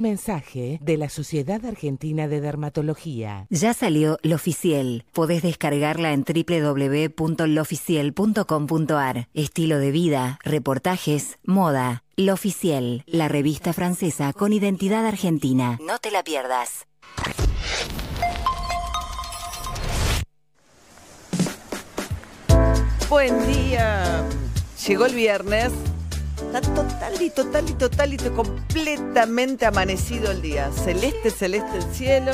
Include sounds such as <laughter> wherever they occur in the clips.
Mensaje de la Sociedad Argentina de Dermatología. Ya salió Lo Oficial. Podés descargarla en www.looficial.com.ar. Estilo de vida, reportajes, moda. Lo Oficial, la revista francesa con identidad argentina. No te la pierdas. Buen día. Llegó el viernes. Está total y total y total y completamente amanecido el día. Celeste, celeste el cielo.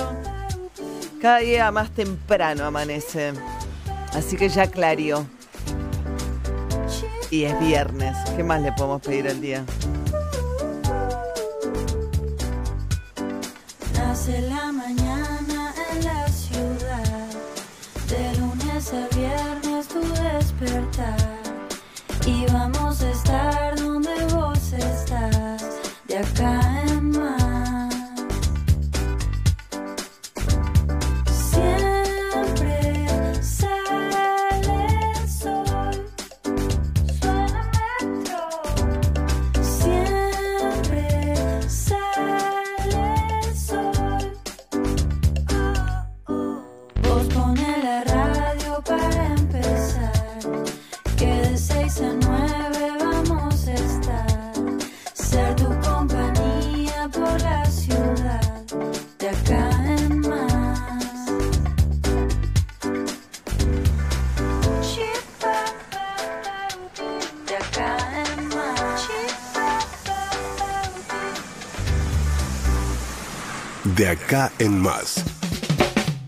Cada día más temprano amanece. Así que ya clarió. Y es viernes. ¿Qué más le podemos pedir al día? Nace la mañana en la ciudad, de lunes a viernes tu despertar. Y vamos a estar De acá en más.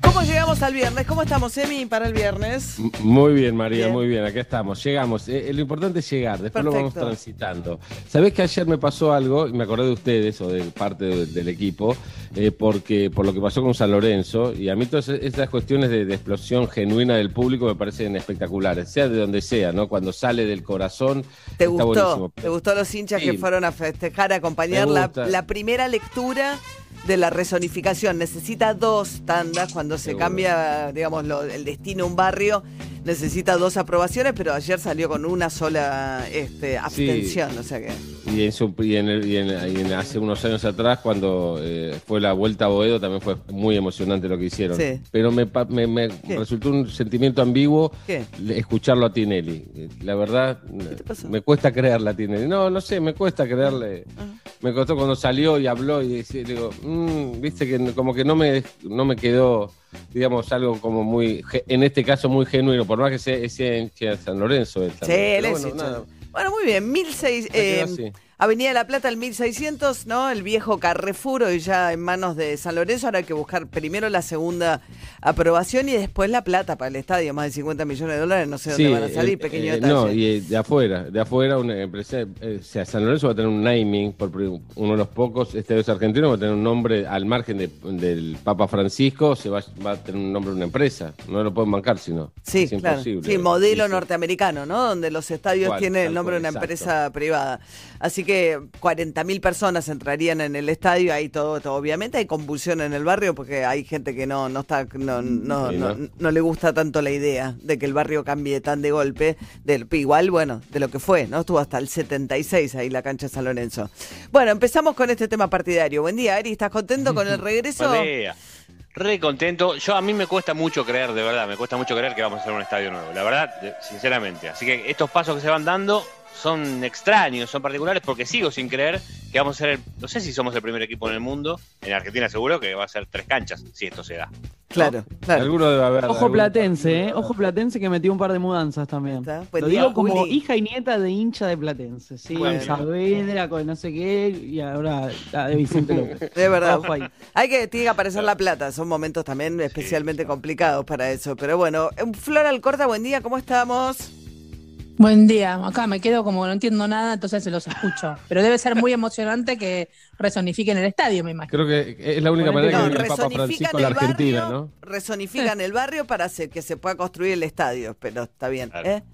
¿Cómo llegamos al viernes? ¿Cómo estamos, Emi, para el viernes? M- Muy bien, María, Bien. muy bien. Acá estamos. Llegamos. Eh, eh, lo importante es llegar. Después lo vamos transitando. Sabés que ayer me pasó algo y me acordé de ustedes o de parte de- del equipo eh, porque por lo que pasó con San Lorenzo y a mí todas estas cuestiones de, de explosión genuina del público me parecen espectaculares, sea de donde sea, ¿no? Cuando sale del corazón. ¿Te está gustó? buenísimo. ¿Te gustó los hinchas Sí. que fueron a festejar, a acompañar la primera lectura de la resonificación? Necesita dos tandas cuando se Seguro. cambia, digamos, lo- el destino de un barrio. Necesita dos aprobaciones, pero ayer salió con una sola este, abstención, o sea que... Y, en su- y en el- y en- y en- hace unos años atrás, cuando eh, fue la vuelta a Boedo, también fue muy emocionante lo que hicieron. Sí. Pero me, me- me resultó un sentimiento ambiguo escucharlo a Tinelli. La verdad, me cuesta creerle a Tinelli. No, no sé, me cuesta creerle. Ah. Me costó cuando salió y habló y digo, "Mm", viste que como que no me, no me quedó, digamos, algo como muy, en este caso muy genuino, por más que sea, sea de San Lorenzo. él Sí, él es bueno, hincha. nada. Bueno, muy bien, 1600, Me quedo eh. Avenida de la Plata, el 1600, ¿no? El viejo Carrefour, hoy ya en manos de San Lorenzo. Ahora hay que buscar primero la segunda aprobación y después la plata para el estadio. Más de 50 millones de dólares, no sé dónde Sí, van a salir, el- pequeño eh, detalle. No, y eh, de afuera, de afuera, una empresa, eh, o sea, San Lorenzo va a tener un naming, por uno de los pocos estadios argentinos va a tener un nombre al margen de- del Papa Francisco, se va, va a tener un nombre de una empresa, no lo pueden bancar sino. Sí, es claro. imposible. Sí, modelo Sí, norteamericano, ¿no? Donde los estadios tienen el nombre de una exacto. empresa privada. Así que 40.000 personas entrarían en el estadio. Ahí todo, todo- obviamente hay convulsión en el barrio porque hay gente que no, no está, no, no, Sí, no, ¿no? no le gusta tanto la idea de que el barrio cambie tan de golpe. Del, igual, bueno, de lo que fue, ¿no? Estuvo hasta el 76 ahí la cancha de San Lorenzo. Bueno, empezamos con este tema partidario. Buen día, Ari. ¿Estás contento con el <laughs> regreso? Buen día. Re contento. Yo a mí me cuesta mucho creer, de verdad, me cuesta mucho creer que vamos a hacer un estadio nuevo. La verdad, sinceramente. Así que estos pasos que se van dando son extraños, son particulares, porque sigo sin creer que vamos a ser, el- no sé si somos el primer equipo en el mundo, en Argentina seguro que va a ser tres canchas, si esto se da. Claro, claro. Alguno debe haber. Ojo algún- Platense, ¿eh? Ojo Platense que metió un par de mudanzas también. Lo día, digo como Juli. hija y nieta de hincha de Platense. Sí, Bueno. Saavedra, con no sé qué, y ahora la de Vicente López. <laughs> De verdad. Hay que, tiene que aparecer la plata, son momentos también especialmente complicados para eso. Pero bueno, Flor Alcorta, buen día, ¿cómo estamos? Buen día, acá me quedo como no entiendo nada, entonces se los escucho. Pero debe ser muy emocionante que resonifiquen el estadio, me imagino. Creo que es la única manera No, que viene el Papa resonifican Francisco a la el Argentina, barrio, ¿no? resonifican el barrio para hacer que se pueda construir el estadio, pero está bien. Claro. ¿eh?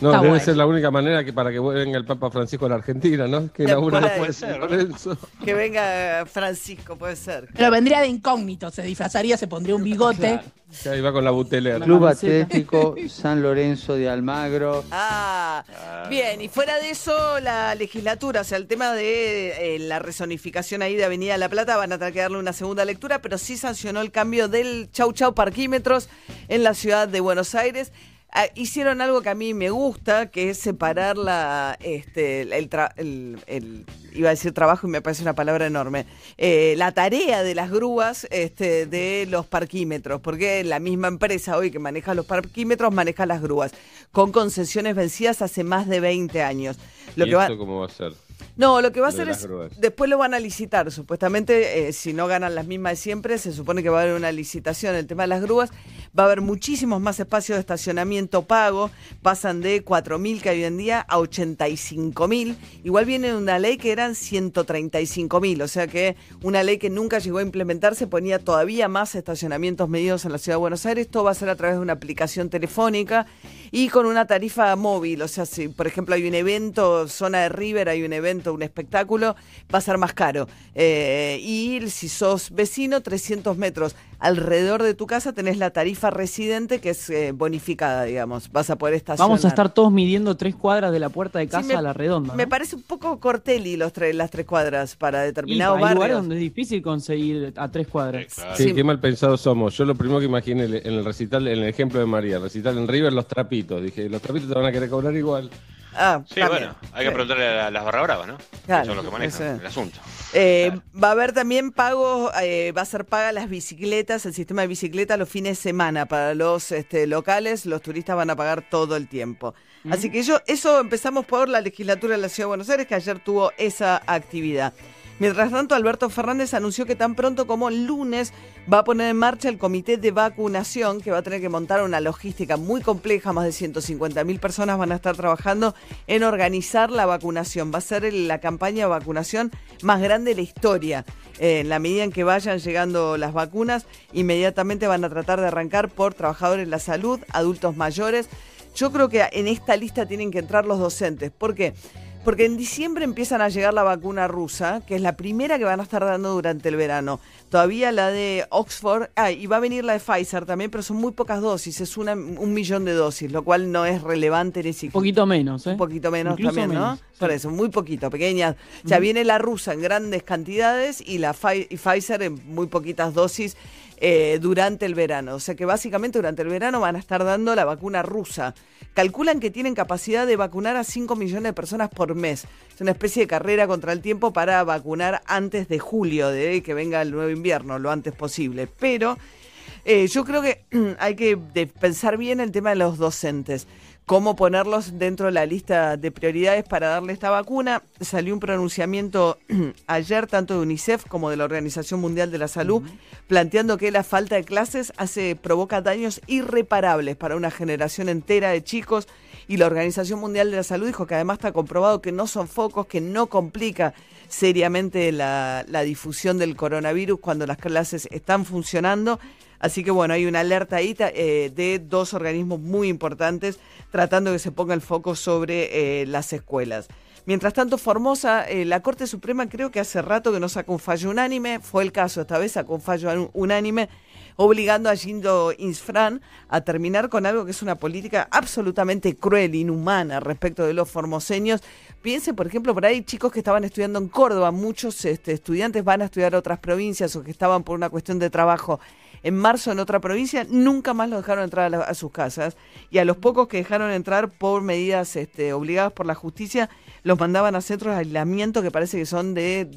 No, Está debe bueno. ser la única manera que para que venga el Papa Francisco a la Argentina, ¿no? Que Ya inaugura puede la ser. Lorenzo. Que venga Francisco, puede ser. Pero vendría de incógnito, se disfrazaría, se pondría un bigote. Claro. Que ahí va con la butelera. Club. Atlético San Lorenzo de Almagro. Ah, bien, y fuera de eso, la legislatura, o sea, el tema de eh, la resonificación ahí de Avenida La Plata, van a tener que darle una segunda lectura, pero sí sancionó el cambio del chau chau parquímetros en la ciudad de Buenos Aires. Ah, hicieron algo que a mí me gusta, que es separar la, este, el, tra- el- el- iba a decir trabajo y me parece una palabra enorme, eh, la tarea de las grúas este, de los parquímetros, porque la misma empresa hoy que maneja los parquímetros maneja las grúas, con concesiones vencidas hace más de 20 años. Lo ¿Y que va, esto cómo va a ser? no, lo que va a hacer es, grúas. después lo van a licitar, supuestamente, eh, si no ganan las mismas de siempre, se supone que va a haber una licitación, el tema de las grúas, va a haber muchísimos más espacios de estacionamiento pago, pasan de 4.000 que hay hoy en día a 85.000, igual viene una ley que eran 135.000, o sea que una ley que nunca llegó a implementarse ponía todavía más estacionamientos medidos en la ciudad de Buenos Aires, todo va a ser a través de una aplicación telefónica y con una tarifa móvil, o sea, si por ejemplo hay un evento, zona de River, hay un evento, un espectáculo, va a ser más caro. Eh, y si sos vecino, 300 metros. Alrededor de tu casa tenés la tarifa residente que es eh, bonificada, digamos, vas a poder estacionar. Vamos a estar todos midiendo tres cuadras de la puerta de Sí, casa me- a la redonda. Me ¿no? parece un poco corteli los tres, las tres cuadras para Y determinados hay lugares donde es difícil conseguir a tres cuadras. Claro. Sí, Sí. qué mal pensados somos. Yo lo primero que imaginé en el- en el recital, en el ejemplo de María, el recital en River, los trapitos. Dije, los trapitos te van a querer cobrar igual. Ah, Sí, también. bueno, hay que preguntarle a las barra bravas, ¿no? Claro, Eso es lo que manejan ese. el asunto. Eh, va a haber también pagos, eh, va a ser paga las bicicletas, el sistema de bicicletas los fines de semana para los este, locales, los turistas van a pagar todo el tiempo. Así que yo, eso empezamos por la legislatura de la Ciudad de Buenos Aires, que ayer tuvo esa actividad. Mientras tanto, Alberto Fernández anunció que tan pronto como lunes va a poner en marcha el comité de vacunación, que va a tener que montar una logística muy compleja, más de 150 mil personas van a estar trabajando en organizar la vacunación. Va a ser la campaña de vacunación más grande de la historia. Eh, en la medida en que vayan llegando las vacunas, inmediatamente van a tratar de arrancar por trabajadores de la salud, adultos mayores. Yo creo que en esta lista tienen que entrar los docentes. ¿Por qué? Porque en diciembre empiezan a llegar la vacuna rusa, que es la primera que van a estar dando durante el verano. Todavía la de Oxford, ah, y va a venir la de Pfizer también, pero son muy pocas dosis, es una, un millón de dosis, lo cual no es relevante ni Un siquiera. poquito menos, ¿eh? Un poquito menos Incluso también, ¿no? sí. Por eso, muy poquito, pequeñas. Ya viene la rusa en grandes cantidades y la Pfizer en muy poquitas dosis eh, durante el verano. O sea que básicamente durante el verano van a estar dando la vacuna rusa. Calculan que tienen capacidad de vacunar a 5 millones de personas por mes. Es una especie de carrera contra el tiempo para vacunar antes de julio, de que venga el nuevo invierno, lo antes posible. Pero eh, yo creo que <clears throat> hay que pensar bien el tema de los docentes. Cómo ponerlos dentro de la lista de prioridades para darle esta vacuna. Salió un pronunciamiento <clears throat> ayer tanto de UNICEF como de la Organización Mundial de la Salud planteando que la falta de clases hace provoca daños irreparables para una generación entera de chicos y la Organización Mundial de la Salud dijo que además está comprobado que no son focos, que no complica seriamente la, la difusión del coronavirus cuando las clases están funcionando. Así que bueno, hay una alerta ahí eh, de dos organismos muy importantes tratando que se ponga el foco sobre eh, las escuelas. Mientras tanto, Formosa, eh, la Corte Suprema creo que hace rato que no sacó un fallo unánime, fue el caso esta vez, sacó un fallo un- unánime obligando a Gindo Insfran a terminar con algo que es una política absolutamente cruel, inhumana respecto de los formoseños. Piensen, por ejemplo, por ahí chicos que estaban estudiando en Córdoba, muchos este, estudiantes van a estudiar a otras provincias o que estaban por una cuestión de trabajo en marzo en otra provincia, nunca más los dejaron entrar a, la- a sus casas. Y a los pocos que dejaron entrar por medidas este, obligadas por la justicia, los mandaban a centros de aislamiento que parece que son de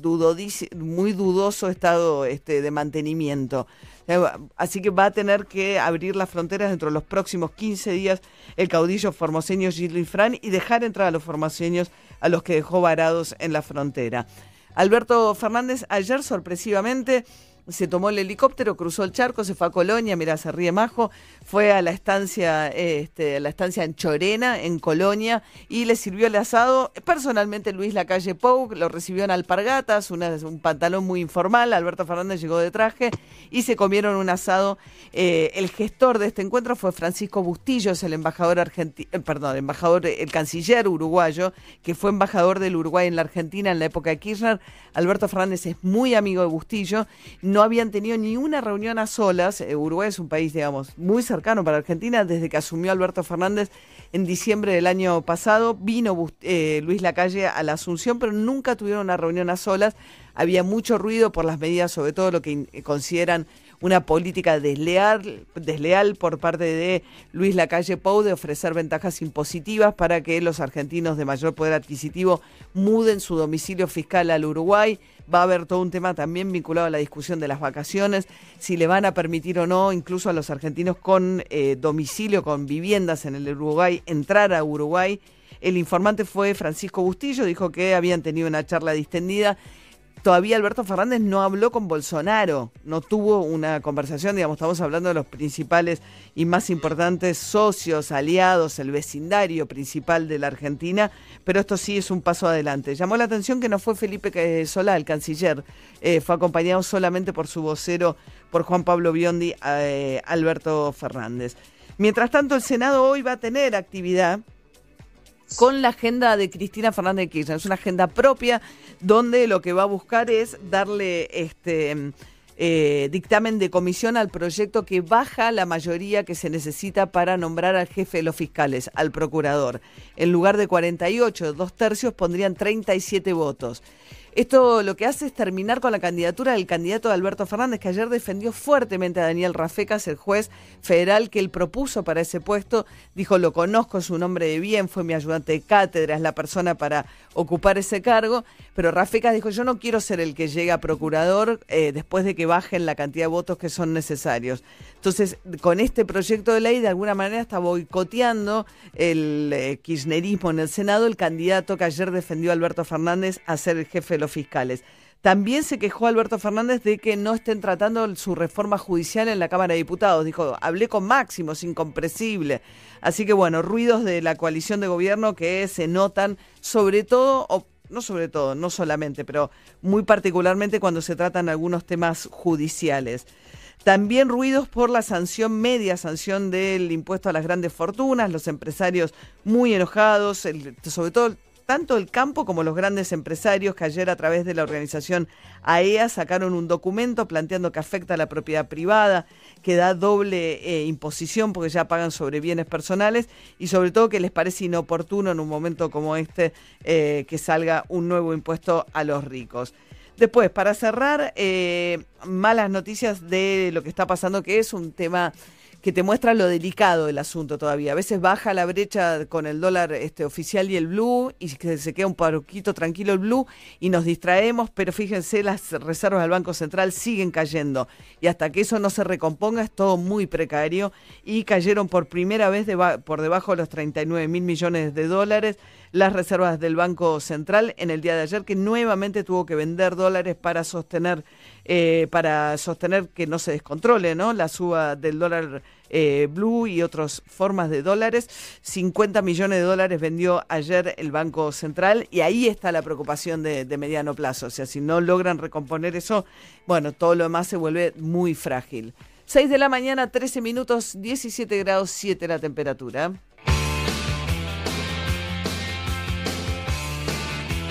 muy dudoso estado este, de mantenimiento. Eh, Así que va a tener que abrir las fronteras dentro de los próximos 15 días el caudillo formoseño Gildo Infran y dejar entrar a los formoseños a los que dejó varados en la frontera. Alberto Fernández ayer sorpresivamente se tomó el helicóptero, cruzó el charco, se fue a Colonia, mira, se ríe majo, fue a la estancia, este, a la estancia en Chorena, en Colonia, y le sirvió el asado. Personalmente Luis Lacalle Pou lo recibió en alpargatas, un pantalón muy informal, Alberto Fernández llegó de traje y se comieron un asado. Eh, el gestor de este encuentro fue Francisco Bustillos, el embajador argentino, perdón, el embajador, el canciller uruguayo, que fue embajador del Uruguay en la Argentina en la época de Kirchner. Alberto Fernández es muy amigo de Bustillo. No habían tenido ni una reunión a solas. Eh, Uruguay es un país, digamos, muy cercano para Argentina. Desde que asumió Alberto Fernández en diciembre del año pasado, vino eh, Luis Lacalle a la Asunción, pero nunca tuvieron una reunión a solas. Había mucho ruido por las medidas, sobre todo lo que consideran una política desleal, desleal por parte de Luis Lacalle Pou de ofrecer ventajas impositivas para que los argentinos de mayor poder adquisitivo muden su domicilio fiscal al Uruguay. Va a haber todo un tema también vinculado a la discusión de las vacaciones, si le van a permitir o no, incluso a los argentinos con eh, domicilio, con viviendas en el Uruguay, entrar a Uruguay. El informante fue Francisco Bustillo, dijo que habían tenido una charla distendida todavía Alberto Fernández no habló con Bolsonaro, no tuvo una conversación, digamos, estamos hablando de los principales y más importantes socios, aliados, el vecindario principal de la Argentina, pero esto sí es un paso adelante. Llamó la atención que no fue Felipe eh, Solá, el canciller, eh, fue acompañado solamente por su vocero, por Juan Pablo Biondi, eh, Alberto Fernández. Mientras tanto, el Senado hoy va a tener actividad con la agenda de Cristina Fernández de Kirchner. Es una agenda propia donde lo que va a buscar es darle este eh, dictamen de comisión al proyecto que baja la mayoría que se necesita para nombrar al jefe de los fiscales, al procurador. En lugar de 48, dos tercios pondrían 37 votos. Esto lo que hace es terminar con la candidatura del candidato de Alberto Fernández, que ayer defendió fuertemente a Daniel Rafecas, el juez federal que él propuso para ese puesto. Dijo, lo conozco, es un hombre de bien, fue mi ayudante de cátedra, es la persona para ocupar ese cargo. Pero Rafecas dijo, yo no quiero ser el que llegue a procurador eh, después de que bajen la cantidad de votos que son necesarios. Entonces, con este proyecto de ley, de alguna manera está boicoteando el eh, kirchnerismo en el Senado, el candidato que ayer defendió a Alberto Fernández a ser el jefe los fiscales. También se quejó Alberto Fernández de que no estén tratando su reforma judicial en la Cámara de Diputados. Dijo, hablé con Máximo, es incomprensible. Así que bueno, ruidos de la coalición de gobierno que se notan, sobre todo, o no sobre todo, no solamente, pero muy particularmente cuando se tratan algunos temas judiciales. También ruidos por la sanción media, sanción del impuesto a las grandes fortunas, los empresarios muy enojados, sobre todo tanto el campo como los grandes empresarios que ayer a través de la organización AEA sacaron un documento planteando que afecta a la propiedad privada, que da doble eh, imposición porque ya pagan sobre bienes personales y sobre todo que les parece inoportuno en un momento como este eh, que salga un nuevo impuesto a los ricos. Después, para cerrar, eh, malas noticias de lo que está pasando, que es un tema que te muestra lo delicado del asunto todavía. A veces baja la brecha con el dólar este, oficial y el blue y se se queda un poquito tranquilo el blue y nos distraemos, pero fíjense, las reservas del Banco Central siguen cayendo y hasta que eso no se recomponga es todo muy precario y cayeron por primera vez por debajo de los 39 mil millones de dólares las reservas del Banco Central en el día de ayer, que nuevamente tuvo que vender dólares para sostener, eh, para sostener que no se descontrole ¿no? la suba del dólar eh, blue y otras formas de dólares. 50 millones de dólares vendió ayer el Banco Central y ahí está la preocupación de, de mediano plazo. O sea, si no logran recomponer eso, bueno, todo lo demás se vuelve muy frágil. 6 de la mañana, 13 minutos, 17 grados 7 la temperatura.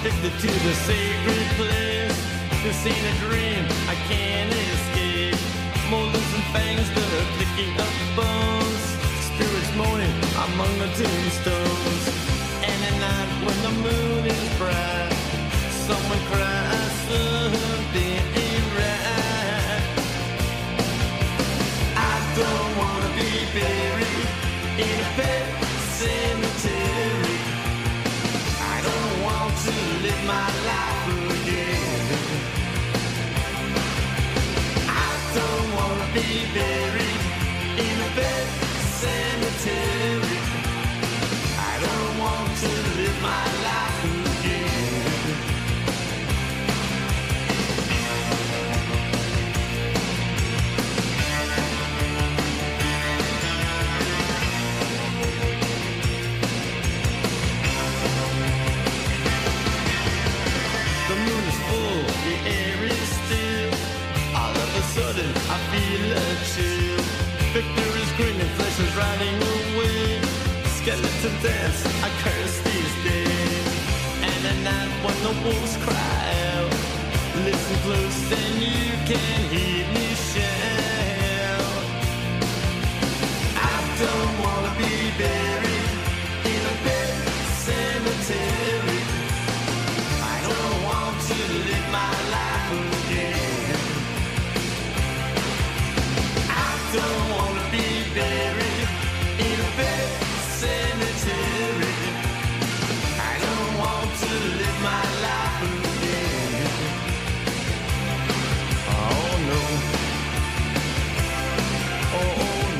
addicted to the sacred place. This ain't a dream, I can't escape. Molars and fangs are clicking up bones. Spirits moaning among the tombstones. And at night when the moon is bright, someone cries something ain't right. I don't wanna be buried in a pet cemetery. I feel a chill. Victor is grinning, flesh is riding away. Skeleton dance, I curse these days. And at night when the wolves cry out, listen close and you can hear me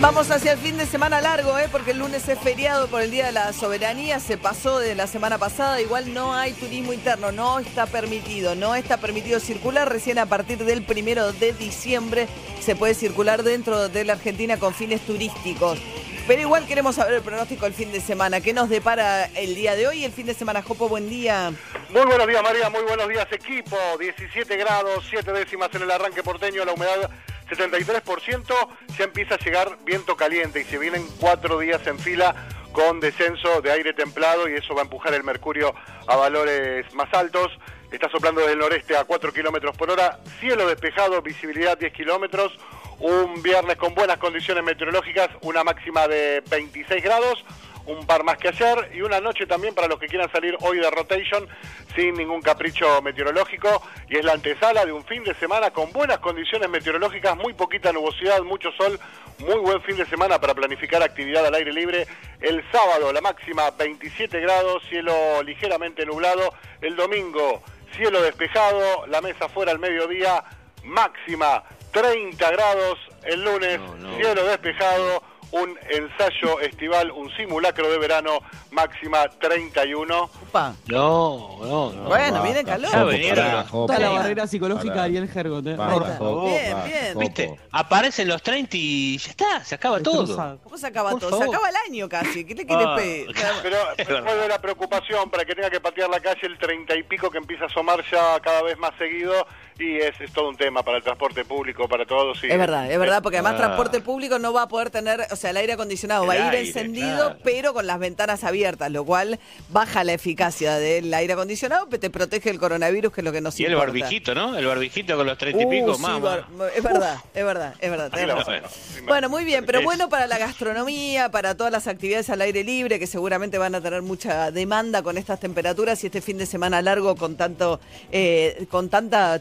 Vamos hacia el fin de semana largo, ¿eh? porque el lunes es feriado por el Día de la Soberanía, se pasó de la semana pasada, igual no hay turismo interno, no está permitido, no está permitido circular, recién a partir del primero de diciembre se puede circular dentro de la Argentina con fines turísticos. Pero igual queremos saber el pronóstico del fin de semana, ¿qué nos depara el día de hoy? El fin de semana, Jopo, buen día. Muy buenos días María, muy buenos días equipo. 17 grados, 7 décimas en el arranque porteño, la humedad 73%, ya empieza a llegar viento caliente y se vienen cuatro días en fila con descenso de aire templado y eso va a empujar el mercurio a valores más altos. Está soplando del noreste a 4 kilómetros por hora, cielo despejado, visibilidad 10 kilómetros. Un viernes con buenas condiciones meteorológicas, una máxima de 26 grados un par más que ayer y una noche también para los que quieran salir hoy de rotation sin ningún capricho meteorológico. Y es la antesala de un fin de semana con buenas condiciones meteorológicas, muy poquita nubosidad, mucho sol, muy buen fin de semana para planificar actividad al aire libre. El sábado la máxima 27 grados, cielo ligeramente nublado, el domingo cielo despejado, la mesa fuera al mediodía, máxima 30 grados, el lunes cielo despejado un ensayo estival, un simulacro de verano, máxima 31. Upa. No, no, no. Bueno, viene calor. Ya Jopo. Toda la barrera psicológica de Ariel Hergot, eh. Bien, bien. ¿Viste? Aparecen los 30 y ya está, se acaba todo. ¿Cómo se acaba Por todo? Se acaba el año casi. ¿Qué le quieres Ah, pedir? Pero después de la preocupación para que tenga que patear la calle el 30 y pico que empieza a asomar ya cada vez más seguido y es, es todo un tema para el transporte público, para todos. y- Es verdad, es verdad, porque además Ah. transporte público no va a poder tener, o sea, el aire acondicionado va a El ir aire, encendido, claro. pero con las ventanas abiertas, lo cual baja la eficacia del aire acondicionado, pero te protege el coronavirus, que es lo que nos Y el importa. barbijito, ¿no? El barbijito con los 30 y Uh, pico, sí, bar- es verdad, es verdad, es verdad. tenés la razón. bueno, Bueno, muy bien, pero bueno para la gastronomía, para todas las actividades al aire libre, que seguramente van a tener mucha demanda con estas temperaturas y este fin de semana largo con tanto, eh, con tanta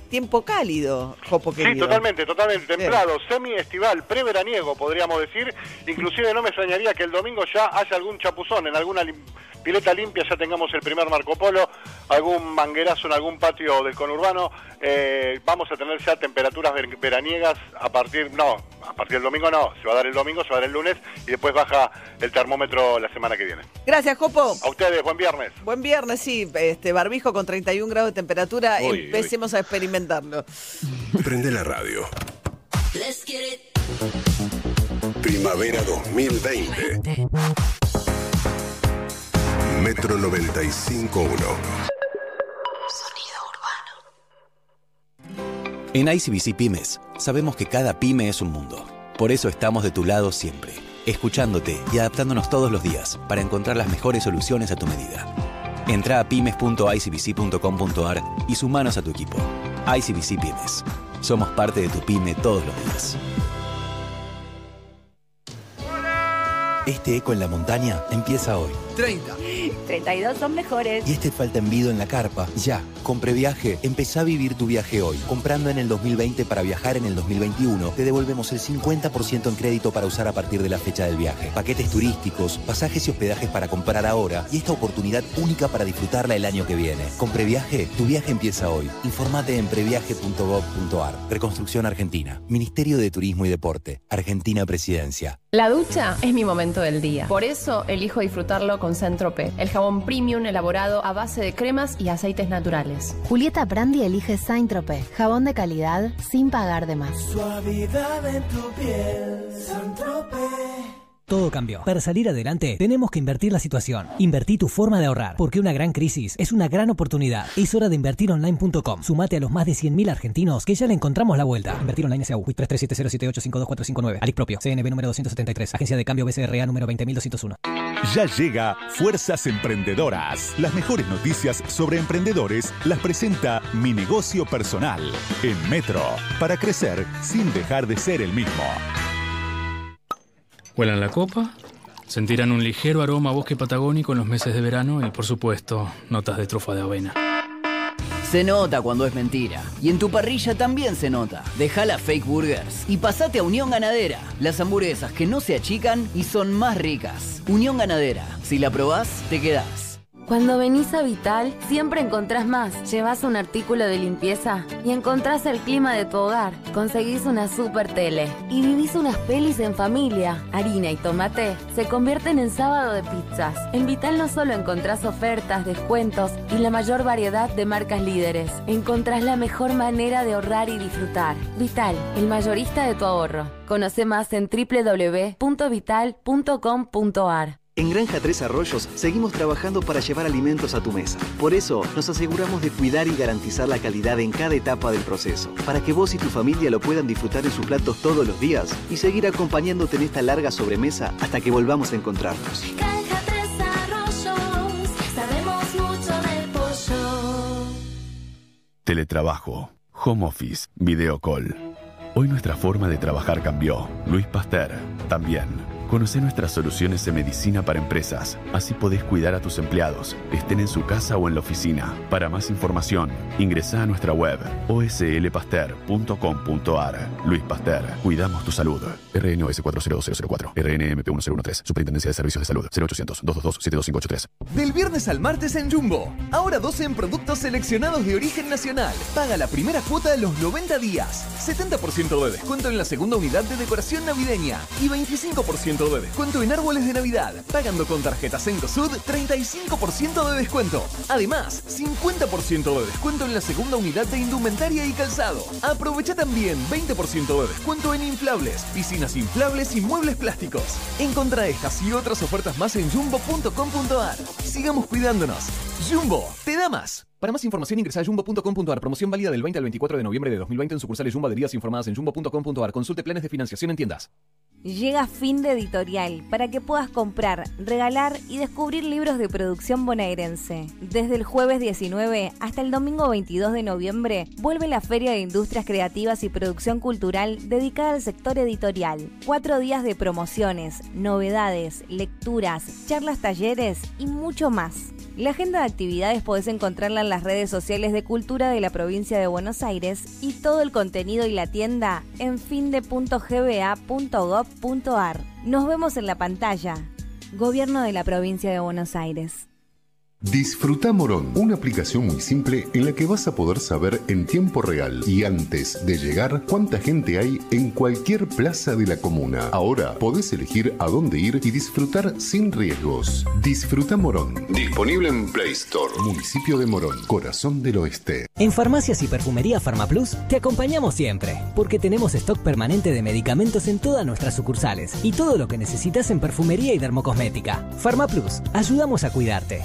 tiempo cálido, Jopo Sí, querido. totalmente, totalmente templado, semi-estival, preveraniego, podríamos decir. Inclusive no me extrañaría que el domingo ya haya algún chapuzón, en alguna lim- pileta limpia ya tengamos el primer Marco Polo, algún manguerazo en algún patio del conurbano. Eh, vamos a tener ya temperaturas ver- veraniegas a partir, no, a partir del domingo no, se va a dar el domingo, se va a dar el lunes y después baja el termómetro la semana que viene. Gracias, Jopo. A ustedes, buen viernes. Buen viernes, sí, este barbijo con 31 grados de temperatura, Uy, uy. empecemos a Prende la radio. Primavera 2020. Metro 95.1. En ICBC Pymes sabemos que cada pyme es un mundo. Por eso estamos de tu lado siempre, escuchándote y adaptándonos todos los días para encontrar las mejores soluciones a tu medida. Entra a pymes.icbc.com.ar y sumanos a tu equipo. ICBC Pymes. Somos parte de tu pyme todos los días. Este eco en la montaña empieza hoy. 30. 32 son mejores. Y este falta envido en la carpa. Ya, con Previaje, empezá a vivir tu viaje hoy. Comprando en el 2020 para viajar en el 2021, te devolvemos el 50% en crédito para usar a partir de la fecha del viaje. Paquetes turísticos, pasajes y hospedajes para comprar ahora y esta oportunidad única para disfrutarla el año que viene. Con Previaje, tu viaje empieza hoy. Informate en previaje.gov.ar. Reconstrucción Argentina. Ministerio de Turismo y Deporte. Argentina Presidencia. La ducha es mi momento del día. Por eso elijo disfrutarlo con Centrope, el jabón premium elaborado a base de cremas y aceites naturales. Julieta Brandi elige Saint-Tropez, jabón de calidad sin pagar de más. Suavidad en tu piel, Todo cambió. Para salir adelante, tenemos que invertir la situación. Invertí tu forma de ahorrar, porque una gran crisis es una gran oportunidad. Es hora de invertironline.com. Sumate a los más de 100.000 argentinos que ya le encontramos la vuelta. Invertir online SAU, 337078524459. Alic propio, CNB número 273, Agencia de Cambio BCRA número 20201. Ya llega Fuerzas Emprendedoras. Las mejores noticias sobre emprendedores las presenta Mi Negocio Personal en Metro para crecer sin dejar de ser el mismo. Huelan la copa, sentirán un ligero aroma a bosque patagónico en los meses de verano y, por supuesto, notas de trufa de avena. Se nota cuando es mentira. Y en tu parrilla también se nota. Deja las fake burgers y pasate a Unión Ganadera. Las hamburguesas que no se achican y son más ricas. Unión Ganadera. Si la probás, te quedás. Cuando venís a Vital, siempre encontrás más. Llevas un artículo de limpieza y encontrás el clima de tu hogar. Conseguís una super tele y vivís unas pelis en familia. Harina y tomate se convierten en sábado de pizzas. En Vital no solo encontrás ofertas, descuentos y la mayor variedad de marcas líderes. Encontrás la mejor manera de ahorrar y disfrutar. Vital, el mayorista de tu ahorro. Conoce más en www.vital.com.ar. En Granja Tres Arroyos seguimos trabajando para llevar alimentos a tu mesa. Por eso nos aseguramos de cuidar y garantizar la calidad en cada etapa del proceso, para que vos y tu familia lo puedan disfrutar en sus platos todos los días y seguir acompañándote en esta larga sobremesa hasta que volvamos a encontrarnos. Granja Tres Arroyos, sabemos mucho del pollo. Teletrabajo, home office, video call. Hoy nuestra forma de trabajar cambió. Luis Pasteur, también. Conoce nuestras soluciones de medicina para empresas. Así podés cuidar a tus empleados, estén en su casa o en la oficina. Para más información, ingresa a nuestra web oslpaster.com.ar. Luis Pasteur, cuidamos tu salud. RNOS 40004, RNMP 1013, Superintendencia de Servicios de Salud, 0800-222-72583. Del viernes al martes en Jumbo. Ahora 12 en productos seleccionados de origen nacional. Paga la primera cuota de los 90 días. 70% de descuento en la segunda unidad de decoración navideña. Y 25% de descuento en árboles de Navidad. Pagando con tarjeta Sud 35% de descuento. Además, 50% de descuento en la segunda unidad de indumentaria y calzado. Aprovecha también 20% de descuento en inflables, piscinas inflables y muebles plásticos. Encontra estas y otras ofertas más en jumbo.com.ar. Sigamos cuidándonos. Jumbo, te da más. Para más información ingresa a jumbo.com.ar. Promoción válida del 20 al 24 de noviembre de 2020 en sucursales Jumbo adheridas informadas en jumbo.com.ar. Consulte planes de financiación en tiendas. Llega fin de editorial para que puedas comprar, regalar y descubrir libros de producción bonaerense. Desde el jueves 19 hasta el domingo 22 de noviembre vuelve la Feria de Industrias Creativas y Producción Cultural dedicada al sector editorial. Cuatro días de promociones, novedades, lecturas, charlas, talleres y mucho más. La agenda de actividades podés encontrarla en las redes sociales de Cultura de la provincia de Buenos Aires y todo el contenido y la tienda en finde.gba.gov.ar. Nos vemos en la pantalla. Gobierno de la provincia de Buenos Aires. Disfruta Morón, una aplicación muy simple en la que vas a poder saber en tiempo real y antes de llegar cuánta gente hay en cualquier plaza de la comuna. Ahora podés elegir a dónde ir y disfrutar sin riesgos. Disfruta Morón. Disponible en Play Store. Municipio de Morón, corazón del oeste. En Farmacias y Perfumería Farmaplus te acompañamos siempre, porque tenemos stock permanente de medicamentos en todas nuestras sucursales y todo lo que necesitas en perfumería y dermocosmética. Farmaplus, ayudamos a cuidarte.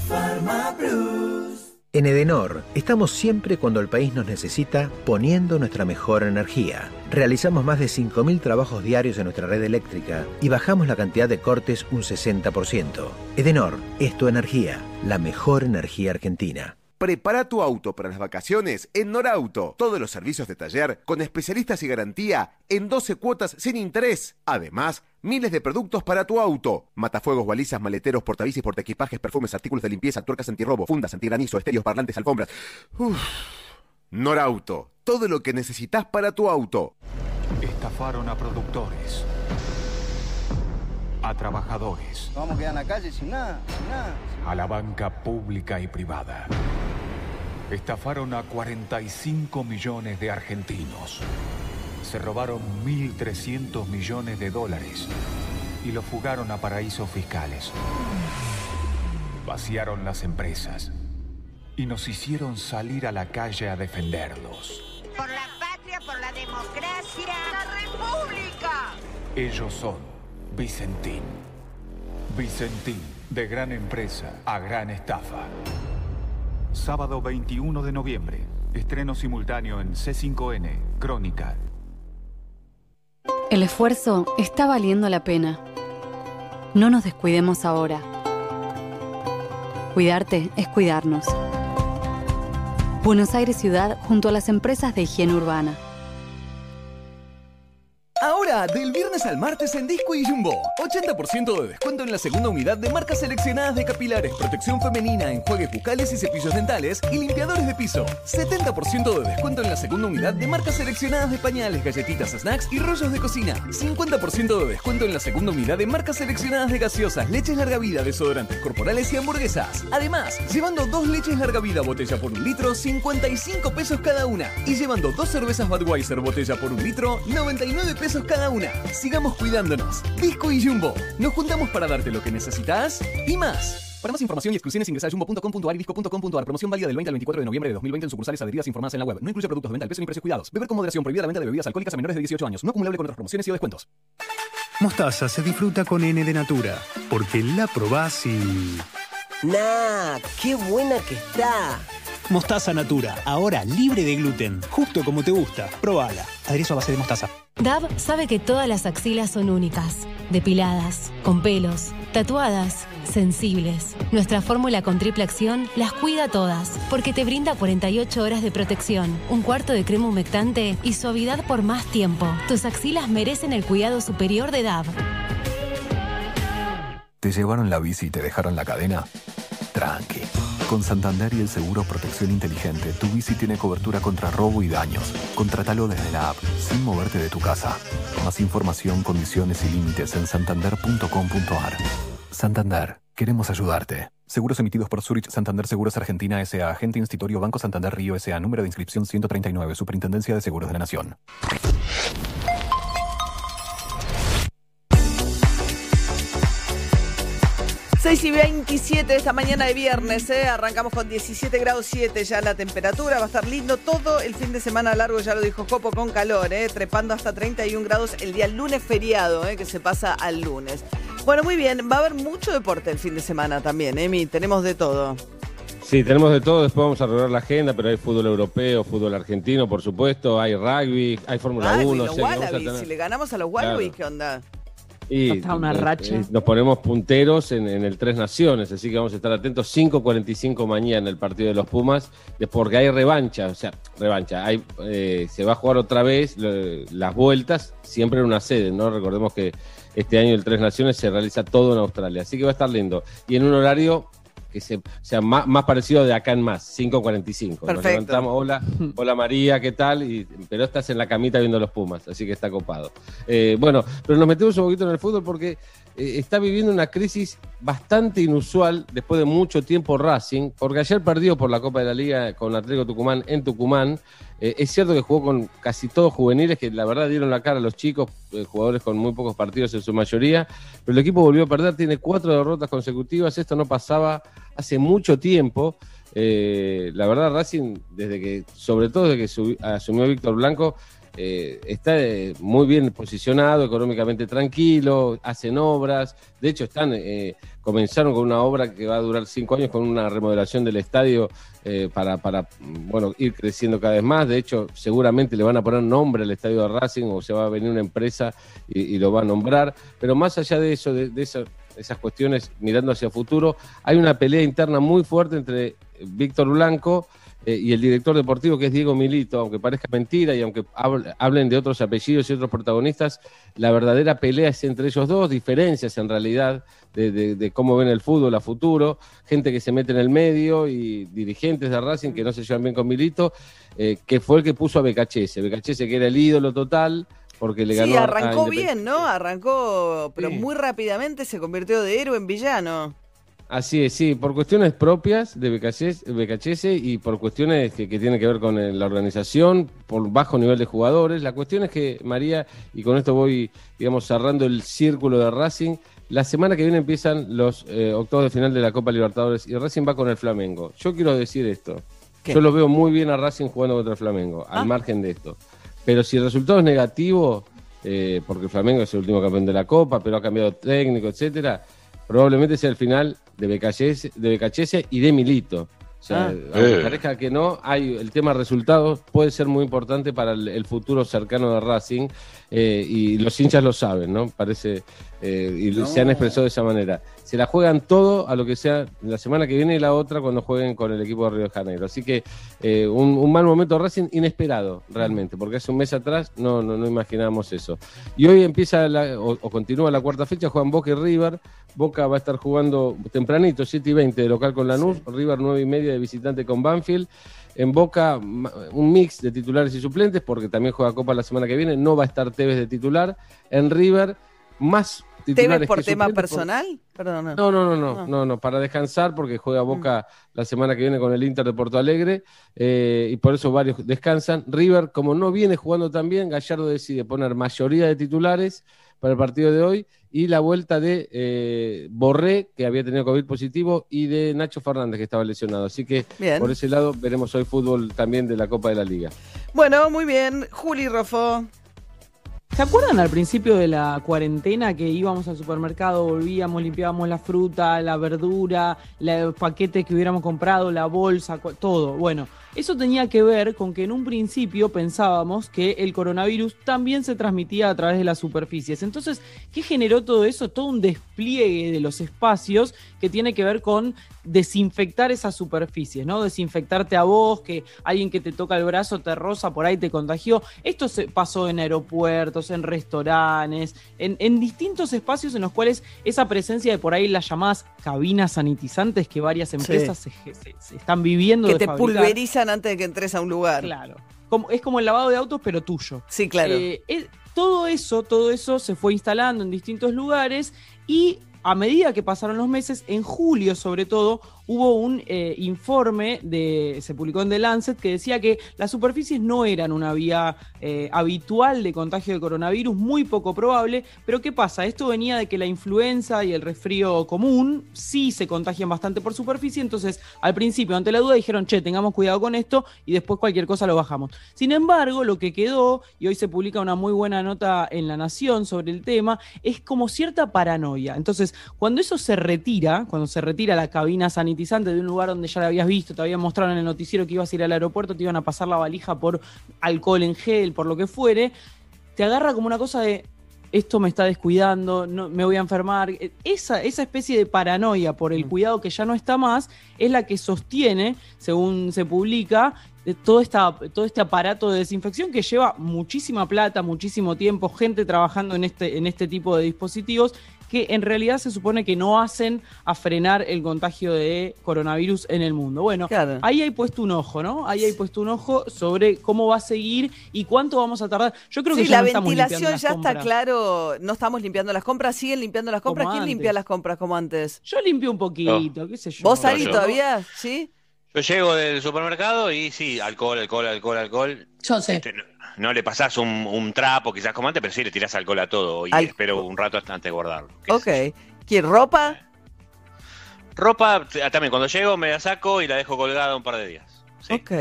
En Edenor, estamos siempre cuando el país nos necesita poniendo nuestra mejor energía. Realizamos más de 5.000 trabajos diarios en nuestra red eléctrica y bajamos la cantidad de cortes un 60%. Edenor es tu energía, la mejor energía argentina. Prepara tu auto para las vacaciones en Norauto. Todos los servicios de taller con especialistas y garantía en 12 cuotas sin interés. Además, miles de productos para tu auto. Matafuegos, balizas, maleteros, portabicis, portaequipajes, perfumes, artículos de limpieza, tuercas antirrobo, fundas, antigranizo, estéreos, parlantes, alfombras. Uf. Norauto. Todo lo que necesitas para tu auto. Estafaron a productores, a trabajadores, Vamos a quedar en la calle sin nada, sin nada. a la banca pública y privada. Estafaron a 45 millones de argentinos. Se robaron 1.300 millones de dólares y los fugaron a paraísos fiscales. Vaciaron las empresas y nos hicieron salir a la calle a defenderlos. Por la patria, por la democracia. ¡La república! Ellos son Vicentín. Vicentín, de gran empresa a gran estafa. Sábado 21 de noviembre. Estreno simultáneo en C5N, Crónica. El esfuerzo está valiendo la pena. No nos descuidemos ahora. Cuidarte es cuidarnos. Buenos Aires Ciudad junto a las empresas de higiene urbana. Del viernes al martes en Disco y Jumbo. 80% de descuento en la segunda unidad de marcas seleccionadas de capilares, protección femenina, enjuagues bucales y cepillos dentales y limpiadores de piso. 70% de descuento en la segunda unidad de marcas seleccionadas de pañales, galletitas, snacks y rollos de cocina. 50% de descuento en la segunda unidad de marcas seleccionadas de gaseosas, leches larga vida, desodorantes corporales y hamburguesas. Además, llevando dos leches larga vida botella por un litro, 55 pesos cada una. Y llevando dos cervezas Budweiser botella por un litro, 99 pesos cada una. Sigamos cuidándonos. Disco y Jumbo. Nos juntamos para darte lo que necesitas y más. Para más información y exclusiones ingresa a jumbo.com.ar y disco.com.ar. Promoción válida del 20 al 24 de noviembre de 2020 en sucursales adheridas informadas en la web. No incluye productos de venta al precio ni precios cuidados. Beber con moderación. Prohibida la venta de bebidas alcohólicas a menores de 18 años. No acumulable con otras promociones y o descuentos. Mostaza se disfruta con N de Natura, porque la probás y... Nah, qué buena que está. Mostaza Natura, ahora libre de gluten, justo como te gusta. Probala. Aderezo a base de mostaza. Dab sabe que todas las axilas son únicas, depiladas, con pelos, tatuadas, sensibles. Nuestra fórmula con triple acción las cuida todas, porque te brinda 48 horas de protección, un cuarto de crema humectante y suavidad por más tiempo. Tus axilas merecen el cuidado superior de Dab. ¿Te llevaron la bici y te dejaron la cadena? Tranqui. Con Santander y el seguro Protección Inteligente, tu bici tiene cobertura contra robo y daños. Contratalo desde la app, sin moverte de tu casa. Más información, condiciones y límites en santander.com.ar. Santander, queremos ayudarte. Seguros emitidos por Zurich Santander Seguros Argentina S.A. Agente Institutorio Banco Santander Río S.A. Número de inscripción 139. Superintendencia de Seguros de la Nación. 6 y 27 de esta mañana de viernes, ¿eh? arrancamos con 17 grados 7 ya la temperatura, va a estar lindo todo el fin de semana largo, ya lo dijo Copo, con calor, ¿eh? trepando hasta 31 grados el día lunes feriado, ¿eh? que se pasa al lunes. Bueno, muy bien, va a haber mucho deporte el fin de semana también, Emi, tenemos de todo. Sí, tenemos de todo, después vamos a arreglar la agenda, pero hay fútbol europeo, fútbol argentino, por supuesto, hay rugby, hay Fórmula Rugby, 1. los sé que vamos a Wallabies, tener- si le ganamos a los Claro. Wallabies, ¿qué onda? Y Está una eh, racha. eh, nos ponemos punteros en, en el Tres Naciones, así que vamos a estar atentos. 5.45 mañana el partido de los Pumas, porque hay revancha, o sea, revancha. Hay, eh, se va a jugar otra vez las vueltas, siempre en una sede, ¿no? Recordemos que este año el Tres Naciones se realiza todo en Australia, así que va a estar lindo. Y en un horario que se, sea más, más parecido de acá en más, 5.45. Nos Perfecto. levantamos, hola, <laughs> hola María, ¿qué tal? Y, pero estás en la camita viendo los Pumas, así que está copado. Eh, bueno, pero nos metemos un poquito en el fútbol porque eh, está viviendo una crisis bastante inusual después de mucho tiempo Racing, porque ayer perdió por la Copa de la Liga con Atlético Tucumán en Tucumán. Eh, es cierto que jugó con casi todos juveniles que la verdad dieron la cara a los chicos, eh, jugadores con muy pocos partidos en su mayoría, pero el equipo volvió a perder, tiene cuatro derrotas consecutivas, esto no pasaba hace mucho tiempo. Eh, la verdad, Racing, desde que, sobre todo desde que asumió Víctor Blanco, eh, está eh, muy bien posicionado, económicamente tranquilo, hacen obras. De hecho, están eh, comenzaron con una obra que va a durar cinco años con una remodelación del estadio para, para bueno, ir creciendo cada vez más. De hecho, seguramente le van a poner nombre al estadio de Racing o se va a venir una empresa y, lo va a nombrar. Pero más allá de eso, de, de esa- esas cuestiones, mirando hacia el futuro, hay una pelea interna muy fuerte entre Víctor Blanco eh, y el director deportivo que es Diego Milito, aunque parezca mentira y aunque hable- hablen de otros apellidos y otros protagonistas, la verdadera pelea es entre ellos dos, diferencias en realidad de, de- de cómo ven el fútbol a futuro, gente que se mete en el medio y dirigentes de Racing que no se llevan bien con Milito, eh, que fue el que puso a Becachese, Becachese que era el ídolo total porque le Sí, ganó a arrancó bien, ¿no? Arrancó, pero Sí. muy rápidamente se convirtió de héroe en villano. Así es, sí, por cuestiones propias de Becachese y por cuestiones que, que tienen que ver con eh, la organización, por bajo nivel de jugadores. La cuestión es que, María, y con esto voy, digamos, cerrando el círculo de Racing, la semana que viene empiezan los eh, octavos de final de la Copa Libertadores y Racing va con el Flamengo. Yo quiero decir esto. ¿Qué? Yo lo veo muy bien a Racing jugando contra el Flamengo, Ah. al margen de esto. Pero si el resultado es negativo, eh, porque el Flamengo es el último campeón de la Copa, pero ha cambiado técnico, etcétera, probablemente sea el final de Becachese, de Becachese y de Milito. O sea, Ah. aunque Eh. parezca que no, hay el tema resultados puede ser muy importante para el, el futuro cercano de Racing eh, y los hinchas lo saben, ¿no? Parece eh, y No. se han expresado de esa manera. Se la juegan todo a lo que sea la semana que viene y la otra cuando jueguen con el equipo de Río de Janeiro. Así que eh, un, un mal momento Racing inesperado realmente, porque hace un mes atrás no, no, no imaginábamos eso. Y hoy empieza la- o, o continúa la cuarta fecha, juegan Boca y River. Boca va a estar jugando tempranito, 7 y 20 de local con Lanús, River 9 y media de visitante con Banfield. En Boca un mix de titulares y suplentes, porque también juega Copa la semana que viene, no va a estar Tevez de titular. En River, más titulares ¿Tevez por tema personal? Perdón. no, no, no, no, Ah. no, no, para descansar porque juega Boca la semana que viene con el Inter de Porto Alegre eh, y por eso varios descansan. River, como no viene jugando tan bien, Gallardo decide poner mayoría de titulares para el partido de hoy y la vuelta de eh, Borré, que había tenido COVID positivo, y de Nacho Fernández, que estaba lesionado. Así que por ese lado veremos hoy fútbol también de la Copa de la Liga. Bueno, muy bien. Juli Rofo. ¿Se acuerdan al principio de la cuarentena que íbamos al supermercado, volvíamos, limpiábamos la fruta, la verdura, los paquetes que hubiéramos comprado, la bolsa, todo? Bueno, eso tenía que ver con que en un principio pensábamos que el coronavirus también se transmitía a través de las superficies. Entonces, ¿qué generó todo eso? Todo un despliegue de los espacios que tiene que ver con desinfectar esas superficies, ¿no? Desinfectarte a vos, que alguien que te toca el brazo te roza, por ahí te contagió. Esto se pasó en aeropuertos, en restaurantes, en, en distintos espacios en los cuales esa presencia de por ahí las llamadas cabinas sanitizantes que varias empresas se, se- se están viviendo Que de te fabricar. pulverizan antes de que entres a un lugar. Claro. Como, es como el lavado de autos, pero tuyo. Sí, claro. Eh, es- todo eso, todo eso se fue instalando en distintos lugares y a medida que pasaron los meses, en julio sobre todo, hubo un eh, informe de, se publicó en The Lancet que decía que las superficies no eran una vía eh, habitual de contagio de coronavirus, muy poco probable, pero ¿qué pasa? Esto venía de que la influenza y el resfrío común sí se contagian bastante por superficie, entonces al principio ante la duda dijeron, che, tengamos cuidado con esto y después cualquier cosa lo bajamos. Sin embargo, lo que quedó, y hoy se publica una muy buena nota en La Nación sobre el tema, es como cierta paranoia. Entonces, cuando eso se retira, cuando se retira la cabina sanitizante de un lugar donde ya la habías visto, te habían mostrado en el noticiero que ibas a ir al aeropuerto, te iban a pasar la valija por alcohol en gel, por lo que fuere, te agarra como una cosa de esto me está descuidando, no, me voy a enfermar. Eh, Esa, esa especie de paranoia por el cuidado que ya no está más es la que sostiene, según se publica, todo, esta, todo este aparato de desinfección que lleva muchísima plata, muchísimo tiempo, gente trabajando en este, en este tipo de dispositivos que en realidad se supone que no hacen a frenar el contagio de coronavirus en el mundo. Bueno, ahí hay puesto un ojo, ¿no? Ahí hay puesto un ojo sobre cómo va a seguir y cuánto vamos a tardar. Yo creo que sí, ya la no estamos limpiando ventilación las ya está claro. No estamos limpiando las compras, siguen limpiando las compras. Como ¿Quién antes. limpia las compras como antes? Yo limpio un poquito, qué sé yo. ¿Vos, Ari, yo. todavía? ¿Sí? Yo llego del supermercado y sí, alcohol, alcohol, alcohol, alcohol. Yo sé. Este, no, le pasás un, un trapo quizás como antes, pero sí le tirás alcohol a todo y Al- espero un rato hasta antes de guardarlo. Ok. ¿Quién ropa? Ropa, t- también cuando llego me la saco y la dejo colgada un par de días. Ok.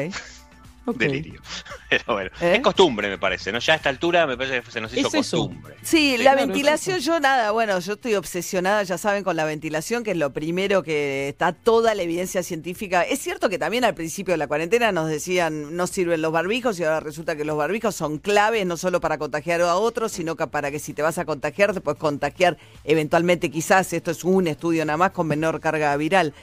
Delirio. <laughs> Pero bueno, ¿Eh? es costumbre, me parece, ¿no? Ya a esta altura me parece que se nos hizo Es costumbre. Sí, Sí, la claro, ventilación, yo nada, bueno, yo estoy obsesionada, ya saben, con la ventilación, que es lo primero que está toda la evidencia científica. Es cierto que también al principio de la cuarentena nos decían no sirven los barbijos y ahora resulta que los barbijos son claves no solo para contagiar a otros, sino que para que si te vas a contagiar, te puedes contagiar eventualmente quizás, esto es un estudio nada más con menor carga viral.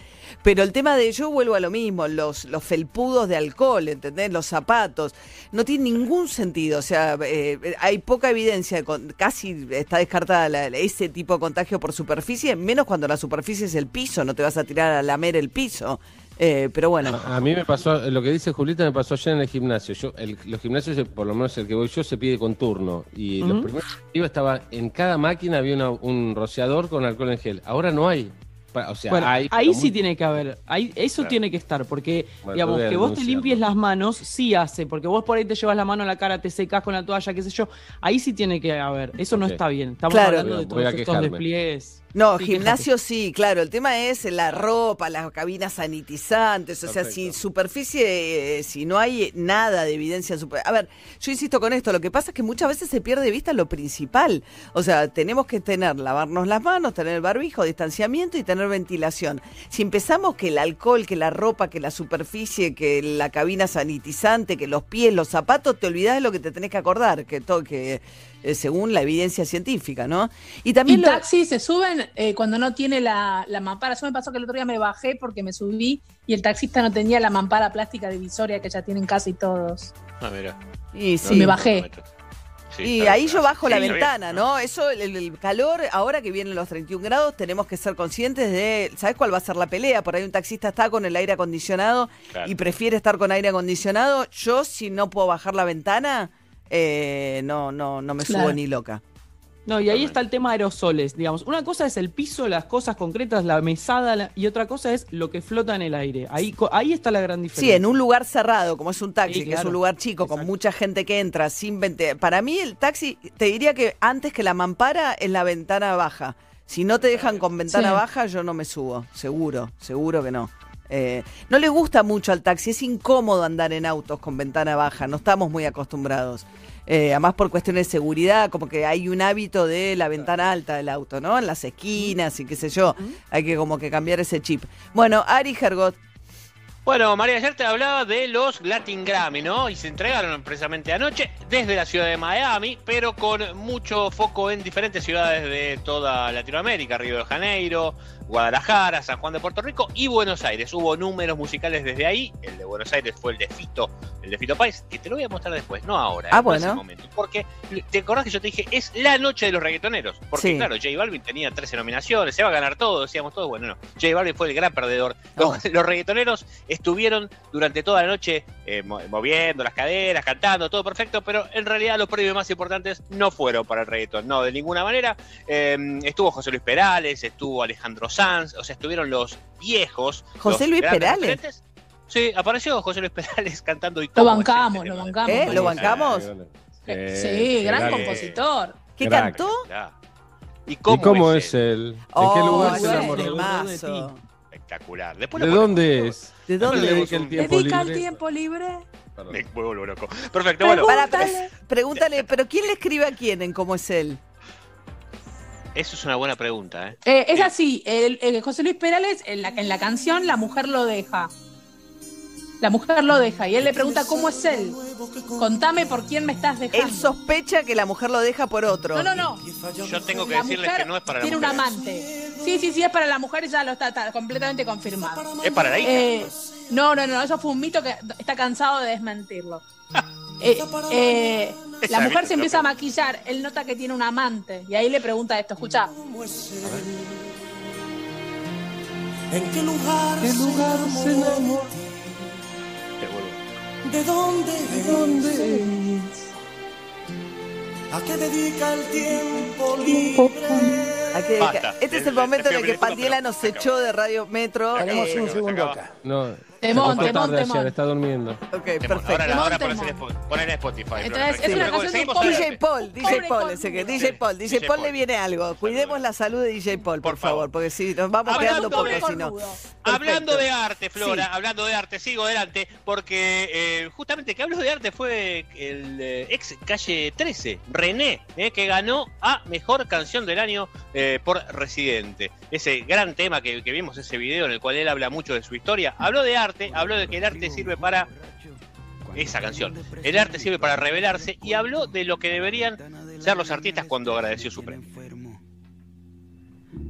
Pero el tema de yo vuelvo a lo mismo, los, los felpudos de alcohol, ¿entendés? Los zapatos, no tiene ningún sentido. O sea, eh, hay poca evidencia, con- casi está descartada la- ese tipo de contagio por superficie, menos cuando la superficie es el piso, no te vas a tirar a lamer el piso. Eh, pero bueno. A mí me pasó, lo que dice Julita me pasó ayer en el gimnasio. Yo, el- los gimnasios, por lo menos el que voy yo, se pide con turno. Y los Ujú. primeros que iba estaba, en cada máquina había una- un rociador con alcohol en gel. Ahora no hay. O sea, Bueno, hay. ahí pero sí muy- tiene que haber, ahí, eso Claro. tiene que estar, porque Bueno, digamos voy a que vos te limpies las manos, sí hace, porque vos por ahí te llevas la mano a la cara, te secas con la toalla, qué sé yo, ahí sí tiene que haber, eso no está bien, estamos Claro. hablando de Voy a todos estos quejarme. despliegues. No, Sí, gimnasio sí, claro. El tema es la ropa, las cabinas sanitizantes. O sea, si superficie, eh, si no hay nada de evidencia. super- A ver, yo insisto con esto. Lo que pasa es que muchas veces se pierde de vista lo principal. O sea, tenemos que tener, lavarnos las manos, tener el barbijo, distanciamiento y tener ventilación. Si empezamos que el alcohol, que la ropa, que la superficie, que la cabina sanitizante, que los pies, los zapatos, te olvidás de lo que te tenés que acordar, que todo, que eh, según la evidencia científica, ¿no? Y también y lo- taxis se suben eh, cuando no tiene la, la mampara. Eso me pasó que el otro día me bajé porque me subí y el taxista no tenía la mampara plástica divisoria que ya tienen casi todos. Ah, mira. Y No, sí. Me bajé. Sí, y ahí bien, yo bajo Sí, la bien. ventana, ¿no? Eso, el, el calor, ahora que vienen los 31 grados, tenemos que ser conscientes de, ¿sabes cuál va a ser la pelea? Por ahí un taxista está con el aire acondicionado Claro. y prefiere estar con aire acondicionado. Yo, si no puedo bajar la ventana, eh, no, no, no me subo Claro. ni loca. No, y ahí está el tema de aerosoles, digamos. Una cosa es el piso, las cosas concretas, la mesada, la- y otra cosa es lo que flota en el aire. Ahí, ahí está la gran Sí, diferencia. en un lugar cerrado, como es un taxi, Sí, que es un lugar chico, con mucha gente que entra, sin vente. Para mí, el taxi, te diría que antes que la mampara es la ventana baja. Si no te dejan con ventana Sí. baja, yo no me subo. Seguro, seguro que no. Eh, no le gusta mucho al taxi, es incómodo andar en autos con ventana baja, no estamos muy acostumbrados. Eh, además por cuestiones de seguridad, como que hay un hábito de la ventana alta del auto, ¿no? En las esquinas y qué sé yo. Hay que como que cambiar ese chip. Bueno, Ari Gergot. Bueno, María, ayer te hablaba de los Latin Grammy, ¿no? Y se entregaron precisamente anoche desde la ciudad de Miami, pero con mucho foco en diferentes ciudades de toda Latinoamérica, Río de Janeiro, Guadalajara, San Juan de Puerto Rico y Buenos Aires. Hubo números musicales desde ahí. El de Buenos Aires fue el de Fito, el de Fito Páez, que te lo voy a mostrar después, no ahora. Ah, en ese bueno. momento. Porque te acordás que yo te dije, es la noche de los reggaetoneros. Porque Sí. claro, J Balvin tenía 13 nominaciones, se va a ganar todo, decíamos todos. Bueno, no. J Balvin fue el gran perdedor. Los, los reggaetoneros estuvieron durante toda la noche eh, mo- moviendo las caderas, cantando, todo perfecto, pero en realidad los premios más importantes no fueron para el reggaetón, no, de ninguna manera. Eh, estuvo José Luis Perales, estuvo Alejandro Sanz, o sea, estuvieron los viejos. ¿José los Luis Perales? referentes. Sí, apareció José Luis Perales <laughs> cantando y Lo cómo bancamos, este lo bancamos. ¿Eh? ¿Lo Sí, bancamos? Sí, gran compositor. ¿Qué Crack. cantó? ¿Y ¿Y cómo, cómo, es es él? ¿En qué lugar se ese enamoró? Espectacular. Después ¿De dónde es? ¿De ¿A qué dónde? le dedica el tiempo Dedica el libre? tiempo libre. Me vuelvo loco. Perfecto, bueno. Para, pre- pregúntale, ¿pero quién le escribe a quién en cómo es él? Eso es una buena pregunta, ¿eh? Eh, es así, el, el José Luis Perales, en la, en la canción, la mujer lo deja. La mujer lo deja y él le pregunta cómo es él. Contame por quién me estás dejando. Él sospecha que la mujer lo deja por otro. No, no, no. Yo tengo que La decirles mujer que no es para la tiene mujer. un amante. Sí, sí, sí, es para la mujer y ya lo está, está completamente confirmado. Es para la hija. Eh, no, no, no, eso fue un mito que está cansado de desmentirlo. <laughs> Eh, eh, la mujer se empieza a maquillar, él nota que tiene un amante y ahí le pregunta esto, escucha. ¿En qué lugar, ¿Qué lugar se enamoró? ¿De dónde? ¿De dónde ¿A qué dedica el tiempo libre? Basta. este es el momento en el que Pandiela nos echó de Radio Metro. Tenemos eh, un segundo acá. No, Temón, temón, tarde temón. ayer, está durmiendo. Ok, Temón. perfecto. Ahora, ahora Temón, poner, Spotify. Entonces, es una canción de pobre- DJ. Paul, DJ Paul, Paul. ese que DJ Paul, DJ Paul Paul. le viene algo. Cuidemos la salud de DJ Paul, por, Por favor, porque si nos vamos Hablando quedando de- porque si no. Hablando de arte, Flora, Sí. hablando de arte, sigo adelante, porque eh, justamente que hablo de arte fue el eh, ex calle 13, René, eh, que ganó a mejor canción del año eh, por Residente. Ese gran tema que, que vimos, ese video en el cual él habla mucho de su historia. Habló de arte, habló de que el arte sirve para. Esa canción. El arte sirve para revelarse y habló de lo que deberían ser los artistas cuando agradeció su premio.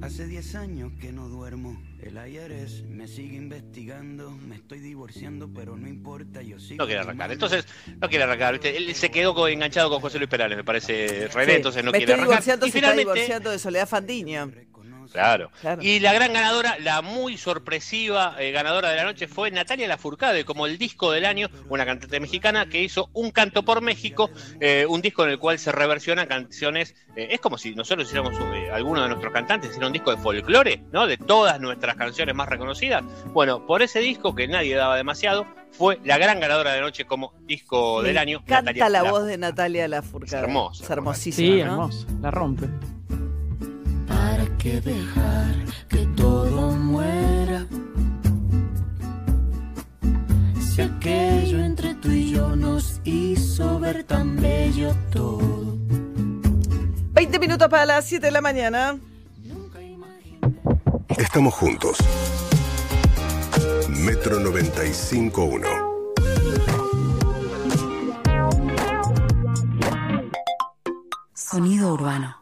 Hace 10 años que no duermo. El IRS me sigue investigando. Me estoy divorciando, pero no importa, yo sigo. No quiere arrancar. Entonces, no quiere arrancar. ¿viste? Él se quedó enganchado con José Luis Perales, me parece René, Sí. entonces no Me quiere estoy arrancar. divorciando, Y se está finalmente, divorciando de Soledad Fandiño. Claro. Claro. Y la gran ganadora, la muy sorpresiva eh, ganadora de la noche fue Natalia Lafourcade, como el disco del año, una cantante mexicana que hizo Un Canto por México, eh, un disco en el cual se reversionan canciones. eh, es como si nosotros hiciéramos, eh, alguno de nuestros cantantes hiciera un disco de folclore, ¿no? De todas nuestras canciones más reconocidas. Bueno, por ese disco que nadie daba demasiado, fue la gran ganadora de la noche como disco Me del año. Canta Natalia la Lafourcade. voz de Natalia Lafourcade. Es hermosa. Es hermosísima, Sí, ¿no? hermoso. La rompe. ¿Para qué dejar que todo muera? Si aquello entre tú y yo nos hizo ver tan bello todo. 20 minutos para las 7 de la mañana. Estamos juntos. Metro 95.1. Sonido urbano.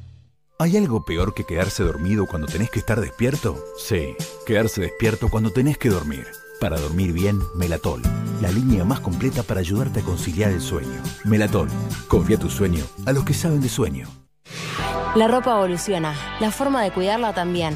¿Hay algo peor que quedarse dormido cuando tenés que estar despierto? Sí, quedarse despierto cuando tenés que dormir. Para dormir bien, Melatol, la línea más completa para ayudarte a conciliar el sueño. Melatol, confía tu sueño a los que saben de sueño. La ropa evoluciona, la forma de cuidarla también.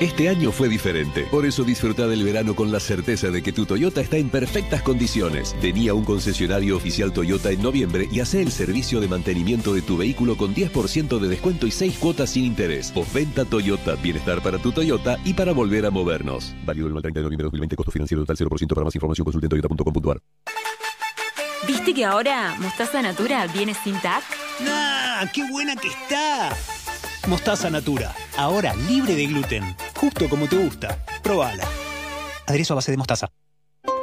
Este año fue diferente, por eso disfruta del verano con la certeza de que tu Toyota está en perfectas condiciones. Tenía un concesionario oficial Toyota en noviembre y hace el servicio de mantenimiento de tu vehículo con 10% de descuento y 6 cuotas sin interés. Postventa Toyota, bienestar para tu Toyota y para volver a movernos. Válido el 30 de noviembre de 2020, costo financiero total 0%. Para más información consulte en toyota.com.ar. ¿Viste que ahora Mostaza Natura viene sin TAC? ¡Ah! ¡Qué buena que está! Mostaza Natura, ahora libre de gluten, justo como te gusta. Probala. Aderezo a base de mostaza.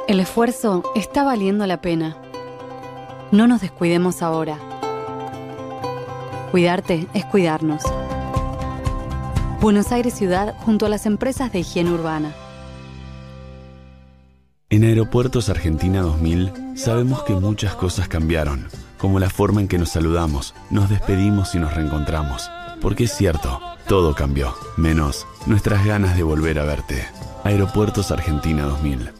El esfuerzo está valiendo la pena. No nos descuidemos ahora. Cuidarte es cuidarnos. Buenos Aires Ciudad junto a las empresas de higiene urbana. En Aeropuertos Argentina 2000 sabemos que muchas cosas cambiaron, como la forma en que nos saludamos, nos despedimos y nos reencontramos. Porque es cierto, todo cambió, menos nuestras ganas de volver a verte. Aeropuertos Argentina 2000.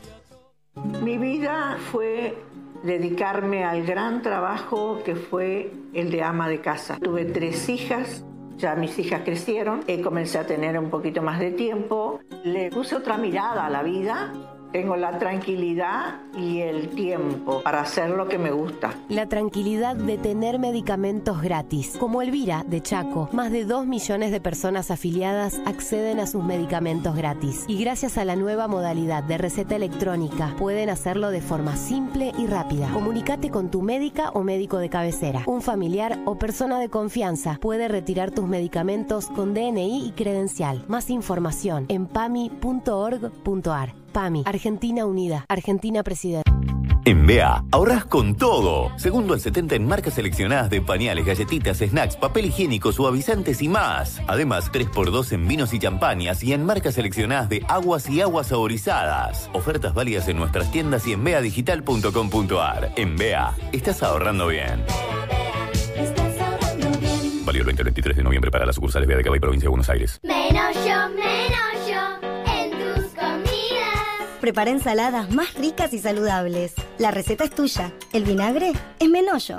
Mi vida fue dedicarme al gran trabajo que fue el de ama de casa. Tuve tres hijas, ya mis hijas crecieron, eh, comencé a tener un poquito más de tiempo, le puse otra mirada a la vida. Tengo la tranquilidad y el tiempo para hacer lo que me gusta. La tranquilidad de tener medicamentos gratis. Como Elvira, de Chaco, más de 2 millones de personas afiliadas acceden a sus medicamentos gratis. Y gracias a la nueva modalidad de receta electrónica, pueden hacerlo de forma simple y rápida. Comunicate con tu médica o médico de cabecera. Un familiar o persona de confianza puede retirar tus medicamentos con DNI y credencial. Más información en pami.org.ar. PAMI, Argentina Unida, Argentina Presidente. En BEA, ahorras con todo. Segundo al 70 en marcas seleccionadas de pañales, galletitas, snacks, papel higiénico, suavizantes y más. Además, 3x2 en vinos y champañas y en marcas seleccionadas de aguas y aguas saborizadas. Ofertas válidas en nuestras tiendas y en beadigital.com.ar. En BEA, estás ahorrando bien. Válido el 20 al 23 de noviembre para las sucursales BEA de Cabay, provincia de Buenos Aires. Menos yo, menos Prepara ensaladas más ricas y saludables. La receta es tuya. El vinagre es Menollo.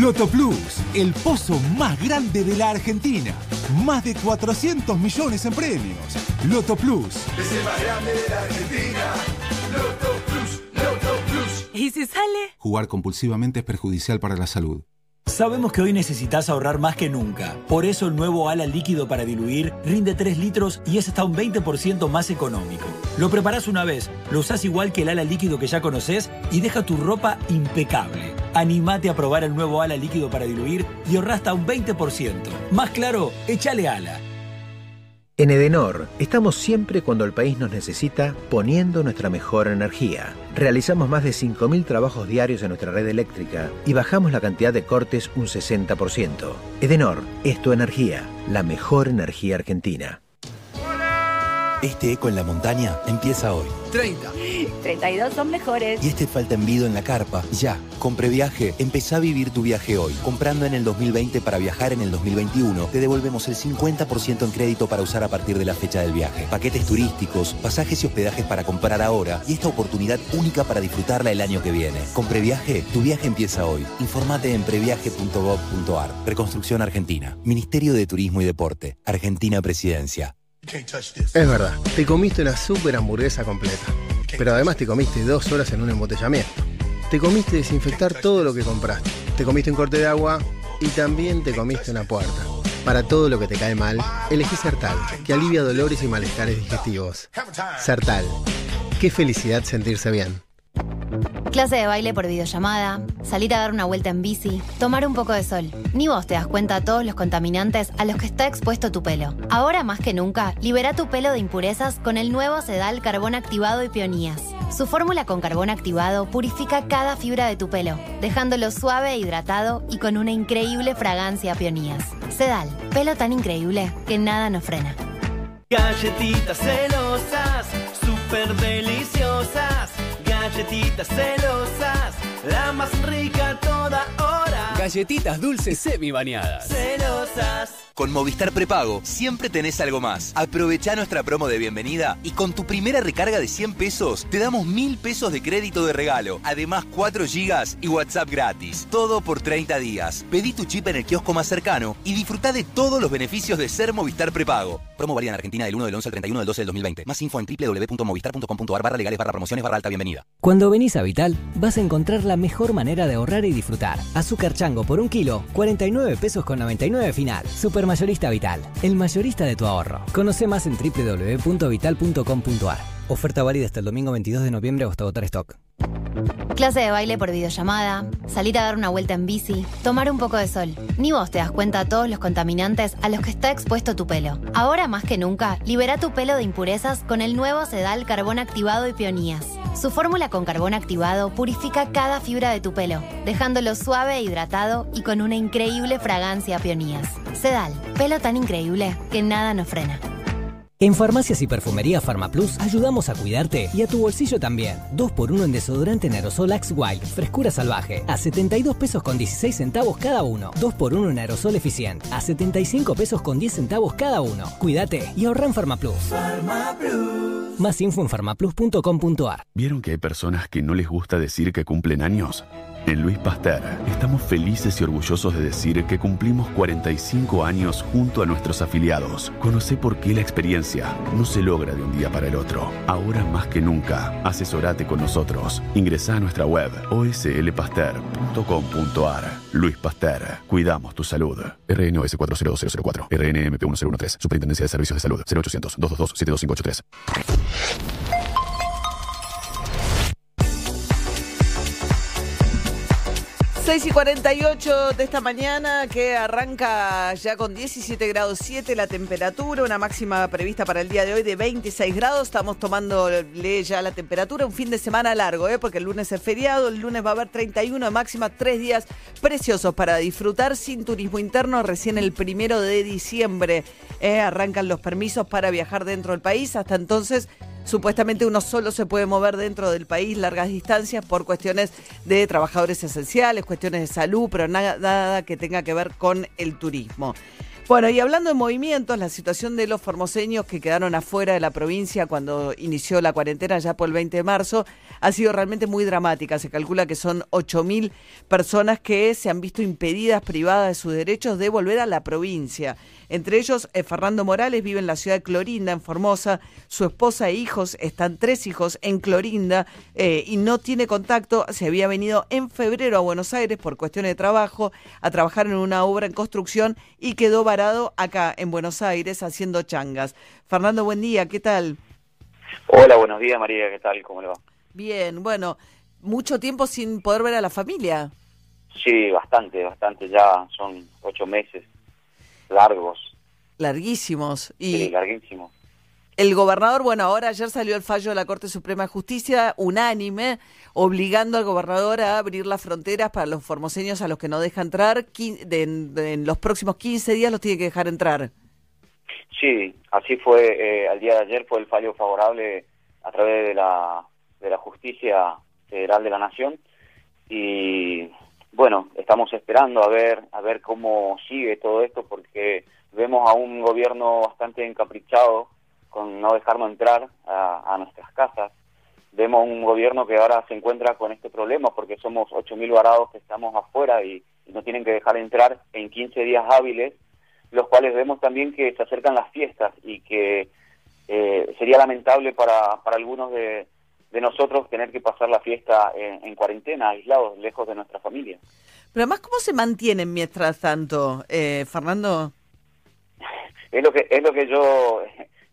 Loto Plus, el pozo más grande de la Argentina. Más de 400 millones en premios. Loto Plus. Es el más grande de la Argentina. Loto Plus, Loto Plus. ¿Y si sale? Jugar compulsivamente es perjudicial para la salud. Sabemos que hoy necesitas ahorrar más que nunca. Por eso el nuevo ala líquido para diluir rinde 3 litros y es hasta un 20% más económico. Lo preparás una vez, lo usás igual que el ala líquido que ya conoces y deja tu ropa impecable. Animate a probar el nuevo ala líquido para diluir y ahorra hasta un 20%. Más claro, échale ala. En Edenor, estamos siempre cuando el país nos necesita poniendo nuestra mejor energía. Realizamos más de 5.000 trabajos diarios en nuestra red eléctrica y bajamos la cantidad de cortes un 60%. Edenor es tu energía, la mejor energía argentina. Este eco en la montaña empieza hoy. 30. 32 son mejores. Y este falta envido en la carpa. Ya, con Previaje, empezá a vivir tu viaje hoy. Comprando en el 2020 para viajar en el 2021, te devolvemos el 50% en crédito para usar a partir de la fecha del viaje. Paquetes turísticos, pasajes y hospedajes para comprar ahora y esta oportunidad única para disfrutarla el año que viene. Con Previaje, tu viaje empieza hoy. Infórmate en previaje.gov.ar. Reconstrucción Argentina. Ministerio de Turismo y Deporte. Argentina Presidencia. Es verdad, te comiste una super hamburguesa completa. Pero además te comiste dos horas en un embotellamiento. Te comiste desinfectar todo lo que compraste. Te comiste un corte de agua y también te comiste una puerta. Para todo lo que te cae mal, elegí Sertal, que alivia dolores y malestares digestivos. Sertal. Qué felicidad sentirse bien. Clase de baile por videollamada, salir a dar una vuelta en bici, tomar un poco de sol. Ni vos te das cuenta de todos los contaminantes a los que está expuesto tu pelo. Ahora más que nunca, libera tu pelo de impurezas con el nuevo Sedal Carbón Activado y Pionías. Su fórmula con carbón activado purifica cada fibra de tu pelo, dejándolo suave e hidratado y con una increíble fragancia a Pionías. Sedal, pelo tan increíble que nada nos frena. Galletitas celosas, súper deliciosas. Galletitas celosas, la más rica toda hora. Galletitas dulces semi bañadas. Celosas. Con Movistar Prepago siempre tenés algo más. Aprovecha nuestra promo de bienvenida y con tu primera recarga de 100 pesos te damos 1000 pesos de crédito de regalo. Además 4 gigas y WhatsApp gratis. Todo por 30 días. Pedí tu chip en el kiosco más cercano y disfruta de todos los beneficios de ser Movistar Prepago. Promo válida en Argentina del 1 del 11 al 31 del 12 del 2020. Más info en www.movistar.com.ar barra legales barra promociones barra alta bienvenida. Cuando venís a Vital, vas a encontrar la mejor manera de ahorrar y disfrutar. Azúcar chango por un kilo, 49 pesos con 99 final. Supermayorista Vital, el mayorista de tu ahorro. Conoce más en www.vital.com.ar. Oferta válida hasta el domingo 22 de noviembre o hasta agotar stock. Clase de baile por videollamada, salir a dar una vuelta en bici, tomar un poco de sol. Ni vos te das cuenta de todos los contaminantes a los que está expuesto tu pelo. Ahora más que nunca, libera tu pelo de impurezas con el nuevo Sedal Carbón Activado y Pionías. Su fórmula con carbón activado purifica cada fibra de tu pelo, dejándolo suave e hidratado y con una increíble fragancia a Pionías. Sedal, pelo tan increíble que nada nos frena. En Farmacias y Perfumería Farmaplus ayudamos a cuidarte y a tu bolsillo también. 2x1 en desodorante en aerosol Axe Wild, frescura salvaje, a 72 pesos con 16 centavos cada uno. 2x1 en aerosol eficient, a 75 pesos con 10 centavos cada uno. Cuídate y ahorra en Farmaplus. Más info en farmaplus.com.ar. ¿Vieron que hay personas que no les gusta decir que cumplen años? En Luis Pasteur estamos felices y orgullosos de decir que cumplimos 45 años junto a nuestros afiliados. Conoce por qué la experiencia no se logra de un día para el otro. Ahora más que nunca, asesorate con nosotros. Ingresa a nuestra web oslpasteur.com.ar. Luis Pasteur, cuidamos tu salud. RNOS 402004, RNMP 1013, Superintendencia de Servicios de Salud, 0800 222 72583. 6 y 48 de esta mañana que arranca ya con 17 grados 7 la temperatura, una máxima prevista para el día de hoy de 26 grados. Estamos tomándole ya la temperatura, un fin de semana largo, ¿eh? porque el lunes es feriado, el lunes va a haber 31 de máxima, tres días preciosos para disfrutar sin turismo interno recién el primero de diciembre. ¿eh? Arrancan los permisos para viajar dentro del país, hasta entonces Supuestamente uno solo se puede mover dentro del país largas distancias por cuestiones de trabajadores esenciales, cuestiones de salud, pero nada, nada que tenga que ver con el turismo. Bueno, y hablando de movimientos, la situación de los formoseños que quedaron afuera de la provincia cuando inició la cuarentena ya por el 20 de marzo ha sido realmente muy dramática. Se calcula que son 8.000 personas que se han visto impedidas, privadas de sus derechos de volver a la provincia. Entre ellos, eh, Fernando Morales vive en la ciudad de Clorinda, en Formosa. Su esposa e hijos, están tres hijos en Clorinda eh, y no tiene contacto. Se había venido en febrero a Buenos Aires por cuestiones de trabajo, a trabajar en una obra en construcción y quedó acá en Buenos Aires haciendo changas. Fernando, buen día, ¿qué tal? Hola, buenos días María, ¿qué tal? ¿Cómo le va? Bien, bueno, mucho tiempo sin poder ver a la familia. Sí, bastante, bastante, ya son ocho meses largos. Larguísimos. Y Sí, larguísimos. El gobernador, bueno, ahora ayer salió el fallo de la Corte Suprema de Justicia unánime, obligando al gobernador a abrir las fronteras para los formoseños a los que no deja entrar. En los próximos 15 días los tiene que dejar entrar. Sí, así fue, eh, al día de ayer fue el fallo favorable a través de la, de la justicia federal de la nación y bueno, estamos esperando a ver, a ver cómo sigue todo esto porque vemos a un gobierno bastante encaprichado con no dejarnos entrar a, a nuestras casas. Vemos un gobierno que ahora se encuentra con este problema porque somos 8.000 varados que estamos afuera y, y nos tienen que dejar entrar en 15 días hábiles los cuales vemos también que se acercan las fiestas y que eh, sería lamentable para, para algunos de, de nosotros tener que pasar la fiesta en, en cuarentena, aislados, lejos de nuestra familia. Pero además, ¿cómo se mantienen mientras tanto, eh, Fernando? <laughs> Es lo que es lo que yo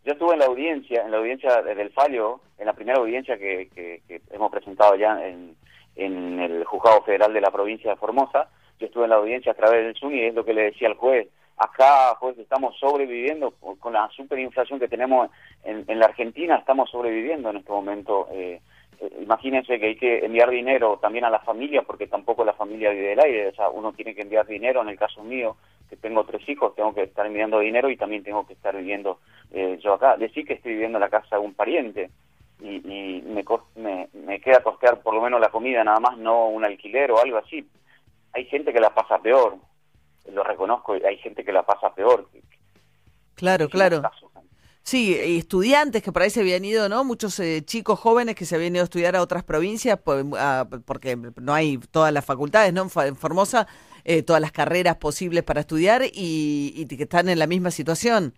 yo estuve en la audiencia, en la audiencia del fallo, en la primera audiencia que, que- que hemos presentado ya en, en el juzgado federal de la provincia de Formosa. Yo estuve en la audiencia a través del Zoom y es lo que le decía al juez. Acá, juez, estamos sobreviviendo con la superinflación que tenemos en, en la Argentina, estamos sobreviviendo en este momento. Eh, eh, imagínense que hay que enviar dinero también a la familia, porque tampoco la familia vive del aire. O sea, uno tiene que enviar dinero. En el caso mío, que tengo tres hijos, tengo que estar enviando dinero y también tengo que estar viviendo eh, yo acá. Decir que estoy viviendo en la casa de un pariente y, y me, me, me queda costear por lo menos la comida, nada más, no un alquiler o algo así. Hay gente que la pasa peor, lo reconozco, hay gente que la pasa peor. Claro, claro. Sí, estudiantes que por ahí se habían ido, ¿no? Muchos eh, chicos jóvenes que se habían ido a estudiar a otras provincias a- porque no hay todas las facultades, ¿no? En Formosa, eh, todas las carreras posibles para estudiar y, y que están en la misma situación.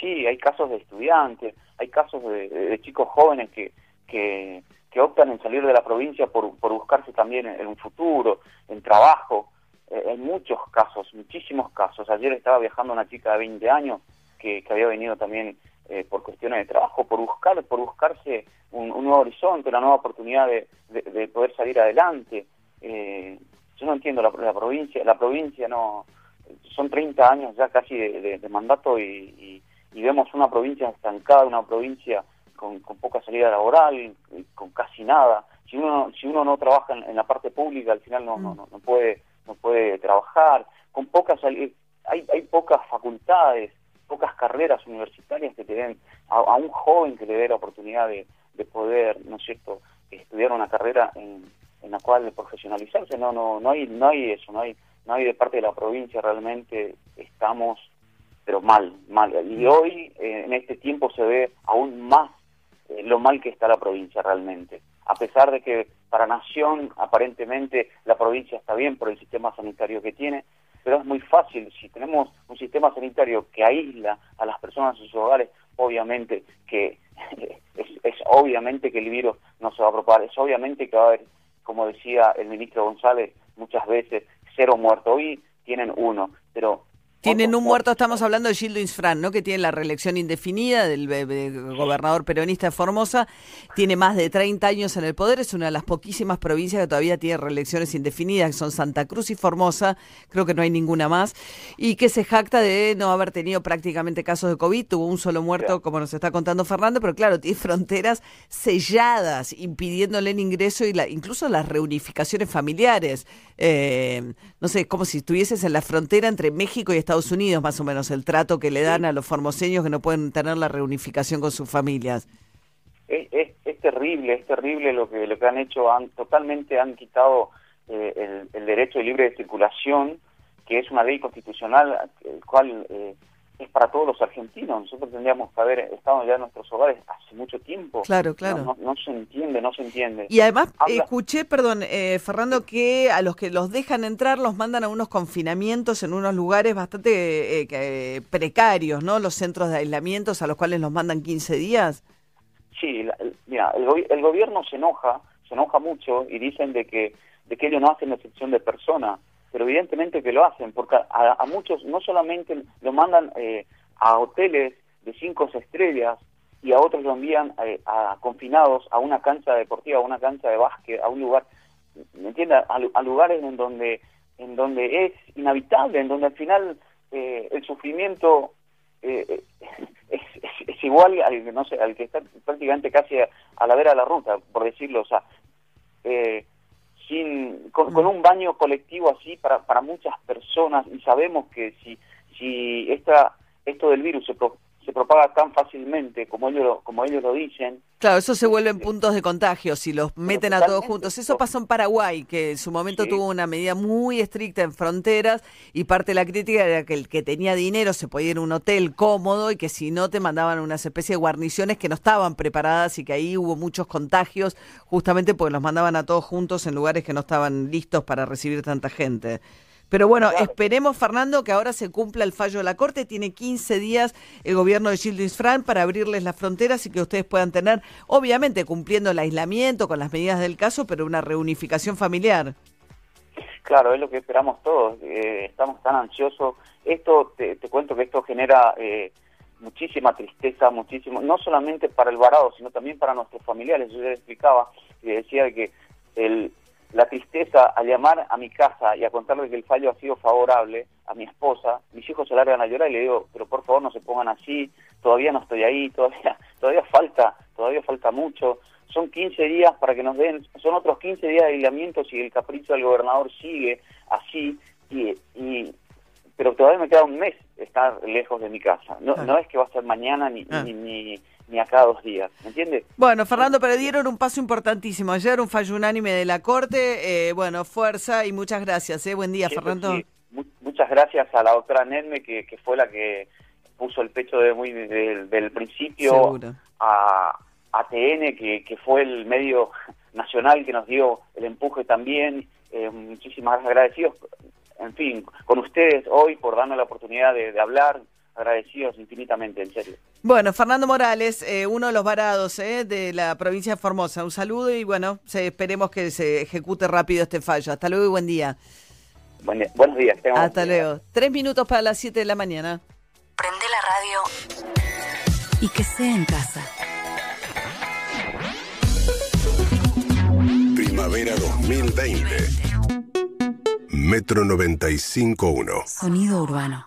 Sí, hay casos de estudiantes, hay casos de, chicos jóvenes que, que, optan en salir de la provincia por, por buscarse también en, en un futuro, en trabajo. Eh, hay muchos casos, muchísimos casos. Ayer estaba viajando una chica de 20 años que, que había venido también eh, por cuestiones de trabajo, por buscar, por buscarse un, un nuevo horizonte, una nueva oportunidad de, de, de poder salir adelante. Eh, yo no entiendo la, la provincia, la provincia no, son 30 años ya casi de, mandato y, vemos una provincia estancada, una provincia con, con poca salida laboral, con casi nada. Si uno si uno no trabaja en, la parte pública, al final no, no, no, no puede no puede trabajar. Con pocas hay hay pocas facultades, pocas carreras universitarias que te den a, a un joven que le dé la oportunidad de, de poder, ¿no es cierto?, estudiar una carrera en, en la cual profesionalizarse. No no no hay no hay eso, no hay no hay de parte de la provincia realmente estamos pero mal, mal. Y hoy, eh, en este tiempo, se ve aún más eh, lo mal que está la provincia realmente. A pesar de que para Nación, aparentemente la provincia está bien por el sistema sanitario que tiene, pero es muy fácil, si tenemos un sistema sanitario que aísla a las personas en sus hogares, obviamente que <laughs> es, es obviamente que el virus no se va a propagar, es obviamente que va a haber, como decía el ministro González muchas veces, cero muertos. Hoy tienen uno, pero Tienen un muerto, estamos hablando de Gildo Insfran, ¿no? Que tiene la reelección indefinida del gobernador peronista de Formosa. Tiene más de 30 años en el poder. Es una de las poquísimas provincias que todavía tiene reelecciones indefinidas, que son Santa Cruz y Formosa. Creo que no hay ninguna más. Y que se jacta de no haber tenido prácticamente casos de COVID. Tuvo un solo muerto, como nos está contando Fernando, pero claro, tiene fronteras selladas, impidiéndole el ingreso y la, incluso las reunificaciones familiares. Eh, no sé, como si estuvieses en la frontera entre México y Estados Unidos, más o menos, el trato que le dan a los formoseños que no pueden tener la reunificación con sus familias. es, es, es terrible, es terrible lo que, lo que han hecho, han totalmente han quitado eh, el, el derecho de libre circulación, que es una ley constitucional, el cual eh, es para todos los argentinos. Nosotros tendríamos que haber estado ya en nuestros hogares hace mucho tiempo. Claro, claro. No, no, no se entiende, no se entiende. Y además Habla- escuché, perdón, eh, Fernando, que a los que los dejan entrar los mandan a unos confinamientos en unos lugares bastante eh, que- precarios, ¿no? Los centros de aislamientos a los cuales los mandan 15 días. Sí, la- mira, el, el gobierno se enoja, se enoja mucho y dicen de que de que ellos no hacen excepción de persona, pero evidentemente que lo hacen, porque a, a muchos no solamente lo mandan eh, a hoteles de cinco estrellas y a otros lo envían eh, a confinados a una cancha deportiva, a una cancha de básquet, a un lugar, ¿me entiendes? A, a lugares en donde en donde es inhabitable, en donde al final eh, el sufrimiento eh, eh, <laughs> es, es- es igual al no sé al que está prácticamente casi a, a la vera de la ruta por decirlo o sea eh, sin con, con un baño colectivo así para para muchas personas y sabemos que si si esta esto del virus se pro- se propaga tan fácilmente como ellos lo, como ellos lo dicen Claro, eso se vuelven puntos de contagio si los meten a todos juntos. Eso pasó en Paraguay, que en su momento tuvo una medida muy estricta en fronteras y parte de la crítica era que el que tenía dinero se podía ir a un hotel cómodo y que si no te mandaban unas especies de guarniciones que no estaban preparadas y que ahí hubo muchos contagios justamente porque los mandaban a todos juntos en lugares que no estaban listos para recibir tanta gente. Pero bueno, esperemos, Fernando, que ahora se cumpla el fallo de la Corte. Tiene 15 días el gobierno de Gilles Fran para abrirles las fronteras y que ustedes puedan tener, obviamente cumpliendo el aislamiento con las medidas del caso, pero una reunificación familiar. Claro, es lo que esperamos todos. eh, estamos tan ansiosos. Esto, te, te cuento que esto genera eh, muchísima tristeza, muchísimo, no solamente para el varado, sino también para nuestros familiares. Yo ya explicaba y decía que el, la tristeza al llamar a mi casa y a contarle que el fallo ha sido favorable a mi esposa, mis hijos se largan a llorar y le digo, pero por favor no se pongan así, todavía no estoy ahí, todavía, <laughs> todavía falta, todavía falta mucho. Son 15 días para que nos den, son otros 15 días de aislamiento si el capricho del gobernador sigue así, y, y pero todavía me queda un mes estar lejos de mi casa. No, Ah. no es que va a ser mañana ni, Ah. ni, ni, ni acá dos días, ¿me entiendes? Bueno, Fernando, pero dieron un paso importantísimo. Ayer un fallo unánime de la Corte. eh, bueno, fuerza y muchas gracias. ¿eh? Buen día, Sí, Fernando. sí. Mu- muchas gracias a la doctora Nedme, que, que fue la que puso el pecho de muy de- del principio, Seguro. a ATN, que, que fue el medio nacional que nos dio el empuje también. Eh, muchísimas gracias, agradecidos, en fin, con ustedes hoy por darnos la oportunidad de, de hablar, agradecidos infinitamente, en serio. Bueno, Fernando Morales, eh, uno de los varados eh, de la provincia de Formosa. Un saludo y bueno, se, esperemos que se ejecute rápido este fallo. Hasta luego y buen día. Buen día- buenos días. Hasta día. luego. Tres minutos para las siete de la mañana. Prende la radio y que sea en casa. Primavera 2020. Metro 95.1. Sonido urbano.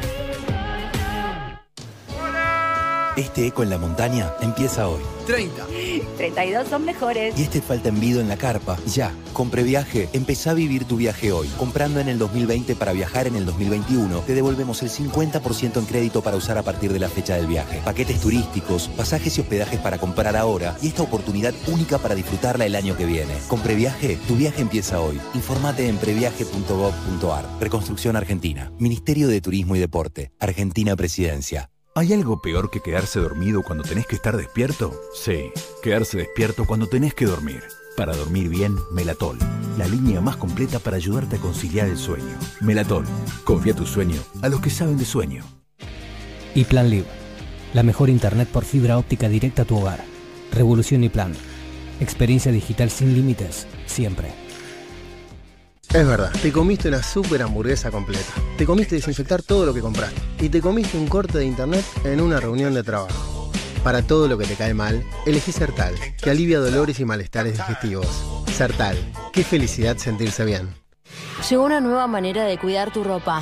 Este eco en la montaña empieza hoy. 30. 32 son mejores. Y este falta envido en la carpa. Ya, con Previaje, empezá a vivir tu viaje hoy. Comprando en el 2020 para viajar en el 2021, te devolvemos el 50% en crédito para usar a partir de la fecha del viaje. Paquetes turísticos, pasajes y hospedajes para comprar ahora y esta oportunidad única para disfrutarla el año que viene. Con Previaje, tu viaje empieza hoy. Infórmate en previaje.gov.ar. Reconstrucción Argentina. Ministerio de Turismo y Deporte. Argentina Presidencia. ¿Hay algo peor que quedarse dormido cuando tenés que estar despierto? Sí, quedarse despierto cuando tenés que dormir. Para dormir bien, Melatol, la línea más completa para ayudarte a conciliar el sueño. Melatol, confía tu sueño a los que saben de sueño. Y Plan Live, la mejor internet por fibra óptica directa a tu hogar. Revolución y Plan. Experiencia digital sin límites, siempre. Es verdad, te comiste una super hamburguesa completa. Te comiste desinfectar todo lo que compraste. Y te comiste un corte de internet en una reunión de trabajo. Para todo lo que te cae mal, elegí Sertal, que alivia dolores y malestares digestivos. Sertal, qué felicidad sentirse bien. Llegó una nueva manera de cuidar tu ropa.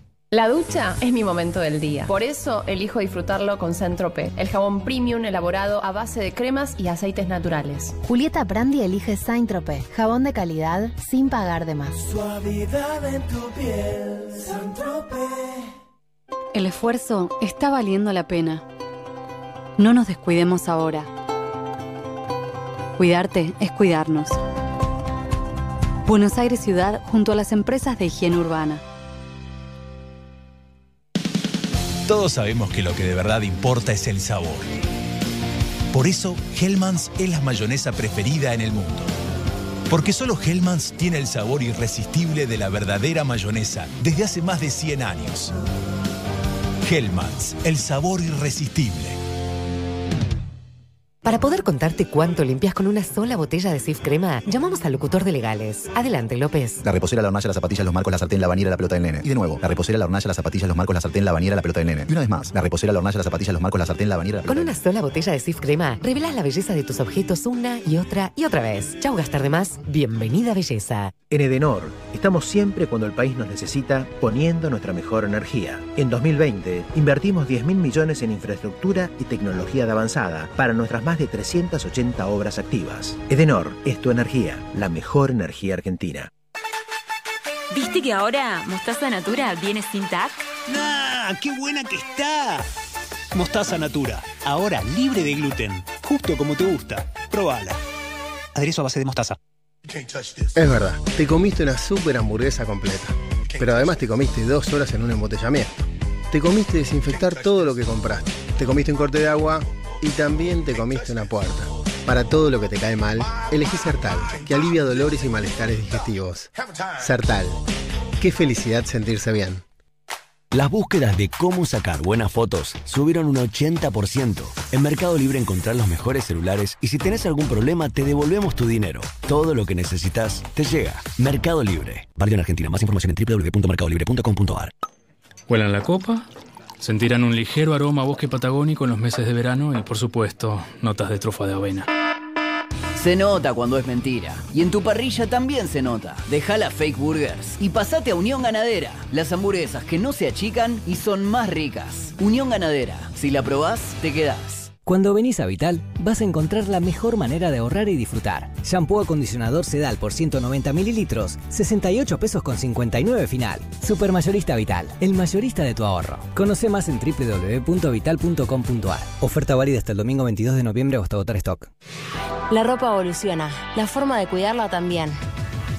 La ducha es mi momento del día. Por eso elijo disfrutarlo con Centrope, el jabón premium elaborado a base de cremas y aceites naturales. Julieta Brandi elige Saint-Tropez, jabón de calidad sin pagar de más. Suavidad en tu piel, El esfuerzo está valiendo la pena. No nos descuidemos ahora. Cuidarte es cuidarnos. Buenos Aires Ciudad junto a las empresas de higiene urbana. Todos sabemos que lo que de verdad importa es el sabor. Por eso, Hellmann's es la mayonesa preferida en el mundo. Porque solo Hellmann's tiene el sabor irresistible de la verdadera mayonesa desde hace más de 100 años. Hellmann's, el sabor irresistible. Para poder contarte cuánto limpias con una sola botella de Sif Crema, llamamos al locutor de legales. Adelante, López. La reposera, la hornalla, las zapatillas, los marcos, la sartén, la bañera, la pelota del nene. Y de nuevo, la reposera, la hornalla, las zapatillas, los marcos, la sartén, la bañera, la pelota del nene. Y una vez más, la reposera, la hornalla, las zapatillas, los marcos, la sartén, la bañera, la Con una sola botella de Sif Crema, revelas la belleza de tus objetos una y otra y otra vez. Chau gastar de más. Bienvenida belleza. En Edenor, estamos siempre cuando el país nos necesita poniendo nuestra mejor energía. En 2020, invertimos 10 mil millones en infraestructura y tecnología de avanzada para nuestras más de 380 obras activas. Edenor es tu energía, la mejor energía argentina. ¿Viste que ahora Mostaza Natura viene sin TAC? ¡Ah! ¡Qué buena que está! Mostaza Natura, ahora libre de gluten, justo como te gusta. Probala. Aderezo a base de mostaza. Es verdad, te comiste una super hamburguesa completa. Pero además te comiste dos horas en un embotellamiento. Te comiste desinfectar todo lo que compraste. Te comiste un corte de agua y también te comiste una puerta. Para todo lo que te cae mal, elegí Sertal, que alivia dolores y malestares digestivos. Sertal, qué felicidad sentirse bien. Las búsquedas de cómo sacar buenas fotos subieron un 80%. En Mercado Libre encontrás los mejores celulares y si tenés algún problema te devolvemos tu dinero. Todo lo que necesitas te llega. Mercado Libre. Válido en Argentina. Más información en www.mercadolibre.com.ar. Huelan la copa, sentirán un ligero aroma a bosque patagónico en los meses de verano y, por supuesto, notas de trufa de avena. Se nota cuando es mentira. Y en tu parrilla también se nota. Deja las fake burgers y pasate a Unión Ganadera. Las hamburguesas que no se achican y son más ricas. Unión Ganadera. Si la probás, te quedás. Cuando venís a Vital, vas a encontrar la mejor manera de ahorrar y disfrutar. Shampoo acondicionador Sedal por 190 mililitros, 68 pesos con 59 final. Supermayorista Vital, el mayorista de tu ahorro. Conoce más en www.vital.com.ar. Oferta válida hasta el domingo 22 de noviembre hasta agotar stock. La ropa evoluciona, la forma de cuidarla también.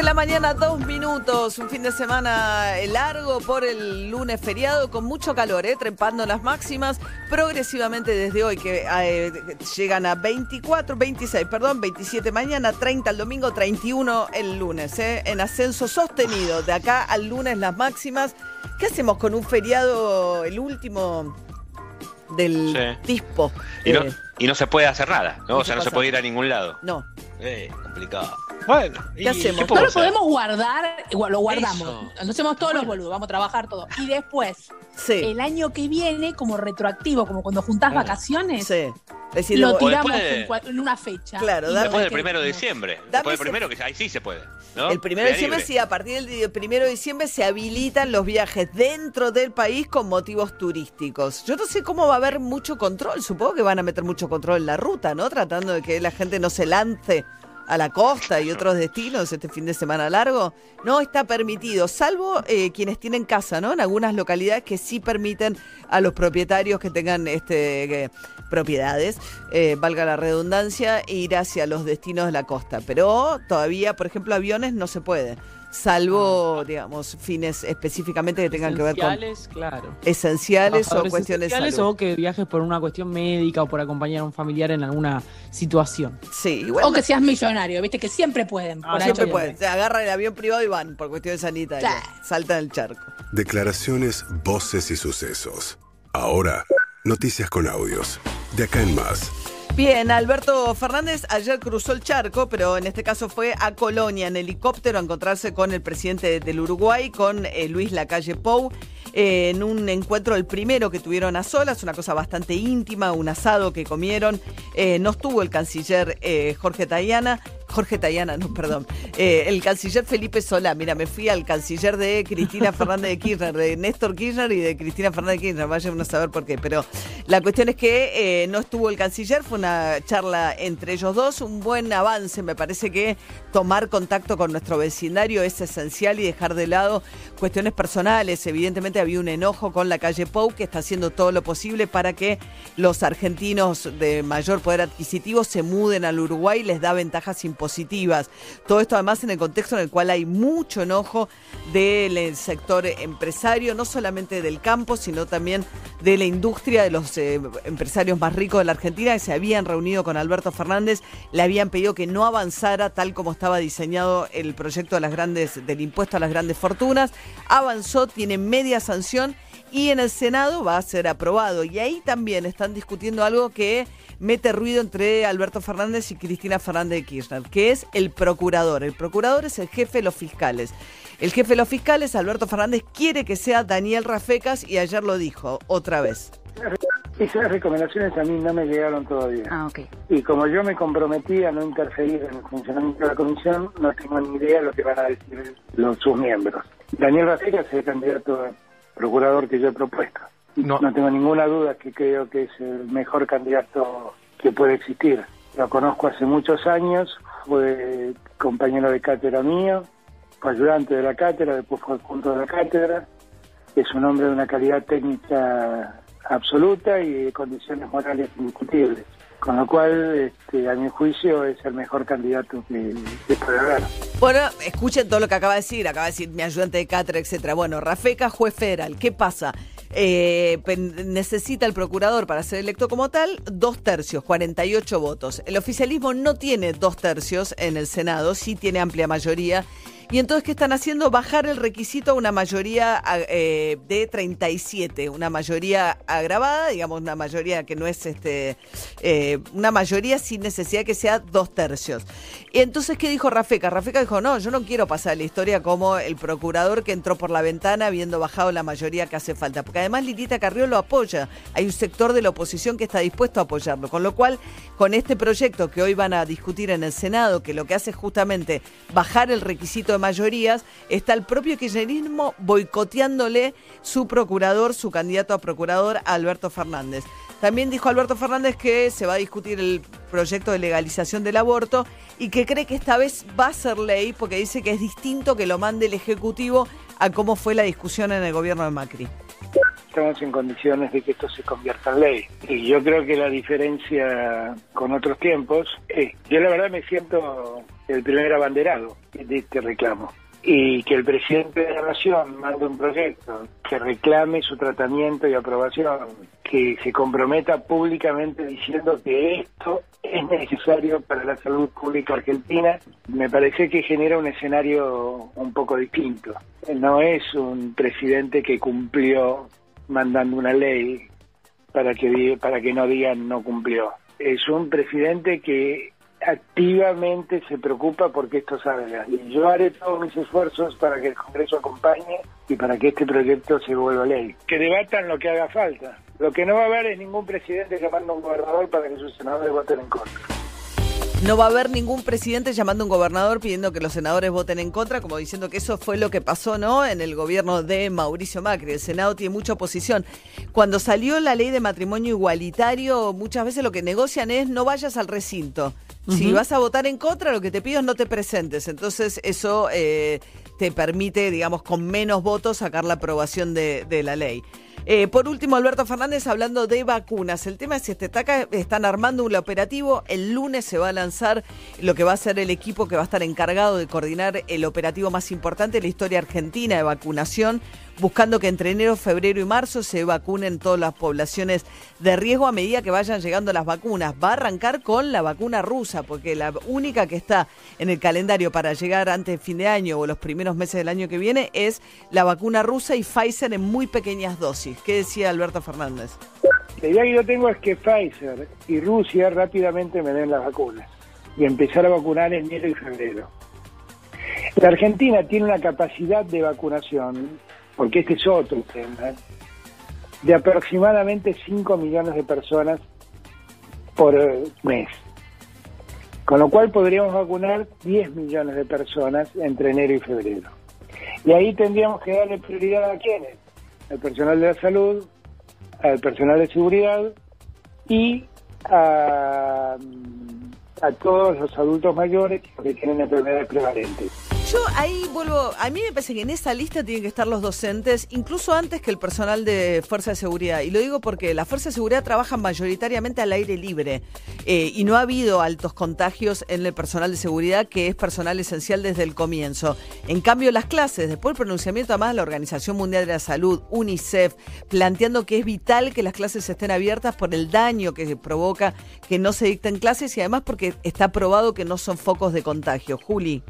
De la mañana, dos minutos. Un fin de semana largo por el lunes feriado con mucho calor, ¿eh? trepando las máximas progresivamente desde hoy, que eh, llegan a 24, 26, perdón, 27 mañana, 30 el domingo, 31 el lunes, ¿eh? en ascenso sostenido. De acá al lunes las máximas. ¿Qué hacemos con un feriado, el último del dispo? Y no, Eh, y no se puede hacer nada, ¿no? O sea, se no se puede ir a ningún lado. No. Eh, complicado. Bueno, ¿Qué hacemos? No lo hacer? podemos guardar, igual lo guardamos. Eso. Nos hacemos todos los boludos, vamos a trabajar todo. Y después, el año que viene, como retroactivo, como cuando juntás vacaciones, Decir, lo tiramos de- en, una fecha. Claro, dame- Después del primero de diciembre. Dame Después del primero, que ahí sí se puede. ¿no? El primero de diciembre, libre. sí, a partir del primero de diciembre se habilitan los viajes dentro del país con motivos turísticos. Yo no sé cómo va a haber mucho control, supongo que van a meter mucho control en la ruta, ¿no? Tratando de que la gente no se lance a la costa y otros destinos este fin de semana largo. No está permitido, salvo eh, quienes tienen casa, ¿no? En algunas localidades que sí permiten a los propietarios que tengan este propiedades, eh, valga la redundancia, ir hacia los destinos de la costa. Pero todavía, por ejemplo, aviones no se puede, salvo, digamos, fines específicamente que tengan que ver con Esenciales, claro. esenciales o cuestiones esenciales salud. o que viajes por una cuestión médica o por acompañar a un familiar en alguna situación. Sí, O que seas millonario, viste que siempre pueden. por ahí. Ah, Siempre pueden, se agarran el avión privado y van por cuestiones sanitarias, saltan el charco. Declaraciones, voces y sucesos. Ahora, noticias con audios. De acá en más. Bien, Alberto Fernández ayer cruzó el charco, pero en este caso fue a Colonia en helicóptero a encontrarse con el presidente del Uruguay, con eh, Luis Lacalle Pou, eh, en un encuentro, el primero que tuvieron a solas, una cosa bastante íntima, un asado que comieron. Eh, no estuvo el canciller Jorge Tayana. Jorge Tayana, no, perdón. Eh, el canciller Felipe Solá. Mira, me fui al canciller de Cristina <laughs> Fernández de Kirchner, de Néstor Kirchner y de Cristina Fernández de Kirchner. Vayan uno a saber por qué. Pero la cuestión es que eh, no estuvo el canciller, fue una charla entre ellos dos, un buen avance. Me parece que tomar contacto con nuestro vecindario es esencial y dejar de lado cuestiones personales. Evidentemente había un enojo con la calle Pou que está haciendo todo lo posible para que los argentinos de mayor poder adquisitivo se muden al Uruguay, les da ventajas impositivas. Todo esto además en el contexto en el cual hay mucho enojo del eh, sector empresario, no solamente del campo, sino también de la industria, de los eh, empresarios más ricos de la Argentina, que se habían reunido con Alberto Fernández, le habían pedido que no avanzara tal como estaba diseñado el proyecto de las grandes, del impuesto a las grandes fortunas. Avanzó, tiene media sanción y en el Senado va a ser aprobado. Y ahí también están discutiendo algo que mete ruido entre Alberto Fernández y Cristina Fernández de Kirchner, que es el procurador. El procurador es el jefe de los fiscales. El jefe de los fiscales, Alberto Fernández, quiere que sea Daniel Rafecas y ayer lo dijo otra vez. Esas recomendaciones a mí no me llegaron todavía. Ah, ok. Y como yo me comprometí a no interferir en el funcionamiento de la comisión, no tengo ni idea de lo que van a decir los, sus miembros. Daniel Rafecas es el candidato a procurador que yo he propuesto. No. tengo ninguna duda que creo que es el mejor candidato que puede existir. Lo conozco hace muchos años, fue compañero de cátedra mío, fue ayudante de la cátedra, después fue adjunto de la cátedra. Es un hombre de una calidad técnica absoluta y de condiciones morales indiscutibles. Con lo cual, este, a mi juicio, es el mejor candidato que, que puede haber. Bueno, escuchen todo lo que acaba de decir, acaba de decir mi ayudante de cátedra, etcétera. Bueno, Rafeca, juez federal, ¿qué pasa? Eh, necesita el procurador para ser electo como tal dos tercios, 48 votos. El oficialismo no tiene dos tercios en el Senado, sí tiene amplia mayoría. Y entonces, ¿qué están haciendo? Bajar el requisito a una mayoría eh, de 37, una mayoría agravada, digamos, una mayoría que no es este, eh, una mayoría sin necesidad que sea dos tercios. Y entonces, ¿qué dijo Rafeca? Rafeca dijo, no, yo no quiero pasar la historia como el procurador que entró por la ventana habiendo bajado la mayoría que hace falta, porque además Lilita Carrió lo apoya. Hay un sector de la oposición que está dispuesto a apoyarlo, con lo cual, con este proyecto que hoy van a discutir en el Senado, que lo que hace es justamente bajar el requisito de mayorías, está el propio kirchnerismo boicoteándole su procurador, su candidato a procurador, Alberto Fernández. También dijo Alberto Fernández que se va a discutir el proyecto de legalización del aborto y que cree que esta vez va a ser ley porque dice que es distinto que lo mande el Ejecutivo a cómo fue la discusión en el gobierno de Macri. Estamos en condiciones de que esto se convierta en ley. Y yo creo que la diferencia con otros tiempos es, yo la verdad me siento el primer abanderado de este reclamo y que el presidente de la nación mande un proyecto que reclame su tratamiento y aprobación, que se comprometa públicamente diciendo que esto es necesario para la salud pública argentina, me parece que genera un escenario un poco distinto. No es un presidente que cumplió mandando una ley para que, para que no digan no cumplió. Es un presidente que activamente se preocupa porque esto salga. Y yo haré todos mis esfuerzos para que el Congreso acompañe y para que este proyecto se vuelva ley. Que debatan lo que haga falta. Lo que no va a haber es ningún presidente llamando a un gobernador para que sus senadores voten en contra. No va a haber ningún presidente llamando a un gobernador pidiendo que los senadores voten en contra, como diciendo que eso fue lo que pasó, ¿no? En el gobierno de Mauricio Macri. El Senado tiene mucha oposición. Cuando salió la ley de matrimonio igualitario, muchas veces lo que negocian es no vayas al recinto. Si vas a votar en contra, lo que te pido es no te presentes. Entonces, eso eh, te permite, digamos, con menos votos sacar la aprobación de, la ley. Eh, por último, Alberto Fernández hablando de vacunas. El tema es si este están armando un operativo. El lunes se va a lanzar lo que va a ser el equipo que va a estar encargado de coordinar el operativo más importante de la historia argentina de vacunación buscando que entre enero, febrero y marzo se vacunen todas las poblaciones de riesgo a medida que vayan llegando las vacunas. Va a arrancar con la vacuna rusa, porque la única que está en el calendario para llegar antes de fin de año o los primeros meses del año que viene es la vacuna rusa y Pfizer en muy pequeñas dosis. ¿Qué decía Alberto Fernández? La idea que yo tengo es que Pfizer y Rusia rápidamente me den las vacunas y empezar a vacunar en enero y febrero. La Argentina tiene una capacidad de vacunación porque este es otro tema, de aproximadamente 5 millones de personas por mes. Con lo cual podríamos vacunar 10 millones de personas entre enero y febrero. Y ahí tendríamos que darle prioridad a quiénes? Al personal de la salud, al personal de seguridad y a, a todos los adultos mayores que tienen enfermedades prevalentes. Yo ahí vuelvo, a mí me parece que en esa lista tienen que estar los docentes, incluso antes que el personal de Fuerza de Seguridad. Y lo digo porque la Fuerza de Seguridad trabaja mayoritariamente al aire libre eh, y no ha habido altos contagios en el personal de seguridad, que es personal esencial desde el comienzo. En cambio, las clases, después del pronunciamiento además de la Organización Mundial de la Salud, UNICEF, planteando que es vital que las clases estén abiertas por el daño que provoca que no se dicten clases y además porque está probado que no son focos de contagio. Juli.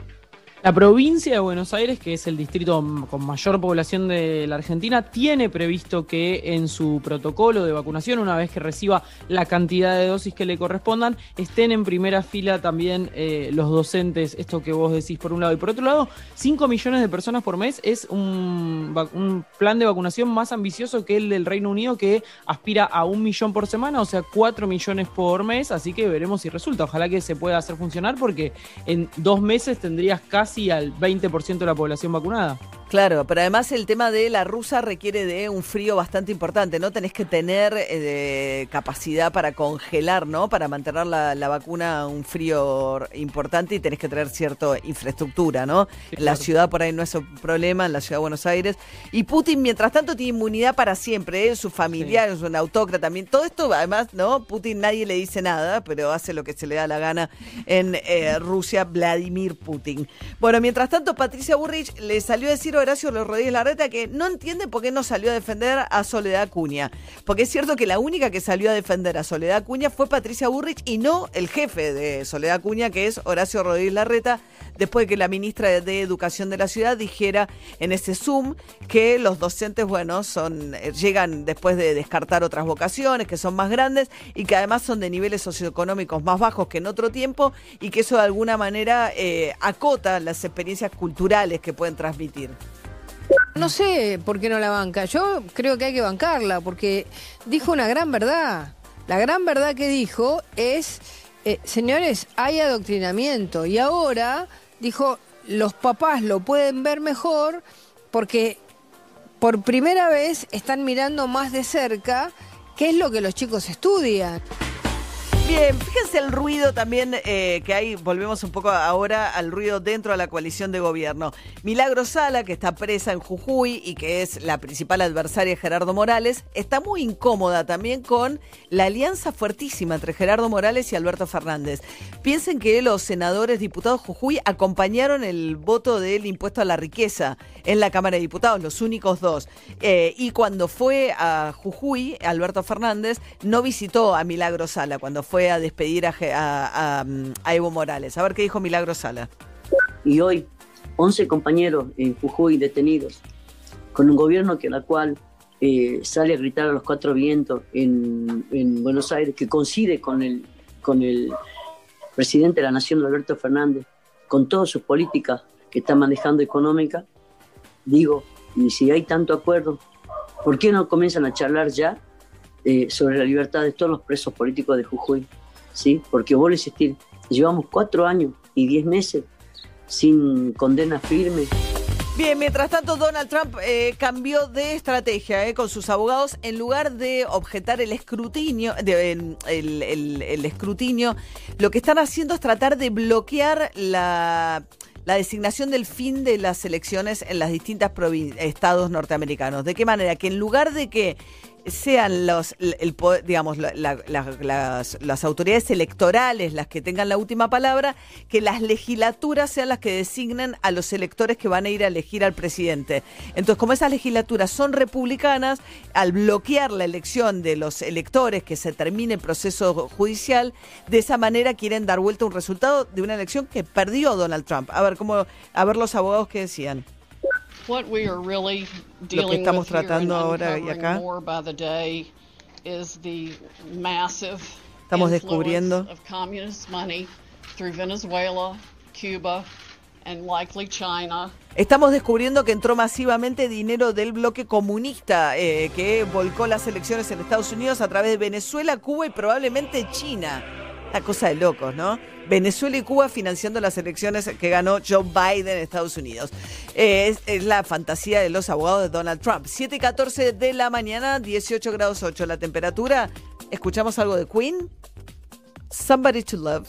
La provincia de Buenos Aires, que es el distrito con mayor población de la Argentina, tiene previsto que en su protocolo de vacunación, una vez que reciba la cantidad de dosis que le correspondan, estén en primera fila también eh, los docentes, esto que vos decís por un lado. Y por otro lado, 5 millones de personas por mes es un, un plan de vacunación más ambicioso que el del Reino Unido, que aspira a un millón por semana, o sea, 4 millones por mes. Así que veremos si resulta. Ojalá que se pueda hacer funcionar, porque en dos meses tendrías casi casi al 20% de la población vacunada. Claro, pero además el tema de la rusa requiere de un frío bastante importante, ¿no? Tenés que tener eh, capacidad para congelar, ¿no? Para mantener la, vacuna a un frío importante y tenés que tener cierta infraestructura, ¿no? La ciudad por ahí no es un problema, en la ciudad de Buenos Aires. Y Putin, mientras tanto, tiene inmunidad para siempre, ¿eh? Su familiar, es un autócrata también. Todo esto, además, ¿no? Putin nadie le dice nada, pero hace lo que se le da la gana en eh, Rusia, Vladimir Putin. Bueno, mientras tanto, Patricia Burrich le salió a decir Horacio Rodríguez Larreta que no entiende por qué no salió a defender a Soledad Cuña. Porque es cierto que la única que salió a defender a Soledad Cuña fue Patricia Burrich y no el jefe de Soledad Cuña, que es Horacio Rodríguez Larreta, después de que la ministra de Educación de la ciudad dijera en ese Zoom que los docentes, bueno, son, eh, llegan después de descartar otras vocaciones, que son más grandes y que además son de niveles socioeconómicos más bajos que en otro tiempo y que eso de alguna manera eh, acota las experiencias culturales que pueden transmitir. No sé por qué no la banca. Yo creo que hay que bancarla porque dijo una gran verdad. La gran verdad que dijo es, eh, señores, hay adoctrinamiento y ahora dijo, los papás lo pueden ver mejor porque por primera vez están mirando más de cerca qué es lo que los chicos estudian. Bien, fíjense el ruido también eh, que hay, volvemos un poco ahora al ruido dentro de la coalición de gobierno. Milagro Sala, que está presa en Jujuy y que es la principal adversaria de Gerardo Morales, está muy incómoda también con la alianza fuertísima entre Gerardo Morales y Alberto Fernández. Piensen que los senadores diputados Jujuy acompañaron el voto del impuesto a la riqueza en la Cámara de Diputados, los únicos dos. Eh, y cuando fue a Jujuy, Alberto Fernández no visitó a Milagro Sala cuando fue a despedir a, Evo Morales. A ver qué dijo Milagro Sala. Y hoy, 11 compañeros en Jujuy detenidos, con un gobierno que la cual eh, sale a gritar a los cuatro vientos en, Buenos Aires, que coincide con el, con el presidente de la Nación, Alberto Fernández, con todas sus políticas que está manejando económica, digo, y si hay tanto acuerdo, ¿por qué no comienzan a charlar ya eh, sobre la libertad de todos los presos políticos de Jujuy, ¿sí? Porque vuelvo insistir, llevamos cuatro años y diez meses sin condena firme. Bien, mientras tanto Donald Trump eh, cambió de estrategia eh, con sus abogados en lugar de objetar el escrutinio, el, escrutinio, lo que están haciendo es tratar de bloquear la la designación del fin de las elecciones en las distintas estados norteamericanos. ¿De qué manera? Que en lugar de que sean los, el, digamos, las, autoridades electorales las que tengan la última palabra, que las legislaturas sean las que designen a los electores que van a ir a elegir al presidente. Entonces, como esas legislaturas son republicanas, al bloquear la elección de los electores, que se termine el proceso judicial, de esa manera quieren dar vuelta un resultado de una elección que perdió Donald Trump. A ver, cómo, a ver los abogados que decían. Lo que estamos tratando ahora y acá estamos descubriendo Estamos descubriendo que entró masivamente dinero del bloque comunista eh, que volcó las elecciones en Estados Unidos a través de Venezuela, Cuba y probablemente China. La cosa de locos, ¿no? Venezuela y Cuba financiando las elecciones que ganó Joe Biden en Estados Unidos. es, la fantasía de los abogados de Donald Trump. 7 y 14 de la mañana, 18 grados 8 la temperatura. ¿Escuchamos algo de Queen? Somebody to Love.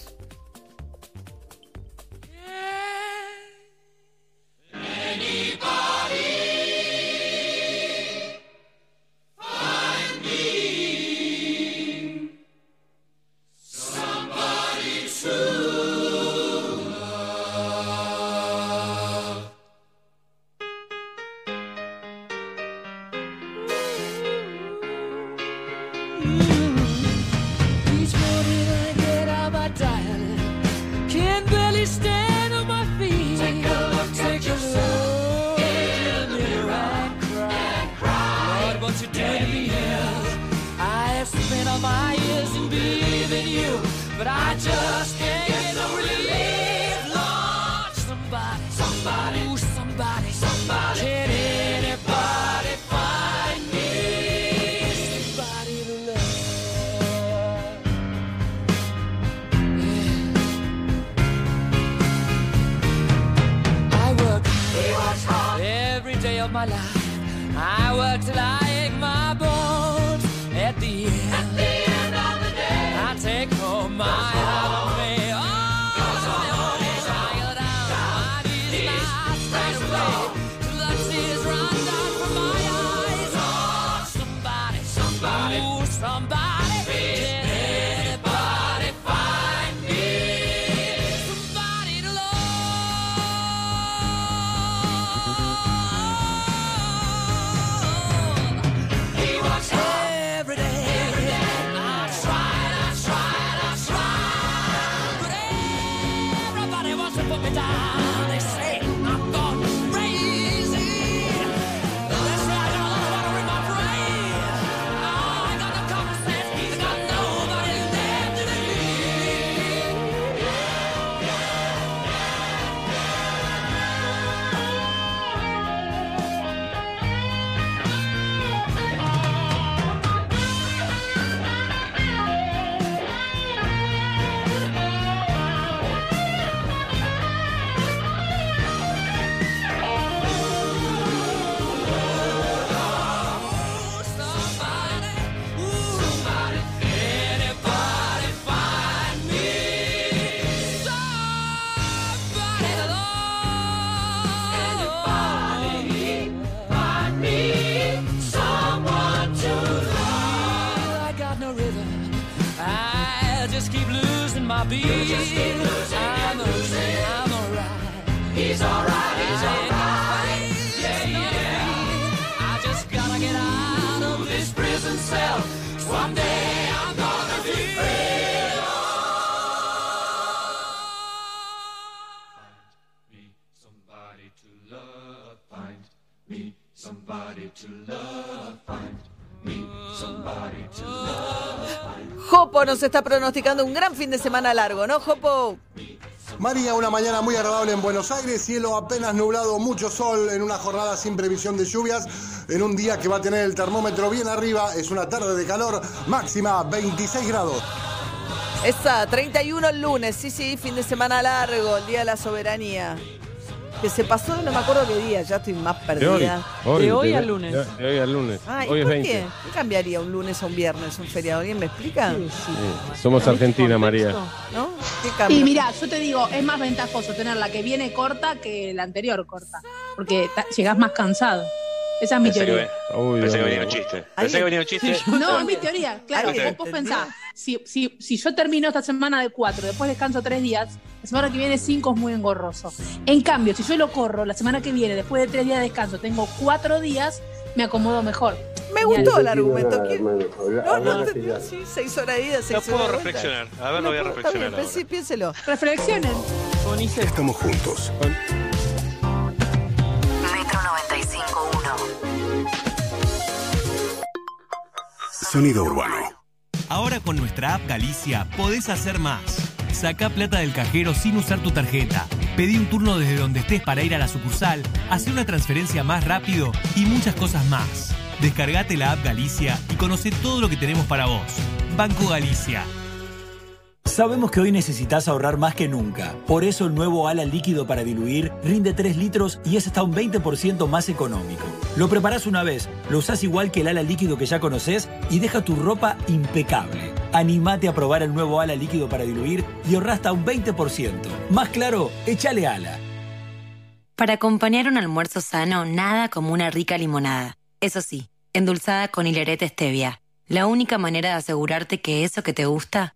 Nos está pronosticando un gran fin de semana largo, ¿no, Jopo? María, una mañana muy agradable en Buenos Aires, cielo apenas nublado, mucho sol en una jornada sin previsión de lluvias, en un día que va a tener el termómetro bien arriba, es una tarde de calor, máxima 26 grados. Esa, 31 el lunes, sí, sí, fin de semana largo, el Día de la Soberanía. Que se pasó, no me acuerdo qué día, ya estoy más perdida. De hoy al lunes. De, de hoy al lunes. Ah, ¿y hoy es por 20. qué? ¿Qué cambiaría un lunes a un viernes, un feriado? ¿Alguien me explica? Sí, Somos Argentina, María. ¿No? ¿Qué cambia? Y mira, yo te digo, es más ventajoso tener la que viene corta que la anterior corta. Porque ta- llegás más cansado. Esa es mi Pensé que, teoría. ve- pensé que venía un chiste. Pensé que venía un chiste. No, es mi teoría. Claro, ¿Alguien vos, pensás, si, si, si yo termino esta semana de cuatro, después descanso tres días, la semana que viene cinco es muy engorroso. En cambio, si yo lo corro la semana que viene, después de tres días de descanso, tengo cuatro días, me acomodo mejor. Me gustó el argumento. Nada, ¿Quién- hermano, habla- No, no, sí, seis horas de ida, seis No puedo reflexionar. A ver, lo voy a No, reflexionar. bien, ahora. sí, piénselo. Reflexionen. Estamos juntos. Metro 95.1. Sonido urbano. Ahora con nuestra app Galicia podés hacer más. Saca plata del cajero sin usar tu tarjeta. Pedí un turno desde donde estés para ir a la sucursal, hacer una transferencia más rápido y muchas cosas más. Descargate la app Galicia y conoce todo lo que tenemos para vos. Banco Galicia. Sabemos que hoy necesitas ahorrar más que nunca. Por eso el nuevo ala líquido para diluir rinde 3 litros y es hasta un 20% más económico. Lo preparás una vez, lo usás igual que el ala líquido que ya conoces y deja tu ropa impecable. Animate a probar el nuevo ala líquido para diluir y ahorra hasta un 20%. Más claro, échale ala. Para acompañar un almuerzo sano, nada como una rica limonada. Eso sí, endulzada con hilerete stevia. La única manera de asegurarte que eso que te gusta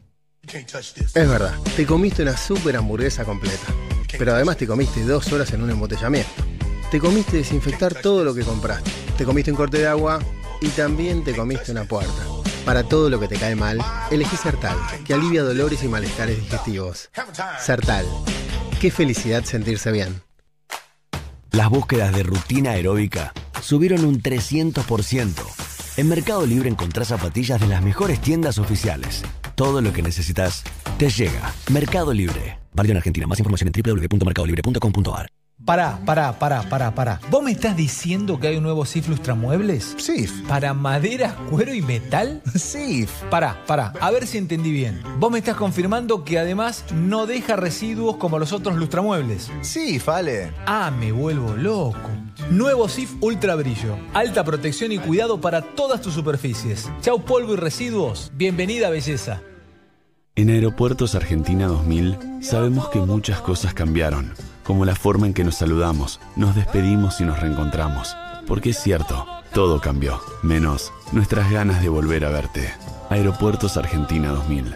Es verdad, te comiste una super hamburguesa completa. Pero además te comiste dos horas en un embotellamiento. Te comiste desinfectar todo lo que compraste. Te comiste un corte de agua y también te comiste una puerta. Para todo lo que te cae mal, elegí Sertal, que alivia dolores y malestares digestivos. Sertal. Qué felicidad sentirse bien. Las búsquedas de rutina aeróbica subieron un 300%. En Mercado Libre encontrás zapatillas de las mejores tiendas oficiales. Todo lo que necesitas te llega. Mercado Libre. Válido en Argentina. Más información en www.mercadolibre.com.ar. Pará, pará, pará, pará, pará. ¿Vos me estás diciendo que hay un nuevo SIF Lustramuebles? SIF. ¿Para madera, cuero y metal? SIF. Pará, pará, a ver si entendí bien. Vos me estás confirmando que además no deja residuos como los otros lustramuebles. SIF, Ale. Ah, me vuelvo loco. Nuevo SIF Ultra Brillo. Alta protección y cuidado para todas tus superficies. Chau polvo y residuos. Bienvenida belleza. En Aeropuertos Argentina 2000 sabemos que muchas cosas cambiaron, como la forma en que nos saludamos, nos despedimos y nos reencontramos. Porque es cierto, todo cambió, menos nuestras ganas de volver a verte. Aeropuertos Argentina 2000.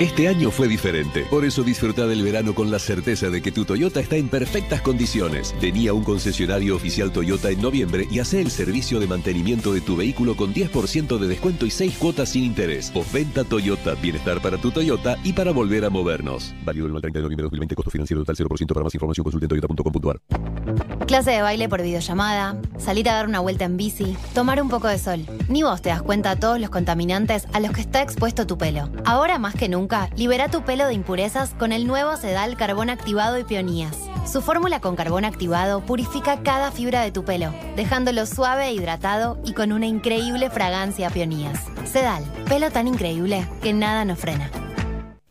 Este año fue diferente, por eso disfruta del verano con la certeza de que tu Toyota está en perfectas condiciones. Venía a un concesionario oficial Toyota en noviembre y hace el servicio de mantenimiento de tu vehículo con 10% de descuento y 6 cuotas sin interés. Venta Toyota, bienestar para tu Toyota y para volver a movernos. Válido el 30 de noviembre de 2020, costo financiero total 0%. Para más información consulte toyota.com.ar. Clase de baile por videollamada, salir a dar una vuelta en bici, tomar un poco de sol. Ni vos te das cuenta de todos los contaminantes a los que está expuesto tu pelo. Ahora más que nunca, libera tu pelo de impurezas con el nuevo Sedal Carbón Activado y Peonías. Su fórmula con carbón activado purifica cada fibra de tu pelo, dejándolo suave e hidratado y con una increíble fragancia a peonías. Sedal, pelo tan increíble que nada nos frena.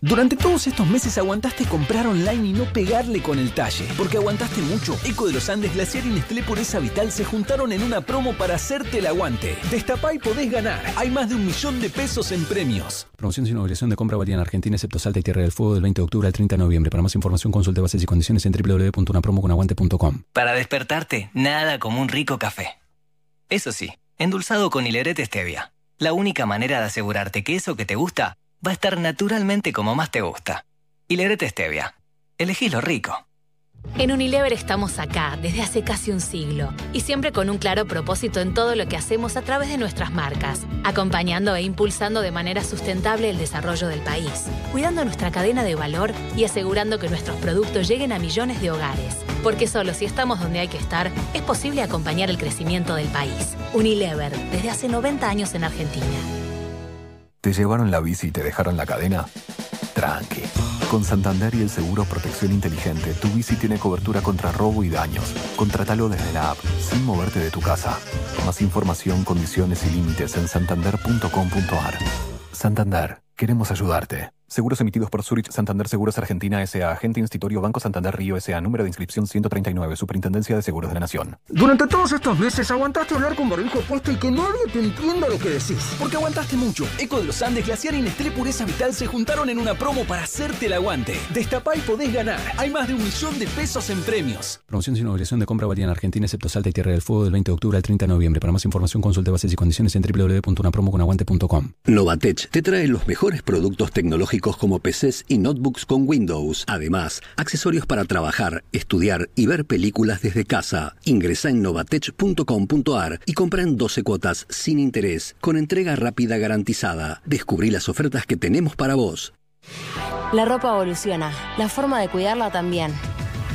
Durante todos estos meses aguantaste comprar online y no pegarle con el talle. Porque aguantaste mucho. Eco de los Andes, Glaciar y Nestlé Pureza Vital se juntaron en una promo para hacerte el aguante. Destapá y podés ganar. Hay más de un millón de pesos en premios. Promoción sin obligación de compra valía en Argentina, excepto Salta y Tierra del Fuego del 20 de octubre al 30 de noviembre. Para más información consulte bases y condiciones en www.unapromoconaguante.com. Para despertarte, nada como un rico café. Eso sí, endulzado con hilerete stevia. La única manera de asegurarte que eso que te gusta va a estar naturalmente como más te gusta. Hilerete stevia. Elegí lo rico. En Unilever estamos acá desde hace casi un siglo y siempre con un claro propósito en todo lo que hacemos a través de nuestras marcas, acompañando e impulsando de manera sustentable el desarrollo del país, cuidando nuestra cadena de valor y asegurando que nuestros productos lleguen a millones de hogares. Porque solo si estamos donde hay que estar, es posible acompañar el crecimiento del país. Unilever, desde hace 90 años en Argentina. ¿Te llevaron la bici y te dejaron la cadena? Tranqui. Con Santander y el seguro Protección Inteligente, tu bici tiene cobertura contra robo y daños. Contratalo desde la app, sin moverte de tu casa. Más información, condiciones y límites en santander.com.ar. Santander, queremos ayudarte. Seguros emitidos por Zurich Santander Seguros Argentina S.A. Agente Institutorio Banco Santander Río S.A. Número de inscripción 139. Superintendencia de Seguros de la Nación. Durante todos estos meses aguantaste hablar con barbijo puesto y que nadie te entienda lo que decís. Porque aguantaste mucho. Eco de los Andes, Glaciar y Nestlé Pureza Vital se juntaron en una promo para hacerte el aguante. Destapá y podés ganar. Hay más de un millón de pesos en premios. Promoción sin obligación de compra valía en Argentina, excepto Salta y Tierra del Fuego del 20 de octubre al 30 de noviembre. Para más información consulte bases y condiciones en www.unapromoconaguante.com. Novatech te trae los mejores productos tecnológicos como PCs y notebooks con Windows. Además, accesorios para trabajar, estudiar y ver películas desde casa. Ingresa en novatech.com.ar y compra en 12 cuotas sin interés, con entrega rápida garantizada. Descubrí las ofertas que tenemos para vos. La ropa evoluciona, la forma de cuidarla también.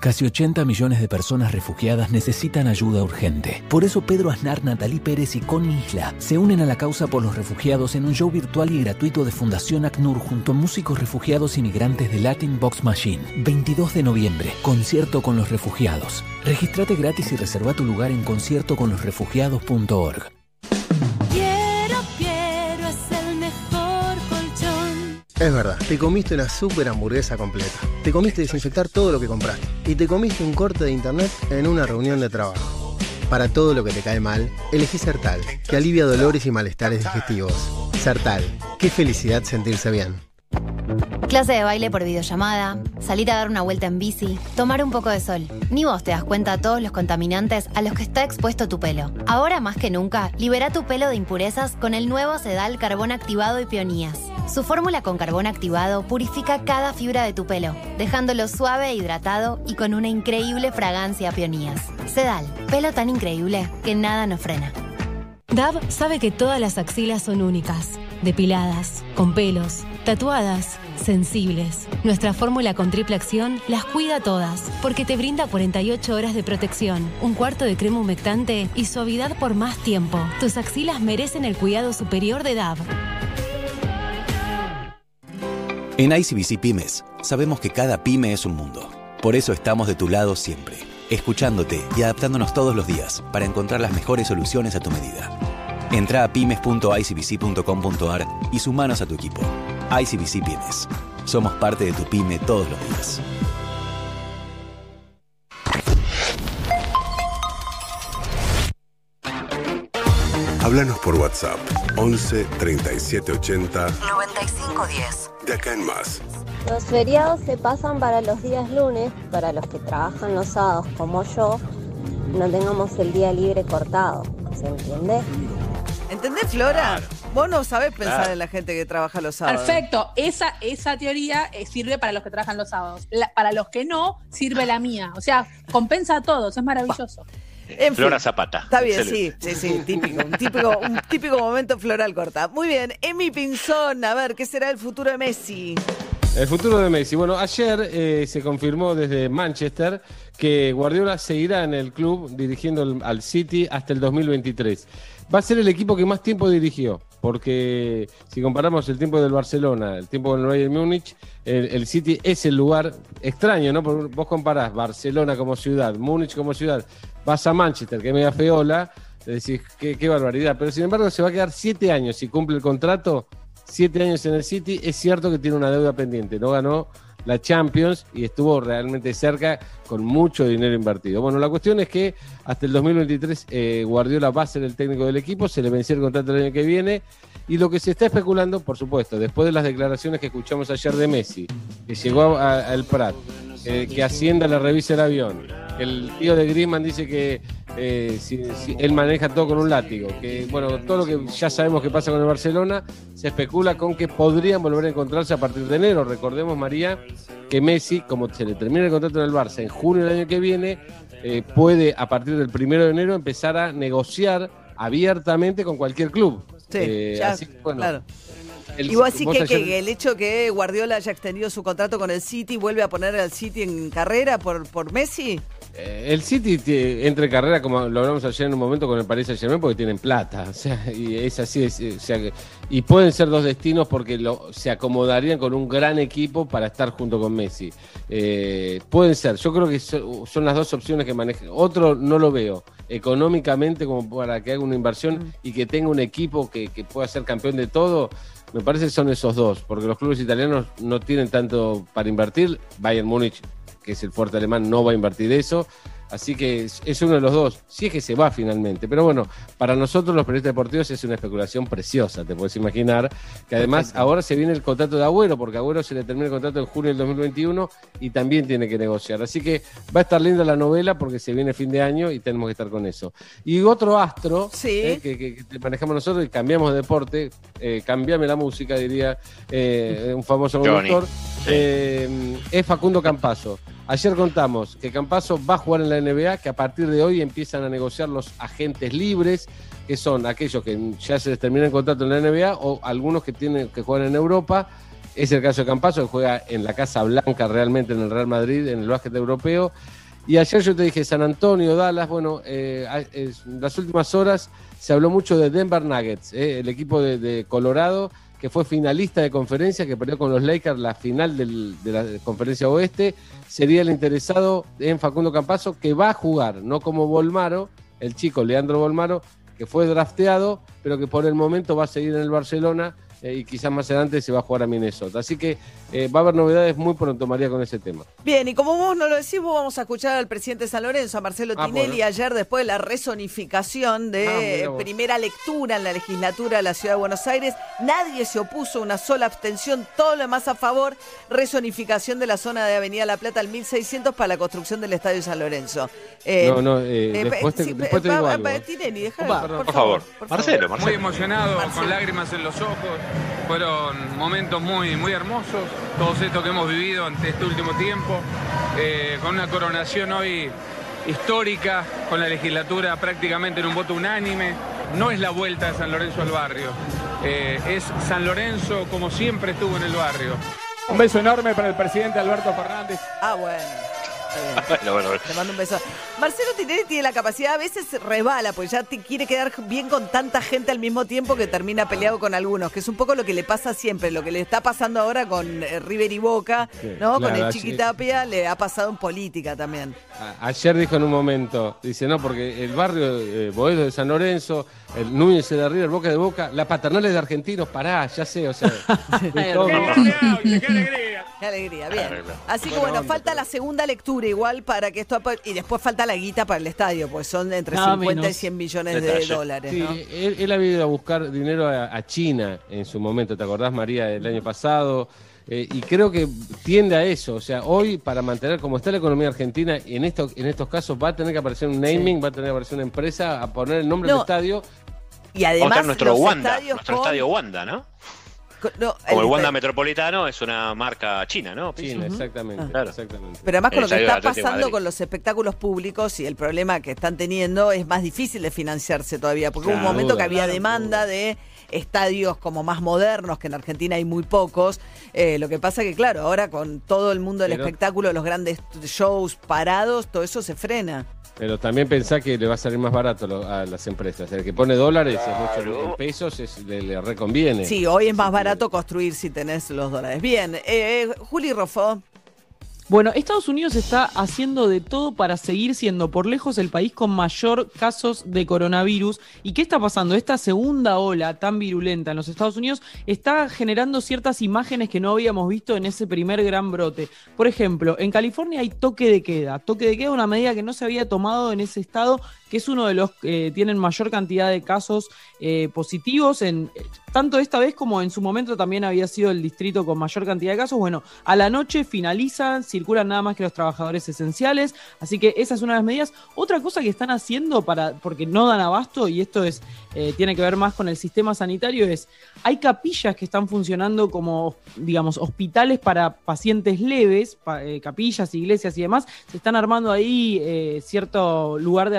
Casi 80 millones de personas refugiadas necesitan ayuda urgente. Por eso Pedro Aznar, Natalí Pérez y Connie Isla se unen a la causa por los refugiados en un show virtual y gratuito de Fundación ACNUR junto a músicos refugiados y migrantes de Latin Box Machine. 22 de noviembre, concierto con los refugiados. Regístrate gratis y reserva tu lugar en conciertoconlosrefugiados.org. Es verdad, te comiste una super hamburguesa completa. Te comiste desinfectar todo lo que compraste. Y te comiste un corte de internet en una reunión de trabajo. Para todo lo que te cae mal, elegí Sertal, que alivia dolores y malestares digestivos. Sertal, qué felicidad sentirse bien. Clase de baile por videollamada, salir a dar una vuelta en bici, tomar un poco de sol. Ni vos te das cuenta de todos los contaminantes a los que está expuesto tu pelo. Ahora más que nunca, libera tu pelo de impurezas con el nuevo Sedal Carbón Activado y Peonías. Su fórmula con carbón activado purifica cada fibra de tu pelo, dejándolo suave e hidratado y con una increíble fragancia a peonías. Sedal, pelo tan increíble que nada nos frena. Dab sabe que todas las axilas son únicas, depiladas, con pelos, tatuadas, sensibles. Nuestra fórmula con triple acción las cuida todas, porque te brinda 48 horas de protección, un cuarto de crema humectante y suavidad por más tiempo. Tus axilas merecen el cuidado superior de Dab. En ICBC Pymes, sabemos que cada pyme es un mundo. Por eso estamos de tu lado siempre, escuchándote y adaptándonos todos los días para encontrar las mejores soluciones a tu medida. Entra a pymes.icbc.com.ar y sumanos a tu equipo. ICBC Pymes. Somos parte de tu pyme todos los días. Háblanos por WhatsApp 11 37 80 9510. de acá en más. Los feriados se pasan para los días lunes, para los que trabajan los sábados como yo, no tengamos el día libre cortado. ¿Se entiende? ¿Entendés, Flora? vos no sabés pensar Claro. en la gente que trabaja los sábados. Perfecto, esa, esa teoría eh, sirve para los que trabajan los sábados. La- para los que no, sirve la mía. O sea, compensa a todos, es maravilloso. En fin. Flora Zapata. Está bien, Excelente. sí, sí, sí, típico, un típico, un típico momento floral corta. Muy bien, Emi Pinzón, a ver, ¿qué será el futuro de Messi? El futuro de Messi. Bueno, ayer eh, se confirmó desde Manchester que Guardiola seguirá en el club dirigiendo al City hasta el 2023. Va a ser el equipo que más tiempo dirigió, porque si comparamos el tiempo del Barcelona, el tiempo del Bayern Múnich, el, City es el lugar extraño, ¿no? Porque vos comparás Barcelona como ciudad, Múnich como ciudad, vas a Manchester, que es media feola, decís, qué, qué barbaridad. Pero sin embargo, se va a quedar siete años si cumple el contrato siete años en el City, es cierto que tiene una deuda pendiente, no ganó la Champions y estuvo realmente cerca con mucho dinero invertido. Bueno, la cuestión es que hasta el 2023 eh, Guardiola va a ser el técnico del equipo, se le venció el contrato el año que viene y lo que se está especulando, por supuesto, después de las declaraciones que escuchamos ayer de Messi, que llegó al Prat, eh, que Hacienda le revisa el avión, el tío de Griezmann dice que eh, si- si él maneja todo con un látigo, que bueno, todo lo que ya sabemos que pasa con el Barcelona, se especula con que podrían volver a encontrarse a partir de enero. Recordemos, María, que Messi, como se le termina el contrato en el Barça en junio del año que viene, eh, puede a partir del primero de enero empezar a negociar abiertamente con cualquier club. Sí, Eh, ya, así que, bueno, claro. El- y vos decís que, ayer- que el hecho que Guardiola haya extendido su contrato con el City vuelve a poner al City en carrera por, por Messi. Eh, El City te- entra en carrera, como lo hablamos ayer en un momento con el Paris Saint Germain, porque tienen plata. O sea, y es así. es- o sea, y pueden ser dos destinos porque lo- se acomodarían con un gran equipo para estar junto con Messi. Eh, pueden ser. Yo creo que so- son las dos opciones que manejan. Otro no lo veo económicamente como para que haga una inversión y que tenga un equipo que, que pueda ser campeón de todo. Me parece que son esos dos, porque los clubes italianos no tienen tanto para invertir. Bayern Múnich que es el fuerte alemán, no va a invertir eso. Así que es, es uno de los dos, si es que se va finalmente. Pero bueno, para nosotros los periodistas deportivos es una especulación preciosa, te puedes imaginar. Que además ahora se viene el contrato de Agüero, porque a Agüero se le termina el contrato en junio del 2021 y también tiene que negociar. Así que va a estar linda la novela porque se viene fin de año y tenemos que estar con eso. Y otro astro eh, que, que- que manejamos nosotros y cambiamos de deporte, eh, cambiame la música, diría eh, un famoso conductor, eh, es Facundo Campazo. Ayer contamos que Campazo va a jugar en la NBA, que a partir de hoy empiezan a negociar los agentes libres, que son aquellos que ya se les termina el contrato en la NBA o algunos que tienen que jugar en Europa. Es el caso de Campazo, que juega en la Casa Blanca realmente en el Real Madrid, en el básquet europeo. Y ayer yo te dije San Antonio, Dallas, bueno, eh, en las últimas horas se habló mucho de Denver Nuggets, eh, el equipo de Colorado, que fue finalista de conferencia, que perdió con los Lakers la final de la conferencia oeste, sería el interesado en Facundo Campazo, que va a jugar, no como Volmaro, el chico Leandro Volmaro, que fue drafteado, pero que por el momento va a seguir en el Barcelona eh, y quizás más adelante se va a jugar a Minnesota. Así que eh, va a haber novedades muy pronto, María, con ese tema. Bien, y como vos no lo decís, vos vamos a escuchar al presidente de San Lorenzo, a Marcelo Ah, Tinelli, bueno. ayer después de la resonificación Ah, de vos. primera lectura en la legislatura de la Ciudad de Buenos Aires. Nadie se opuso, una sola abstención, todo lo demás a favor. Resonificación de la zona de Avenida La Plata al 1600 para la construcción del Estadio San Lorenzo. Eh, no, no, eh, eh, después te, sí, después te digo algo. Tinelli, déjame, Opa, por, por favor. favor. Marcelo, Muy emocionado, con lágrimas en los ojos. Fueron momentos muy, muy hermosos, todos estos que hemos vivido ante este último tiempo, eh, con una coronación hoy histórica, con la legislatura prácticamente en un voto unánime. No es la vuelta de San Lorenzo al barrio, eh, es San Lorenzo como siempre estuvo en el barrio. Un beso enorme para el presidente Alberto Fernández. Ah, bueno. <laughs> Bueno, bueno, bueno. Le mando un beso. Marcelo Tinelli tiene la capacidad, a veces rebala, pues ya te quiere quedar bien con tanta gente al mismo tiempo que termina peleado con algunos, que es un poco lo que le pasa siempre, lo que le está pasando ahora con eh, River y Boca, Sí, ¿no? con el Chiquitapia, le ha pasado en política también. Ayer dijo en un momento, dice, no, porque el barrio eh, Boedo de San Lorenzo, el Núñez de River, Boca de Boca, la paternal es de argentinos, pará, ya sé, o sea. <laughs> de todo. Qué alegría, bien. Así que bueno, falta la segunda lectura igual para que esto... Y después falta la guita para el estadio, pues son entre Nada 50 y menos. 100 millones de dólares, Sí, ¿no? él, él había ido a buscar dinero a, a China en su momento, ¿te acordás, María, el año pasado? Eh, y creo que tiende a eso. O sea, hoy, para mantener como está la economía argentina, en, esto, en estos casos va a tener que aparecer un naming, va a tener que aparecer una empresa a poner el nombre No. del estadio. Y además nuestro Wanda, nuestro con- estadio Wanda, ¿no? No, Como el el- Wanda Metropolitano es una marca china, ¿no? China, exactamente. Ah. Claro. exactamente. Pero además con lo que estadio está pasando con los espectáculos públicos y el problema que están teniendo es más difícil de financiarse todavía, porque hubo un momento que había claro, demanda de estadios como más modernos, que en Argentina hay muy pocos. Eh, lo que pasa que, claro, ahora con todo el mundo del Pero- espectáculo, los grandes shows parados, todo eso se frena. Pero también pensá que le va a salir más barato lo- a las empresas. El que pone dólares es mucho en pesos, es- le, le reconviene. Sí, hoy es más barato construir si tenés los dólares. Bien, eh, Juli Rofo. Bueno, Estados Unidos está haciendo de todo para seguir siendo por lejos el país con mayor casos de coronavirus. ¿Y qué está pasando? Esta segunda ola tan virulenta en los Estados Unidos está generando ciertas imágenes que no habíamos visto en ese primer gran brote. Por ejemplo, en California hay toque de queda. Toque de queda una medida que no se había tomado en ese estado, que es uno de los que tienen mayor cantidad de casos eh, positivos, en, tanto esta vez como en su momento también había sido el distrito con mayor cantidad de casos. Bueno, a la noche finalizan, circulan nada más que los trabajadores esenciales, así que esa es una de las medidas. Otra cosa que están haciendo para, porque no dan abasto, y esto es, eh, tiene que ver más con el sistema sanitario, es, hay capillas que están funcionando como, digamos, hospitales para pacientes leves, eh, capillas, iglesias y demás, se están armando ahí eh, cierto lugar de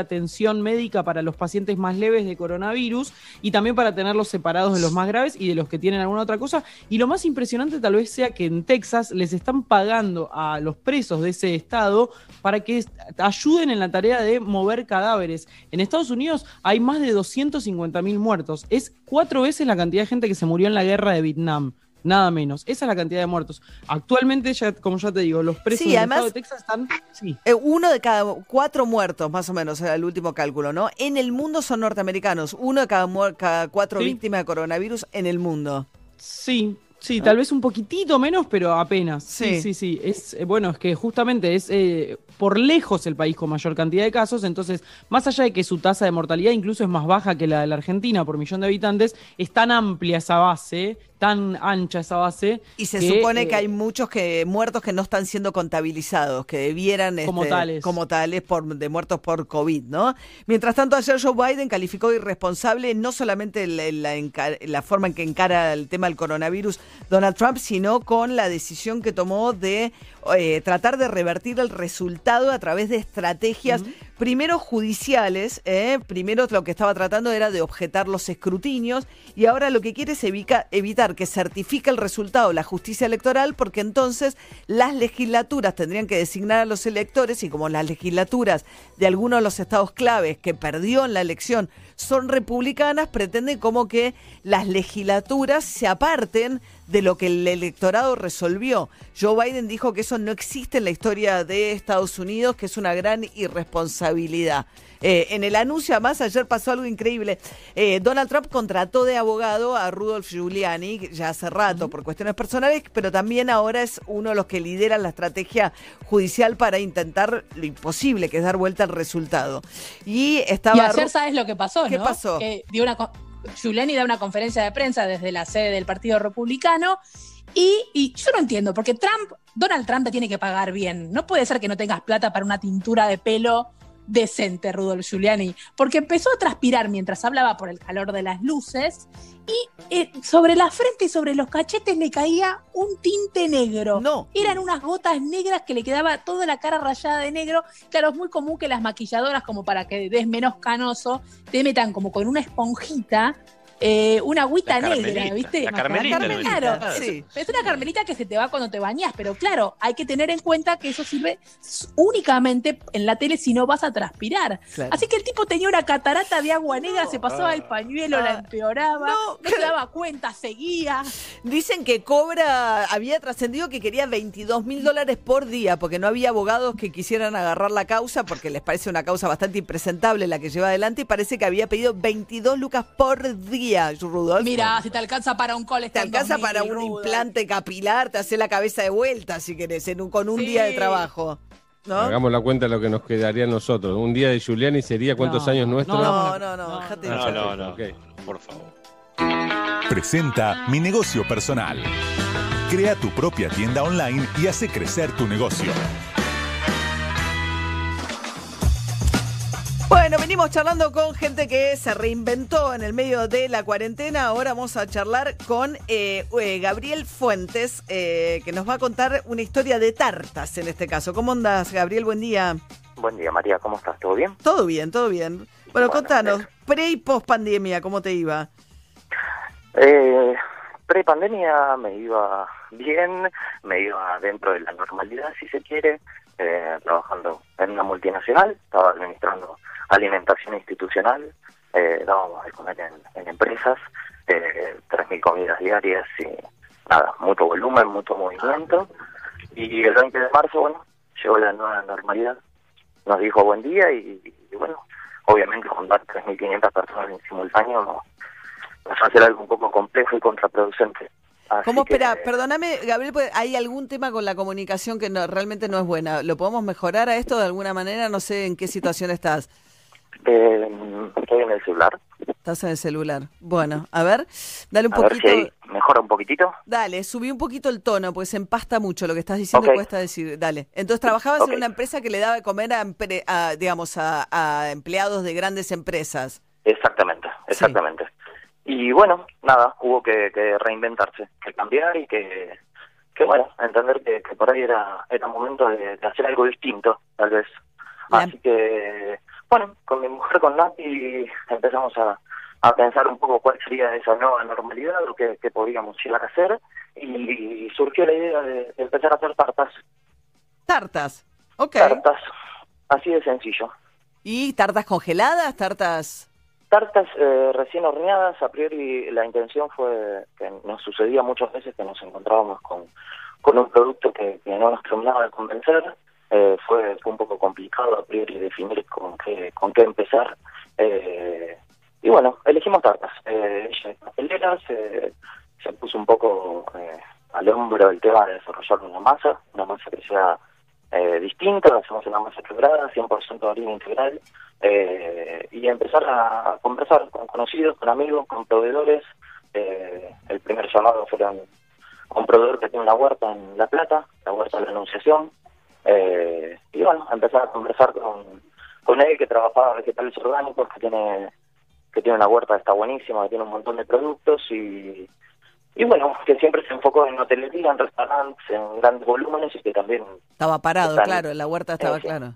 médica para los pacientes más leves de coronavirus y también para tenerlos separados de los más graves y de los que tienen alguna otra cosa. Y lo más impresionante tal vez sea que en Texas les están pagando a los presos de ese estado para que ayuden en la tarea de mover cadáveres. En Estados Unidos hay más de 250 mil muertos. Es cuatro veces la cantidad de gente que se murió en la guerra de Vietnam. Nada menos. Esa es la cantidad de muertos. Actualmente, ya, como ya te digo, los presos Sí, del además- estado de Texas están. Sí. Eh, uno de cada cuatro muertos, más o menos, era el último cálculo, ¿no? En el mundo son norteamericanos. Uno de cada, cuatro Sí. víctimas de coronavirus en el mundo. Sí, sí, tal vez un poquitito menos, pero apenas. Sí, Sí. sí, sí. Es, eh, bueno, es que justamente es eh, por lejos el país con mayor cantidad de casos, entonces, más allá de que su tasa de mortalidad incluso es más baja que la de la Argentina por millón de habitantes, es tan amplia esa base, tan ancha esa base. Y se que, supone que eh, hay muchos que muertos que no están siendo contabilizados, que debieran Como este, tales. como tales por, de muertos por COVID, ¿no? Mientras tanto, ayer Joe Biden calificó de irresponsable no solamente la, la enca- la forma en que encara el tema del coronavirus Donald Trump, sino con la decisión que tomó de eh, tratar de revertir el resultado a través de estrategias, primero judiciales, eh, primero lo que estaba tratando era de objetar los escrutinios y ahora lo que quiere es evica- evitar que certifique el resultado la justicia electoral porque entonces las legislaturas tendrían que designar a los electores y como las legislaturas de algunos de los estados claves que perdió en la elección son republicanas, pretende como que las legislaturas se aparten de lo que el electorado resolvió. Joe Biden dijo que eso no existe en la historia de Estados Unidos, que es una gran irresponsabilidad. Eh, en el anuncio, además, ayer pasó algo increíble. Eh, Donald Trump contrató de abogado a Rudolph Giuliani ya hace rato por cuestiones personales, pero también ahora es uno de los que lidera la estrategia judicial para intentar lo imposible, que es dar vuelta al resultado. Y estaba. Y ayer sabes lo que pasó, ¿Qué ¿no? pasó? Que dio una Giuliani da una conferencia de prensa desde la sede del Partido Republicano y, y yo no entiendo, porque Trump, Donald Trump te tiene que pagar bien. No puede ser que no tengas plata para una tintura de pelo decente, Rudolf Giuliani, porque empezó a transpirar mientras hablaba por el calor de las luces y eh, sobre la frente y sobre los cachetes le caía un tinte negro. No. Eran unas gotas negras que le quedaba toda la cara rayada de negro. Claro, es muy común que las maquilladoras, como para que des menos canoso, te metan como con una esponjita. Eh, una agüita La negra, Carmelita, ¿viste? la Carmelita, Carme- ¿no? claro, Ah, sí. Es una carmelita que se te va cuando te bañas, pero claro, hay que tener en cuenta que eso sirve únicamente en la tele si no vas a transpirar. Claro. Así que el tipo tenía una catarata de agua negra, se pasaba el pañuelo, la Ah. empeoraba, no, se daba cuenta, seguía. Dicen que cobra, había trascendido que quería 22 mil dólares por día, porque no había abogados que quisieran agarrar la causa, porque les parece una causa bastante impresentable la que lleva adelante, y parece que había pedido 22 lucas por día, Rudolf. Mira, si te alcanza para un cole, Te alcanza para un implante capilar, te hace la cabeza de vuelta, si querés, en un- con un día de trabajo. ¿No? Hagamos la cuenta de lo que nos quedaría a nosotros. Un día de Giuliani sería cuántos No, años nuestros. No, no, no, déjate de No, no, no. Ok. Por favor. Presenta Mi Negocio Personal. Crea tu propia tienda online y hace crecer tu negocio. Bueno, venimos charlando con gente que se reinventó en el medio de la cuarentena. Ahora vamos a charlar con eh, eh, Gabriel Fuentes, eh, que nos va a contar una historia de tartas en este caso. ¿Cómo andas, Gabriel? Buen día. Buen día, María, ¿cómo estás? ¿Todo bien? Todo bien, todo bien. Bueno, contanos, pre y post pandemia, ¿cómo te iba? Eh, Pre-pandemia me iba bien, me iba dentro de la normalidad, si se quiere, eh, trabajando en una multinacional, estaba administrando alimentación institucional, eh, dábamos de comer en, en empresas, eh, 3.000 comidas diarias y nada, mucho volumen, mucho movimiento. Y el 20 de marzo, bueno, llegó la nueva normalidad, nos dijo buen día y, y bueno, obviamente juntar 3.500 personas en simultáneo no, nos va a hacer algo un poco complejo y contraproducente. Así ¿Cómo? que, Espera, perdóname, Gabriel, pues, hay algún tema con la comunicación que no, realmente no es buena. ¿Lo podemos mejorar a esto de alguna manera? No sé en qué situación estás. Eh, estoy en el celular. Estás en el celular. Bueno, a ver, dale un A ver poquito. si ahí mejora un poquitito. Dale, subí un poquito el tono, pues se empasta mucho lo que estás diciendo y cuesta decir. Dale. Entonces, trabajabas en una empresa que le daba de comer a, a, digamos, a, a empleados de grandes empresas. Exactamente, exactamente. Y bueno, nada, hubo que, que reinventarse, que cambiar y que, que bueno, entender que, que por ahí era, era momento de, de hacer algo distinto, tal vez. Así que, bueno, con mi mujer, con Nati, empezamos a, a pensar un poco cuál sería esa nueva normalidad, lo que, que podíamos llegar a hacer, y, surgió la idea de, de empezar a hacer tartas. Tartas. Ok. Tartas, así de sencillo. ¿Y tartas congeladas? ¿Tartas...? Tartas eh, recién horneadas, a priori la intención fue que nos sucedía muchas veces que nos encontrábamos con, con un producto que, que no nos terminaba de convencer. Eh, fue, fue un poco complicado a priori definir con qué, con qué empezar. Eh, y bueno, elegimos tartas. Eh, ella pastelera, se, se puso un poco eh, al hombro el tema de desarrollar una masa, una masa que sea eh, distinta, hacemos una masa quebrada, 100% de harina integral, eh, y empezar a conversar con conocidos, con amigos, con proveedores. El primer llamado a un proveedor que tiene una huerta en La Plata, la huerta de la Anunciación, eh, y bueno, empezar a conversar con, con él que trabajaba vegetales orgánicos, que tiene que tiene una huerta que está buenísima, que tiene un montón de productos y, y bueno, que siempre se enfocó en hotelería, en restaurantes, en grandes volúmenes y que también Estaba parado, Están- claro, la huerta estaba sí. claro.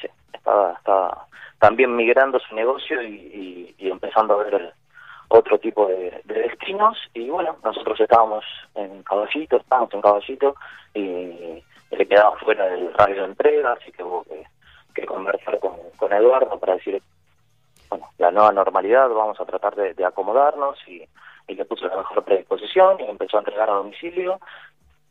sí, estaba, estaba también migrando su negocio y, y- y empezando a ver otro tipo de, de destinos y bueno, nosotros estábamos en Caballito, estábamos en Caballito y le quedaba fuera del radio de entrega, así que hubo que, que conversar con, con Eduardo para decir, bueno, la nueva normalidad, vamos a tratar de, de acomodarnos y, y le puso la mejor predisposición y empezó a entregar a domicilio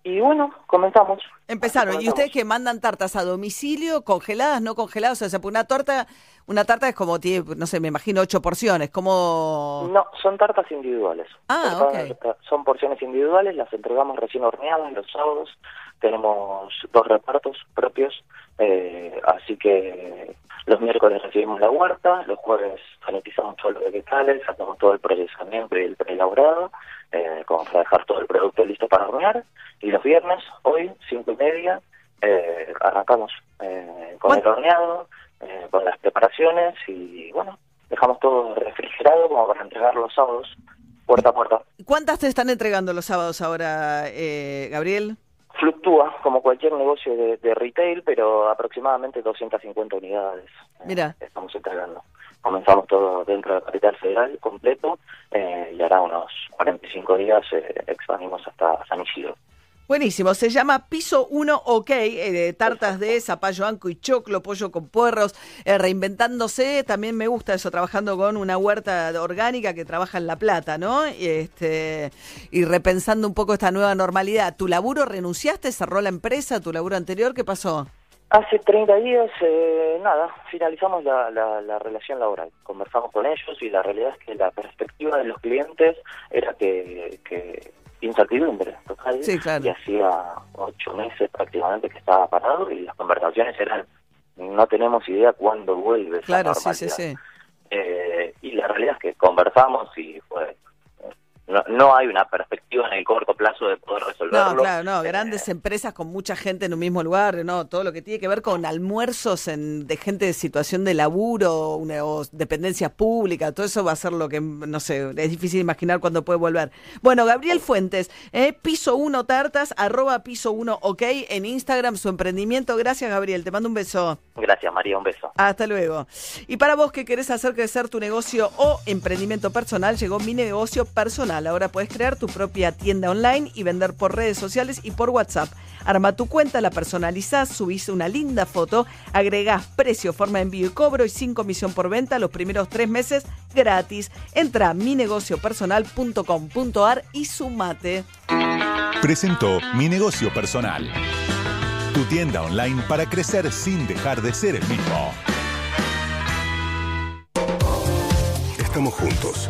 y bueno, comenzamos. Empezaron. ¿Y ustedes que mandan tartas a domicilio, congeladas, no congeladas? O sea, una torta, una tarta es como, tiene, no sé, me imagino ocho porciones, como... No, son tartas individuales. Ah, ok. Son porciones individuales, las entregamos recién horneadas los sábados. Tenemos dos repartos propios, eh, así que los miércoles recibimos la huerta, los jueves sanitizamos todos los vegetales, hacemos todo el procesamiento y el preelaborado, eh, como para dejar todo el producto listo para hornear. Y los viernes, hoy, cinco y media, eh, arrancamos eh, con el horneado, eh, con las preparaciones y bueno, dejamos todo refrigerado como para entregar los sábados puerta a puerta. ¿Cuántas te están entregando los sábados ahora, eh, Gabriel? Fluctúa como cualquier negocio de, de retail, pero aproximadamente 250 unidades Mira, estamos entregando. Comenzamos todo dentro de capital federal completo eh, y ahora unos 45 días eh, expandimos hasta San Isidro. Buenísimo. Se llama Piso 1 OK, eh, de tartas de zapallo anco y choclo, pollo con puerros, eh, reinventándose. También me gusta eso, trabajando con una huerta orgánica que trabaja en La Plata, ¿no? Y, este, y repensando un poco esta nueva normalidad. ¿Tu laburo renunciaste? ¿Cerró la empresa? ¿Tu laburo anterior? ¿Qué pasó? Hace 30 días, eh, nada, finalizamos la, la, la relación laboral. Conversamos con ellos y la realidad es que la perspectiva de los clientes era que, que incertidumbre total. Sí, claro. Y hacía ocho meses prácticamente que estaba parado y las conversaciones eran, no tenemos idea cuándo vuelve esa Claro, sí, sí, sí. Eh, y la realidad es que conversamos y fue no, no hay una perspectiva en el corto plazo de poder resolverlo. No, claro, no, grandes empresas con mucha gente en un mismo lugar, no, todo lo que tiene que ver con almuerzos en, de gente de situación de laburo una, o dependencia pública, todo eso va a ser lo que, no sé, es difícil imaginar cuándo puede volver. Bueno, Gabriel Fuentes, eh, piso 1 tartas, arroba piso 1 ok, en Instagram su emprendimiento. Gracias, Gabriel, te mando un beso. Gracias, María, un beso. Hasta luego. Y para vos que querés hacer crecer tu negocio o emprendimiento personal, llegó mi negocio personal. Ahora puedes crear tu propia tienda online y vender por redes sociales y por WhatsApp. Arma tu cuenta, la personalizás, subís una linda foto, agregás precio, forma de envío y cobro y sin comisión por venta los primeros tres meses gratis. Entra a minegociopersonal.com.ar y sumate. Presentó Mi Negocio Personal. Tu tienda online para crecer sin dejar de ser el mismo. Estamos juntos.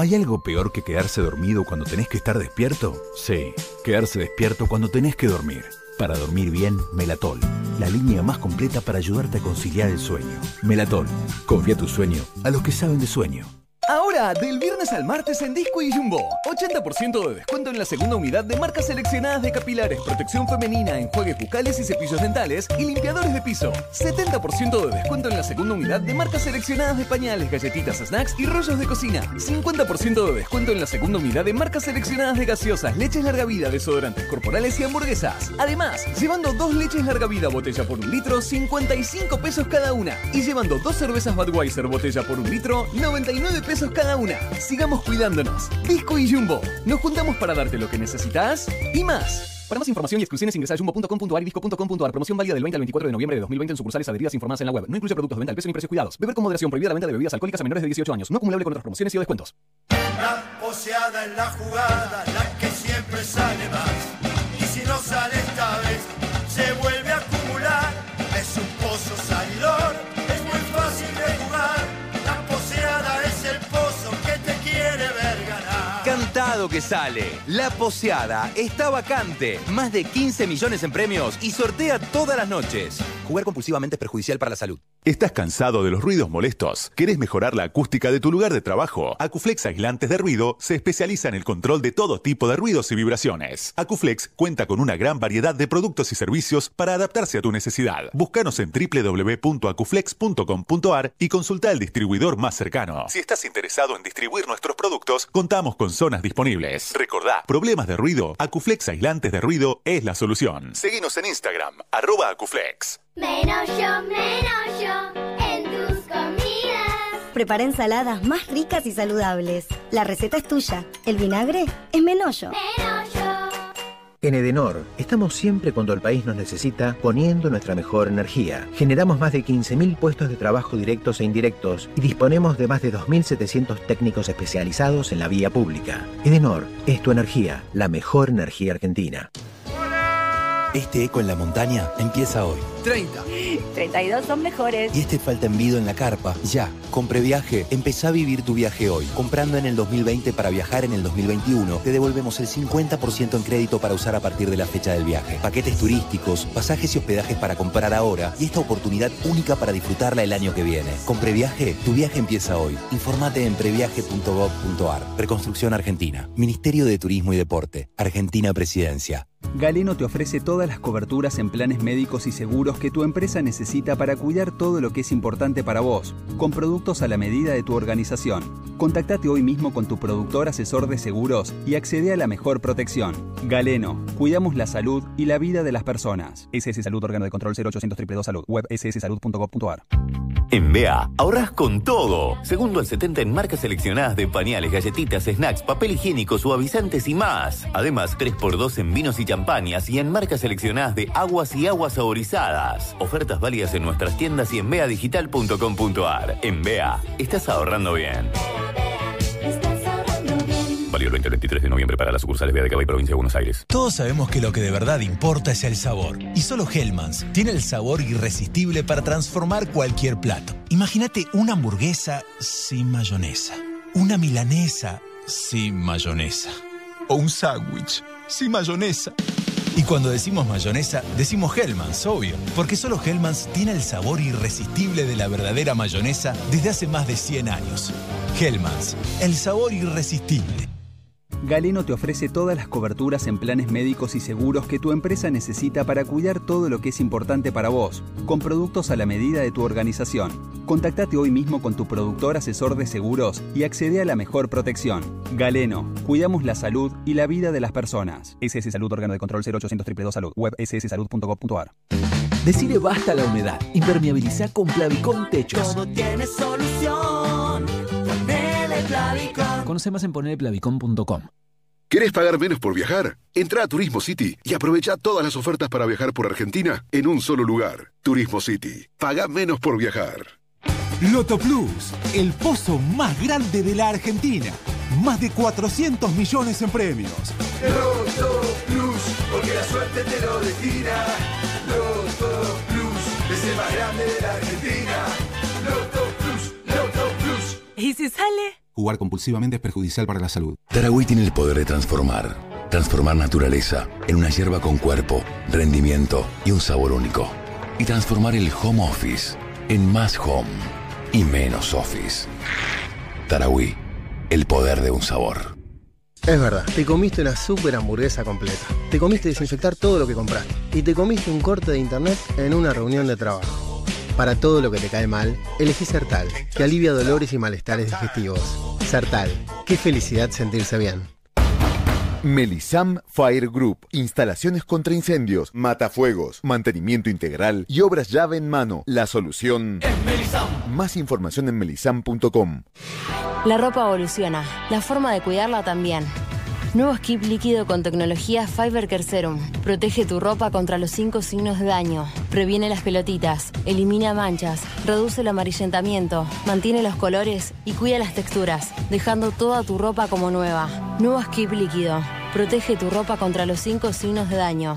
¿Hay algo peor que quedarse dormido cuando tenés que estar despierto? Sí, quedarse despierto cuando tenés que dormir. Para dormir bien, Melatol, la línea más completa para ayudarte a conciliar el sueño. Melatol, confía tu sueño a los que saben de sueño. Ahora, del viernes al martes en Disco y Jumbo. 80% de descuento en la segunda unidad de marcas seleccionadas de capilares, protección femenina, enjuagues bucales y cepillos dentales y limpiadores de piso. 70% de descuento en la segunda unidad de marcas seleccionadas de pañales, galletitas, snacks y rollos de cocina. 50% de descuento en la segunda unidad de marcas seleccionadas de gaseosas, leches larga vida, desodorantes corporales y hamburguesas. Además, llevando dos leches larga vida botella por un litro, 55 pesos cada una. Y llevando dos cervezas Budweiser botella por un litro, 99 pesos cada una. Sigamos cuidándonos. Disco y Jumbo. Nos juntamos para darte lo que necesitas y más. Para más información y exclusiones ingresa a jumbo.com.ar y disco.com.ar. Promoción válida del 20 al 24 de noviembre de 2020 en sucursales adheridas informadas en la web. No incluye productos de venta al precio ni precios cuidados. Beber con moderación. Prohibida la venta de bebidas alcohólicas a menores de 18 años. No acumulable con otras promociones y o descuentos. La poseada en la jugada, la que siempre sale más. Y si no sale Que sale. La poseada está vacante. Más de 15 millones en premios y sortea todas las noches. Jugar compulsivamente es perjudicial para la salud. ¿Estás cansado de los ruidos molestos? ¿Querés mejorar la acústica de tu lugar de trabajo? Acuflex Aislantes de Ruido se especializa en el control de todo tipo de ruidos y vibraciones. Acuflex cuenta con una gran variedad de productos y servicios para adaptarse a tu necesidad. Búscanos en www.acuflex.com.ar y consulta el distribuidor más cercano. Si estás interesado en distribuir nuestros productos, contamos con zonas disponibles. Recordá, problemas de ruido, Acuflex Aislantes de Ruido es la solución. Seguinos en Instagram, arroba Acuflex. Menos yo, menos yo en tus comidas. Prepara ensaladas más ricas y saludables. La receta es tuya. El vinagre es Menollo. En Edenor, estamos siempre cuando el país nos necesita poniendo nuestra mejor energía. Generamos más de 15.000 puestos de trabajo directos e indirectos y disponemos de más de 2.700 técnicos especializados en la vía pública. Edenor es tu energía, la mejor energía argentina. Este eco en la montaña empieza hoy. 30. 32 son mejores. Y este falta envido en la carpa. Ya, con Previaje, empezá a vivir tu viaje hoy. Comprando en el 2020 para viajar en el 2021, te devolvemos el 50% en crédito para usar a partir de la fecha del viaje. Paquetes turísticos, pasajes y hospedajes para comprar ahora y esta oportunidad única para disfrutarla el año que viene. Con Previaje, tu viaje empieza hoy. Informate en previaje.gov.ar. Reconstrucción Argentina. Ministerio de Turismo y Deporte. Argentina Presidencia. Galeno te ofrece todas las coberturas en planes médicos y seguros que tu empresa necesita para cuidar todo lo que es importante para vos, con productos a la medida de tu organización. Contactate hoy mismo con tu productor asesor de seguros y accede a la mejor protección. Galeno, cuidamos la salud y la vida de las personas. SS Salud, órgano de control 0800 222 Salud, web sssalud.gov.ar. En BEA, ahorras con todo. Segundo al 70 en marcas seleccionadas de pañales, galletitas, snacks, papel higiénico, suavizantes y más. Además, 3x2 en vinos y campañas y en marcas seleccionadas de aguas y aguas saborizadas. Ofertas válidas en nuestras tiendas y en beadigital.com.ar. En Bea, estás ahorrando bien. Válido el 20 al 23 de noviembre para las sucursales Bea de Cava y Provincia de Buenos Aires. Todos sabemos que lo que de verdad importa es el sabor. Y solo Hellmann's tiene el sabor irresistible para transformar cualquier plato. Imagínate una hamburguesa sin mayonesa. Una milanesa sin mayonesa. O un sándwich sin mayonesa. Y cuando decimos mayonesa, decimos Hellmann's, obvio. Porque solo Hellmann's tiene el sabor irresistible de la verdadera mayonesa desde hace más de 100 años. Hellmann's, el sabor irresistible. Galeno te ofrece todas las coberturas en planes médicos y seguros que tu empresa necesita para cuidar todo lo que es importante para vos, con productos a la medida de tu organización. Contactate hoy mismo con tu productor asesor de seguros y accede a la mejor protección. Galeno, cuidamos la salud y la vida de las personas. SS Salud, órgano de control 0800 222 Salud, web sssalud.gov.ar. Decile basta la humedad. Impermeabiliza con Plavicón Techos. Todo tiene solución. Ponele Plavicón. Conoce más en ponerplavicón.com. ¿Querés pagar menos por viajar? Entra a Turismo City y aprovecha todas las ofertas para viajar por Argentina en un solo lugar. Turismo City. Paga menos por viajar. Loto Plus, el pozo más grande de la Argentina. Más de 400 millones en premios. Loto Plus, porque la suerte te lo destina. Loto Plus, es el más grande de la Argentina. Loto Plus, Loto Plus. ¿Y si sale? Jugar compulsivamente es perjudicial para la salud. Tarahui tiene el poder de transformar. Transformar naturaleza en una hierba con cuerpo, rendimiento y un sabor único. Y transformar el home office en más home y menos office. Tarahui, el poder de un sabor. Es verdad, te comiste una super hamburguesa completa. Te comiste desinfectar todo lo que compraste. Y te comiste un corte de internet en una reunión de trabajo. Para todo lo que te cae mal, elegí Sertal, que alivia dolores y malestares digestivos. Sertal, qué felicidad sentirse bien. Melisam Fire Group. Instalaciones contra incendios, matafuegos, mantenimiento integral y obras llave en mano. La solución. Más información en melisam.com. La ropa evoluciona, la forma de cuidarla también. Nuevo skip líquido con tecnología Fiber Care Serum. Protege tu ropa contra los cinco signos de daño. Previene las pelotitas, elimina manchas, reduce el amarillentamiento, mantiene los colores y cuida las texturas, dejando toda tu ropa como nueva. Nuevo skip líquido. Protege tu ropa contra los cinco signos de daño.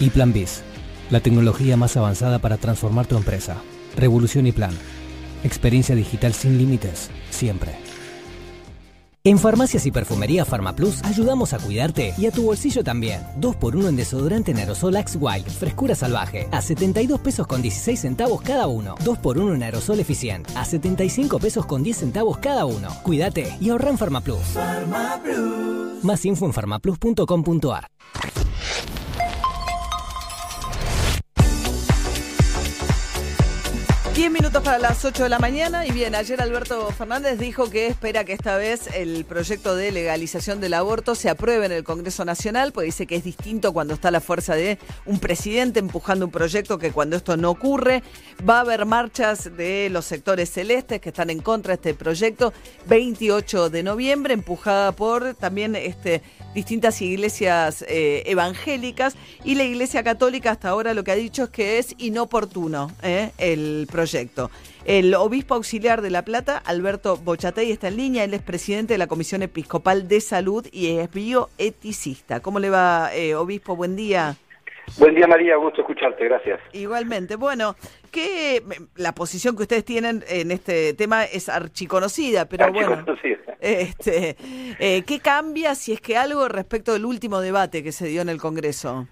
Y Plan Biz, la tecnología más avanzada para transformar tu empresa. Revolución y Plan. Experiencia digital sin límites, siempre. En Farmacias y Perfumería Farmaplus ayudamos a cuidarte y a tu bolsillo también. 2x1 en desodorante en aerosol Axe Wild, frescura salvaje, a 72 pesos con 16 centavos cada uno. 2x1 en aerosol eficient, a 75 pesos con 10 centavos cada uno. Cuídate y ahorra en Farmaplus. Más info en farmaplus.com.ar. 10 minutos para las 8 de la mañana y bien, ayer Alberto Fernández dijo que espera que esta vez el proyecto de legalización del aborto se apruebe en el Congreso Nacional, porque dice que es distinto cuando está la fuerza de un presidente empujando un proyecto que cuando esto no ocurre. Va a haber marchas de los sectores celestes que están en contra de este proyecto 28 de noviembre, empujada por también este distintas iglesias eh, evangélicas y la Iglesia Católica hasta ahora lo que ha dicho es que es inoportuno eh, el proyecto. El obispo auxiliar de La Plata, Alberto Bochatey, está en línea. Él es presidente de la Comisión Episcopal de Salud y es bioeticista. ¿Cómo le va, eh, obispo? Buen día. Buen día María, gusto escucharte, gracias. Igualmente. Bueno, que la posición que ustedes tienen en este tema es archiconocida, pero bueno, este, eh, ¿qué cambia si es que algo respecto del último debate que se dio en el Congreso?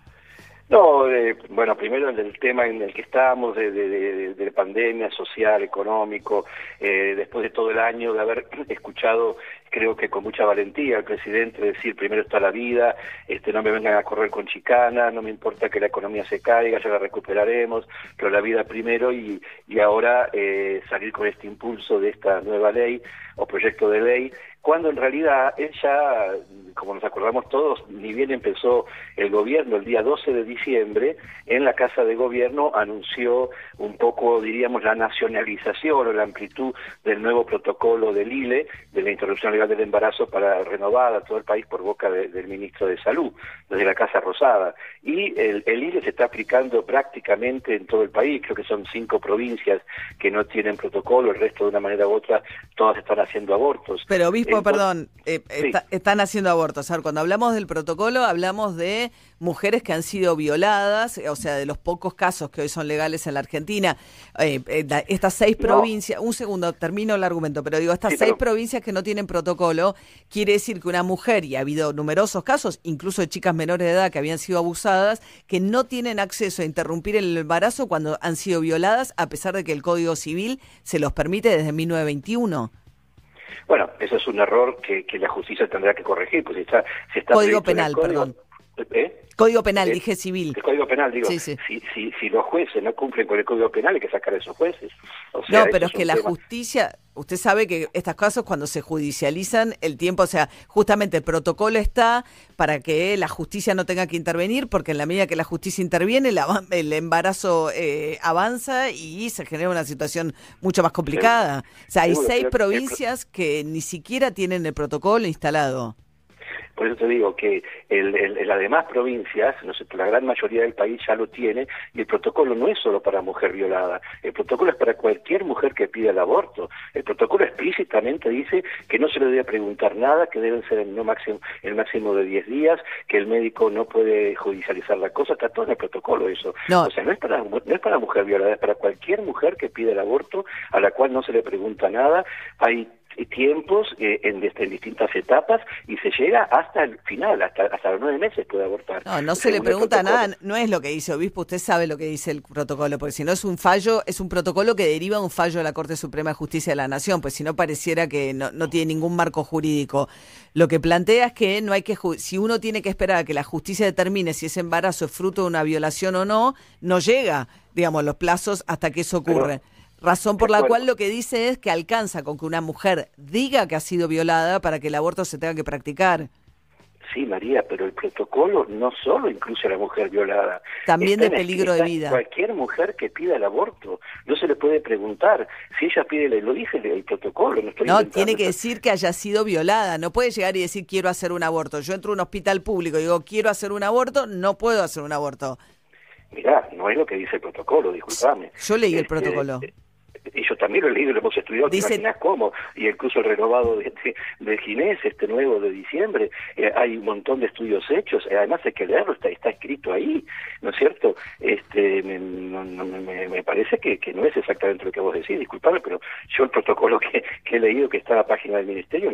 No, eh, bueno, primero el tema en el que estamos, de, de, de, de pandemia social, económico, eh, después de todo el año de haber <clears throat> escuchado, creo que con mucha valentía al presidente decir primero está la vida, este no me vengan a correr con chicana, no me importa que la economía se caiga, ya la recuperaremos, pero la vida primero y, y ahora eh, salir con este impulso de esta nueva ley o proyecto de ley, cuando en realidad él ya como nos acordamos todos, ni bien empezó el gobierno el día 12 de diciembre, en la Casa de Gobierno anunció un poco, diríamos, la nacionalización o la amplitud del nuevo protocolo del ILE, de la interrupción legal del embarazo para renovar a todo el país por boca del ministro de Salud, desde la Casa Rosada. Y el, el ILE se está aplicando prácticamente en todo el país, creo que son cinco provincias que no tienen protocolo, el resto de una manera u otra, todas están haciendo abortos. Pero obispo, perdón, eh, están haciendo abortos. Cuando hablamos del protocolo, hablamos de mujeres que han sido violadas, o sea, de los pocos casos que hoy son legales en la Argentina. Eh, eh, estas seis provincias, un segundo, termino el argumento, pero digo, estas seis provincias que no tienen protocolo, quiere decir que una mujer, y ha habido numerosos casos, incluso de chicas menores de edad que habían sido abusadas, que no tienen acceso a interrumpir el embarazo cuando han sido violadas, a pesar de que el Código Civil se los permite desde 1921. Bueno, eso es un error que, la justicia tendrá que corregir, pues está, se está Código penal, perdón. ¿Eh? Código penal, eh, dije civil. El código penal, digo, Si, si, si los jueces no cumplen con el código penal hay que sacar a esos jueces. no, pero es, que la justicia, usted sabe que estos casos cuando se judicializan, el tiempo, o sea, justamente el protocolo está para que la justicia no tenga que intervenir, porque en la medida que la justicia interviene, el embarazo eh, avanza y se genera una situación mucho más complicada. O sea, hay seis provincias que ni siquiera tienen el protocolo instalado. Por eso te digo que el, el, las demás provincias, no sé, la gran mayoría del país ya lo tiene, y el protocolo no es solo para mujer violada, el protocolo es para cualquier mujer que pida el aborto. El protocolo explícitamente dice que no se le debe preguntar nada, que deben ser el, no máximo, el máximo de 10 días, que el médico no puede judicializar la cosa, está todo en el protocolo eso. O sea, no es, para, no es para mujer violada, es para cualquier mujer que pida el aborto, a la cual no se le pregunta nada. Hay tiempos eh, en, distintas etapas y se llega hasta el final, hasta, hasta los nueve meses puede abortar. No, no se le pregunta nada, no es lo que dice obispo, usted sabe lo que dice el protocolo, porque si no es un fallo, es un protocolo que deriva un fallo de la Corte Suprema de Justicia de la Nación, pues si no pareciera que no, no tiene ningún marco jurídico. Lo que plantea es que no hay que, si uno tiene que esperar a que la justicia determine si ese embarazo es fruto de una violación o no, no llega, digamos, los plazos hasta que eso ocurre. Razón por la cual lo que dice es que alcanza con que una mujer diga que ha sido violada para que el aborto se tenga que practicar. Sí, María, pero el protocolo no solo incluye a la mujer violada. También de peligro de vida. Cualquier mujer que pida el aborto, no se le puede preguntar si ella pide, lo dice el, protocolo. No, no tiene que decir que haya sido violada. No puede llegar y decir quiero hacer un aborto. Yo entro a un hospital público y digo quiero hacer un aborto, no puedo hacer un aborto. Mirá, no es lo que dice el protocolo, disculpame. Yo leí el este, protocolo yo también lo he leído, lo hemos estudiado, Dice... cómo? Y incluso el renovado de, de, Ginés, este nuevo de diciembre, eh, hay un montón de estudios hechos, eh, además hay que leerlo, está, está escrito ahí, ¿no es cierto? Este, me, me, parece que, que, no es exactamente lo que vos decís, disculpame, pero yo el protocolo que, que he leído que está en la página del Ministerio,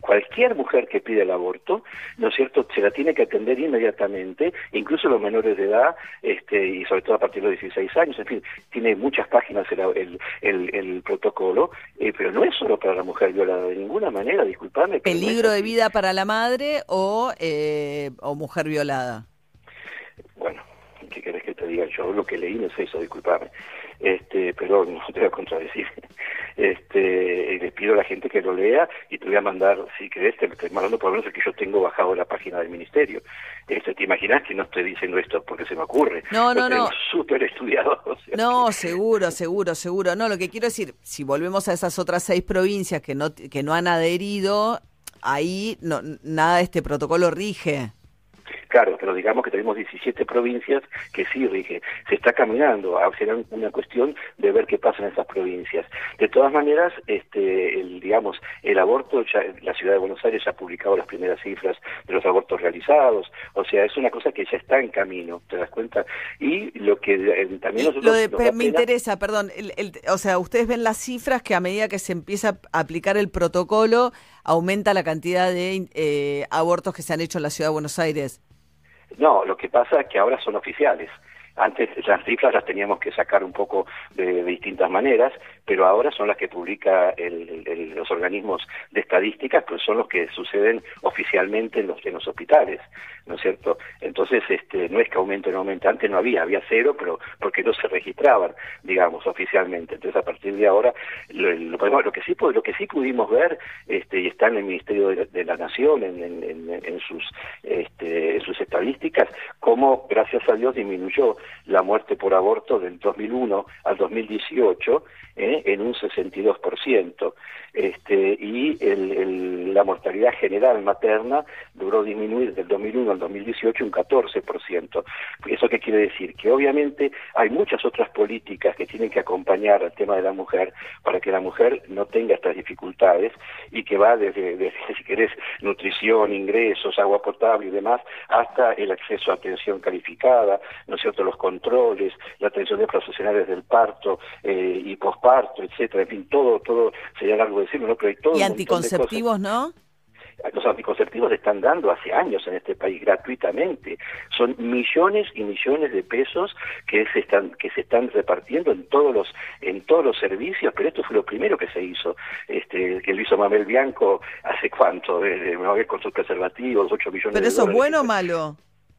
cualquier mujer que pide el aborto, ¿no es cierto?, se la tiene que atender inmediatamente, incluso los menores de edad, este, y sobre todo a partir de los 16 años, en fin, tiene muchas páginas el, el, el, protocolo, eh, pero no es solo para la mujer violada, de ninguna manera, disculpame. ¿Peligro de vida para la madre o, eh, o mujer violada? Bueno, ¿qué querés que te diga? Yo lo que leí no es eso, disculpame este, pero <laughs> no te voy a contradecir. Este, les pido a la gente que lo lea y te voy a mandar, si querés, te estoy mandando por lo menos el que yo tengo bajado la página del ministerio. Este, ¿Te imaginas que no estoy diciendo esto porque se me ocurre? No, no, no. Súper estudiado. <laughs> no, seguro, seguro, seguro. No, lo que quiero decir, si volvemos a esas otras seis provincias que no, que no han adherido, ahí no, nada de este protocolo rige. Claro, pero digamos que tenemos 17 provincias que sí rige. Se está caminando, ah, será una cuestión de ver qué pasa en esas provincias. De todas maneras, este, el, digamos, el aborto, ya, la ciudad de Buenos Aires ya ha publicado las primeras cifras de los abortos realizados, o sea, es una cosa que ya está en camino, ¿te das cuenta? Y lo que eh, también nosotros... Lo me interesa, perdón, o sea, ustedes ven las cifras que a medida que se empieza a aplicar el protocolo, aumenta la cantidad de eh, abortos que se han hecho en la ciudad de Buenos Aires. No, lo que pasa es que ahora son oficiales. Antes las cifras las teníamos que sacar un poco de, distintas maneras, pero ahora son las que publica los organismos de estadísticas, pues son los que suceden oficialmente en los, en los hospitales, ¿no es cierto? Entonces, este, no es que aumenten, no aumenten, antes no había, había cero, pero porque no se registraban, digamos, oficialmente. Entonces, a partir de ahora, lo, lo, que sí lo que sí pudimos ver, este, y está en el Ministerio de, la Nación, en, en, en sus este, en sus estadísticas, cómo, gracias a Dios, disminuyó la muerte por aborto del 2001 al 2018 ¿eh? En un 62%. Este, y el, la mortalidad general materna logró disminuir del 2001 al 2018 un 14%. ¿Eso qué quiere decir? Que obviamente hay muchas otras políticas que tienen que acompañar al tema de la mujer para que la mujer no tenga estas dificultades y que va desde, desde si querés, nutrición, ingresos, agua potable y demás, hasta el acceso a atención calificada, ¿no es cierto?, los controles, la atención de profesionales del parto eh, y posparto, etcétera, en fin, todo, todo sería largo decirlo, ¿no? Pero hay todo y anticonceptivos, ¿no? los anticonceptivos se están dando hace años en este país gratuitamente. Son millones y millones de pesos que se están que se están repartiendo en todos los en todos los servicios, pero esto fue lo primero que se hizo, este que lo hizo Mabel Bianco hace cuánto, de, de, con sus preservativos, 8 millones pero de eso es bueno o malo?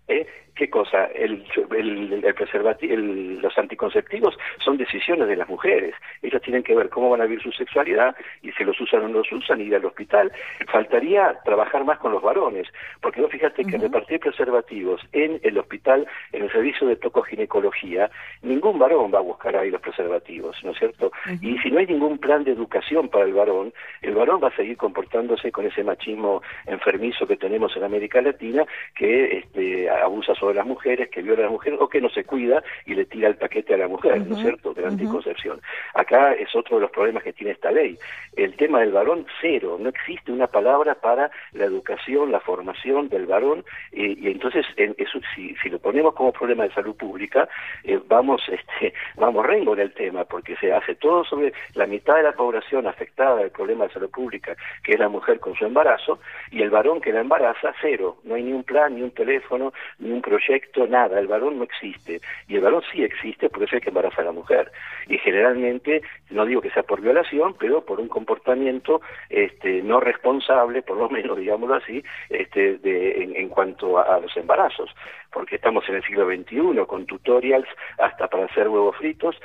¿Eh? ¿Qué cosa? El, el, el preservativo, los anticonceptivos son decisiones de las mujeres. Ellas tienen que ver cómo van a vivir su sexualidad y si los usan o no los usan, ir al hospital. Faltaría trabajar más con los varones, porque vos fíjate que repartir preservativos en el hospital, en el servicio de tocoginecología, ningún varón va a buscar ahí los preservativos, ¿no es cierto? Y si no hay ningún plan de educación para el varón, el varón va a seguir comportándose con ese machismo enfermizo que tenemos en América Latina, que este, abusa sobre las mujeres, que viola a la mujer o que no se cuida y le tira el paquete a la mujer, ¿no es cierto?, de la anticoncepción. Acá es otro de los problemas que tiene esta ley. El tema del varón, cero. No existe una palabra para la educación, la formación del varón y entonces eso, si, si, lo ponemos como problema de salud pública, eh, vamos <laughs> este, vamos rengo en el tema porque se hace todo sobre la mitad de la población afectada del problema de salud pública, que es la mujer con su embarazo, y el varón que la embaraza, cero. No hay ni un plan, ni un teléfono, ni un proyecto, nada, el varón no existe. Y el varón sí existe porque es el que embaraza a la mujer. Y generalmente, no digo que sea por violación, pero por un comportamiento este, no responsable, por lo menos <laughs> digámoslo así, este, de, en, cuanto a, los embarazos. Porque estamos en el siglo XXI con tutorials hasta para hacer huevos fritos.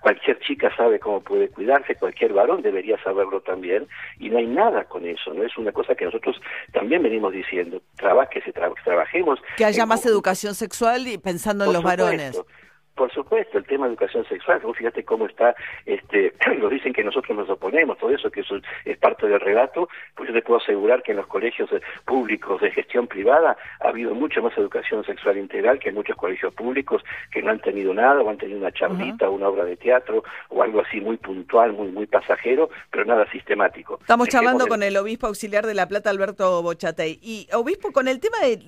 Cualquier chica sabe cómo puede cuidarse, cualquier varón debería saberlo también. Y no hay nada con eso, ¿no? Es una cosa que nosotros también venimos diciendo. Traba, que se trabajemos. Que haya más educación sexual y pensando en los varones. Por supuesto, el tema de educación sexual, fíjate cómo está, este, <clears throat> nos dicen que nosotros nos oponemos, todo eso que eso es parte del relato, pues yo te puedo asegurar que en los colegios públicos de gestión privada ha habido mucha más educación sexual integral que en muchos colegios públicos que no han tenido nada, o han tenido una charlita, una obra de teatro, o algo así muy puntual, muy muy pasajero, pero nada sistemático. Estamos charlando con el obispo auxiliar de La Plata, Alberto Bochatey. Y obispo, con el tema de,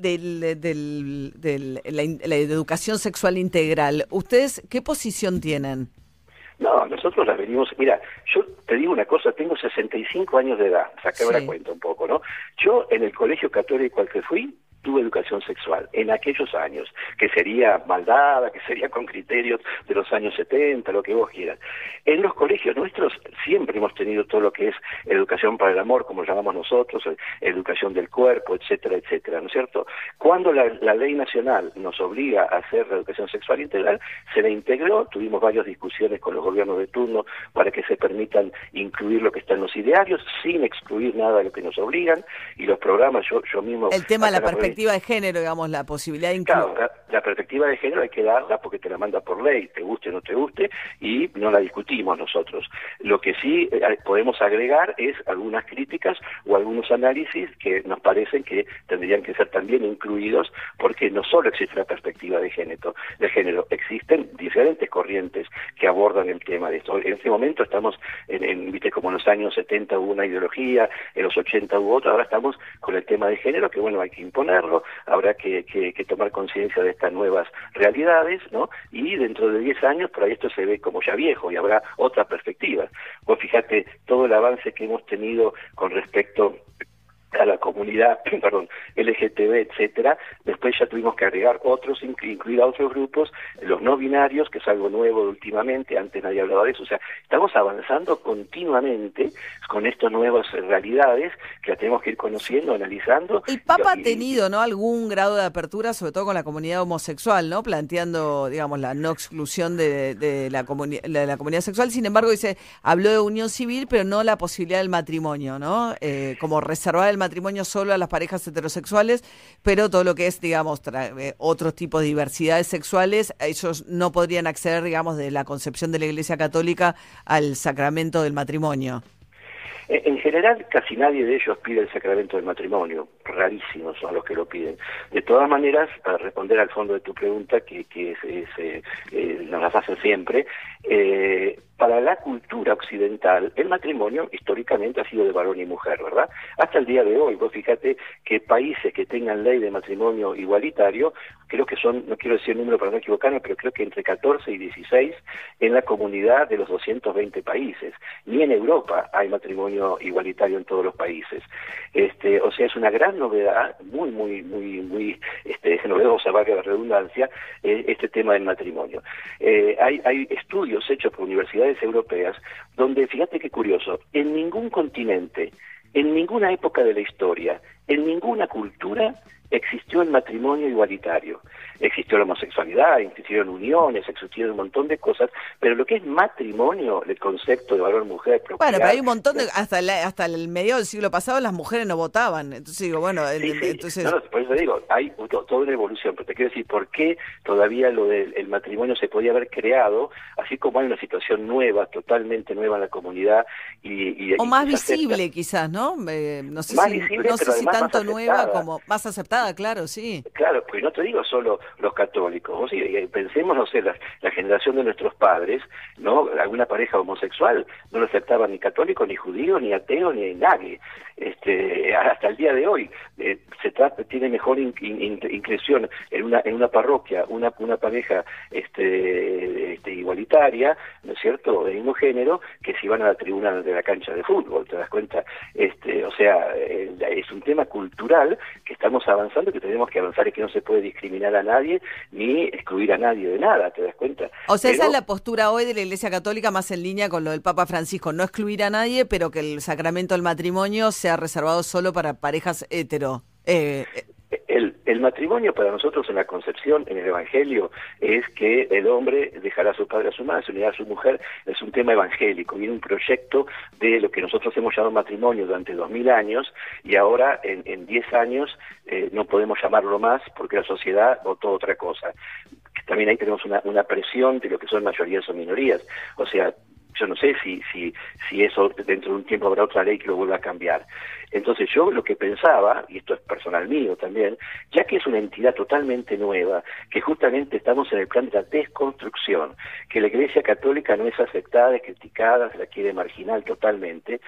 la educación sexual integral, ¿Ustedes qué posición tienen? No, nosotros la venimos, mira, yo te digo una cosa, tengo 65 años de edad, saqué sí. la cuenta un poco, ¿no? Yo en el colegio católico al que fui, tuve educación sexual en aquellos años, que sería maldada, que sería con criterios de los años 70, lo que vos quieras. En los colegios nuestros siempre hemos tenido todo lo que es educación para el amor, como llamamos nosotros, eh, educación del cuerpo, etcétera, etcétera, ¿no es cierto? Cuando la, ley nacional nos obliga a hacer la educación sexual integral, se la integró, tuvimos varias discusiones con los gobiernos de turno para que se permitan incluir lo que está en los idearios, sin excluir nada de lo que nos obligan, y los programas, yo, yo mismo... El tema de la perspectiva de género, digamos, la posibilidad de incluir... Claro, la, perspectiva de género hay que darla porque te la manda por ley, te guste o no te guste, y no la discutimos nosotros. Lo que sí eh, podemos agregar es algunas críticas o algunos análisis que nos parecen que tendrían que ser también incluidos porque no solo existe la perspectiva de género, de género existen diferentes corrientes que abordan el tema de esto. En este momento estamos, en, viste, como en los años 70 hubo una ideología, en los 80 hubo otra, ahora estamos con el tema de género que, bueno, hay que imponerlo, habrá que, tomar conciencia de estas nuevas realidades, ¿no? Y dentro de 10 años, por ahí esto se ve como ya viejo y habrá otra perspectiva. Vos fíjate todo el avance que hemos tenido con respecto a la comunidad, <clears throat> perdón, LGTB, etcétera. Después ya tuvimos que agregar otros, incluir a otros grupos, los no binarios, que es algo nuevo últimamente, antes nadie hablaba de eso. O sea, estamos avanzando continuamente con estas nuevas realidades que las tenemos que ir conociendo, analizando. El Papa ha tenido, ¿no? Algún grado de apertura, sobre todo con la comunidad homosexual, ¿no? Planteando, digamos, la no exclusión de, de la, de la comunidad sexual. Sin embargo, dice, habló de unión civil, pero no la posibilidad del matrimonio, ¿no? Eh, como reservar el matrimonio solo a las parejas heterosexuales, pero todo lo que es, digamos, eh, otros tipos de diversidades sexuales, ellos no podrían acceder, digamos, de la concepción de la Iglesia Católica al sacramento del matrimonio. Eh, en general, casi nadie de ellos pide el sacramento del matrimonio, rarísimos son los que lo piden. De todas maneras, para responder al fondo de tu pregunta, que, que eh, nos las hacen siempre, eh, para la cultura occidental, el matrimonio históricamente ha sido de varón y mujer, ¿verdad? Hasta el día de hoy, vos fíjate que países que tengan ley de matrimonio igualitario, creo que son, no quiero decir el número para no equivocarme, pero creo que entre 14 y 16 en la comunidad de los 220 países. Ni en Europa hay matrimonio igualitario en todos los países. Este, o sea, es una gran novedad, muy, muy, muy, muy este, <laughs> novedosa, valga la redundancia, eh, este tema del matrimonio. Eh, hay, hay estudios hechos por universidades europeas, donde, fíjate qué curioso, en ningún continente, en ninguna época de la historia, en ninguna cultura existió el matrimonio igualitario. Existió la homosexualidad, existieron uniones, existieron un montón de cosas, pero lo que es matrimonio, el concepto de varón-mujer... Bueno, pero hay un montón de... Hasta, hasta el medio del siglo pasado las mujeres no votaban, entonces digo, bueno... Entonces... No, por eso digo, hay toda una evolución, pero te quiero decir, ¿por qué todavía lo del matrimonio se podía haber creado, así como hay una situación nueva, totalmente nueva en la comunidad y... o más visible quizás, ¿no? Eh, no sé si, no sé si tanto nueva como más aceptada, claro, sí. Claro, pues no te digo solo los católicos. O sea, pensemos, no sé, la, generación de nuestros padres, ¿no? Alguna pareja homosexual no lo aceptaba ni católico, ni judío, ni ateo, ni nadie. Este, hasta el día de hoy eh, se trata, tiene mejor inclusión en una, en una parroquia, una, una pareja este, este, igualitaria, ¿no es cierto?, de mismo género, que si van a la tribuna de la cancha de fútbol, ¿te das cuenta? Este, o sea, eh, es un tema cultural que estamos avanzando, que tenemos que avanzar y que no se puede discriminar a nadie ni excluir a nadie de nada, ¿te das cuenta? O sea, esa es la postura hoy de la Iglesia Católica más en línea con lo del Papa Francisco, no excluir a nadie, pero que el sacramento del matrimonio sea reservado solo para parejas hetero. Eh, el, el, matrimonio para nosotros en la concepción, en el Evangelio, es que el hombre dejará a su padre a su madre, se unirá a su mujer, es un tema evangélico, viene un proyecto de lo que nosotros hemos llamado matrimonio durante dos mil años y ahora en diez años eh, no podemos llamarlo más porque la sociedad votó otra cosa. También ahí tenemos una, una presión de lo que son mayorías o minorías, o sea, yo no sé si, si, si eso dentro de un tiempo habrá otra ley que lo vuelva a cambiar. Entonces yo lo que pensaba, y esto es personal mío también, ya que es una entidad totalmente nueva, que justamente estamos en el plan de la desconstrucción, que la Iglesia Católica no es aceptada, es criticada, se la quiere marginal totalmente,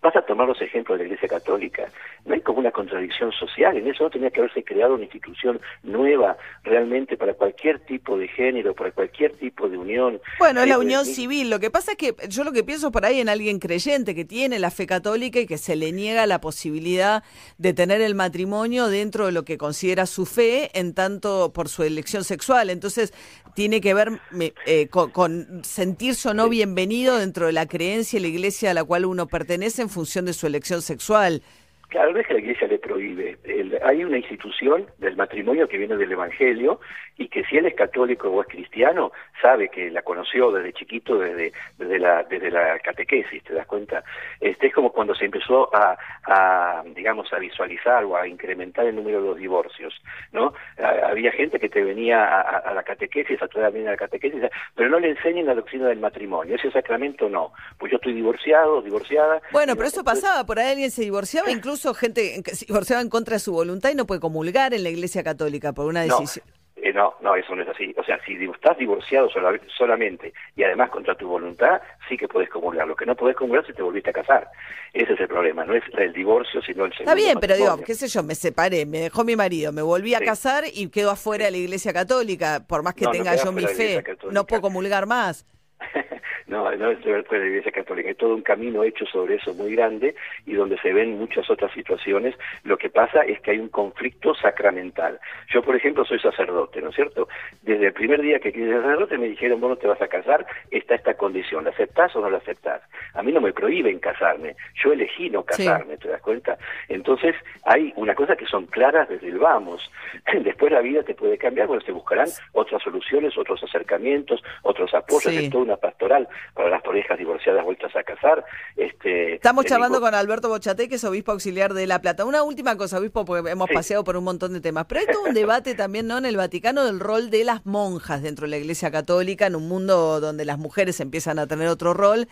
vas a tomar los ejemplos de la Iglesia Católica. No hay como una contradicción social, en eso no tenía que haberse creado una institución nueva realmente para cualquier tipo de género, para cualquier tipo de unión. Bueno, es la unión civil. Lo que pasa es que yo lo que pienso por ahí en alguien creyente que tiene la fe católica y que se le niega la posibilidad de tener el matrimonio dentro de lo que considera su fe, en tanto por su elección sexual. Entonces, tiene que ver eh, con, sentirse o no bienvenido dentro de la creencia y la iglesia a la cual uno pertenece en función de su elección sexual. Claro, no es que la Iglesia le prohíbe. hay una institución del matrimonio que viene del Evangelio y que si él es católico o es cristiano, sabe que la conoció desde chiquito, desde, desde, la, desde la catequesis, ¿te das cuenta? Este es como cuando se empezó a, a, digamos, a visualizar o a incrementar el número de los divorcios, ¿no? había gente que te venía a, la catequesis, a toda la catequesis, pero no le enseñan la doctrina del matrimonio. Ese sacramento no. Pues yo estoy divorciado, divorciada. Bueno, pero eso pasaba, por ahí alguien se divorciaba, incluso gente que se divorciaba en contra de su voluntad y no puede comulgar en la Iglesia Católica por una decisión. Eh, no, no, eso no es así. O sea, si estás divorciado solamente y además contra tu voluntad, sí que puedes comulgar. Lo que no podés comulgar si te volviste a casar. Ese es el problema. No es el divorcio, sino el segundo Está bien, pero digo, qué sé yo, me separé, me dejó mi marido, me volví a casar y quedo afuera de la Iglesia Católica. Por más que tenga yo mi fe, no puedo comulgar más. <laughs> no, no es de la Iglesia Católica, hay todo un camino hecho sobre eso muy grande y donde se ven muchas otras situaciones. Lo que pasa es que hay un conflicto sacramental. Yo, por ejemplo, soy sacerdote, ¿no es cierto? Desde el primer día que quise ser sacerdote me dijeron, bueno, te vas a casar, está esta condición, ¿la aceptás o no la aceptás? A mí no me prohíben casarme, yo elegí no casarme, ¿te das cuenta? Entonces, hay una cosa que son claras desde el vamos. <laughs> Después la vida te puede cambiar, bueno, se buscarán otras soluciones, otros acercamientos, otros apoyos, Sí. Una pastoral para las parejas divorciadas vueltas a casar. Este, Estamos charlando con Alberto Bochate, que es obispo auxiliar de La Plata. Una última cosa, obispo, porque hemos Sí. paseado por un montón de temas. Pero hay todo un <laughs> debate también, ¿no? En el Vaticano del rol de las monjas dentro de la Iglesia Católica, en un mundo donde las mujeres empiezan a tener otro rol.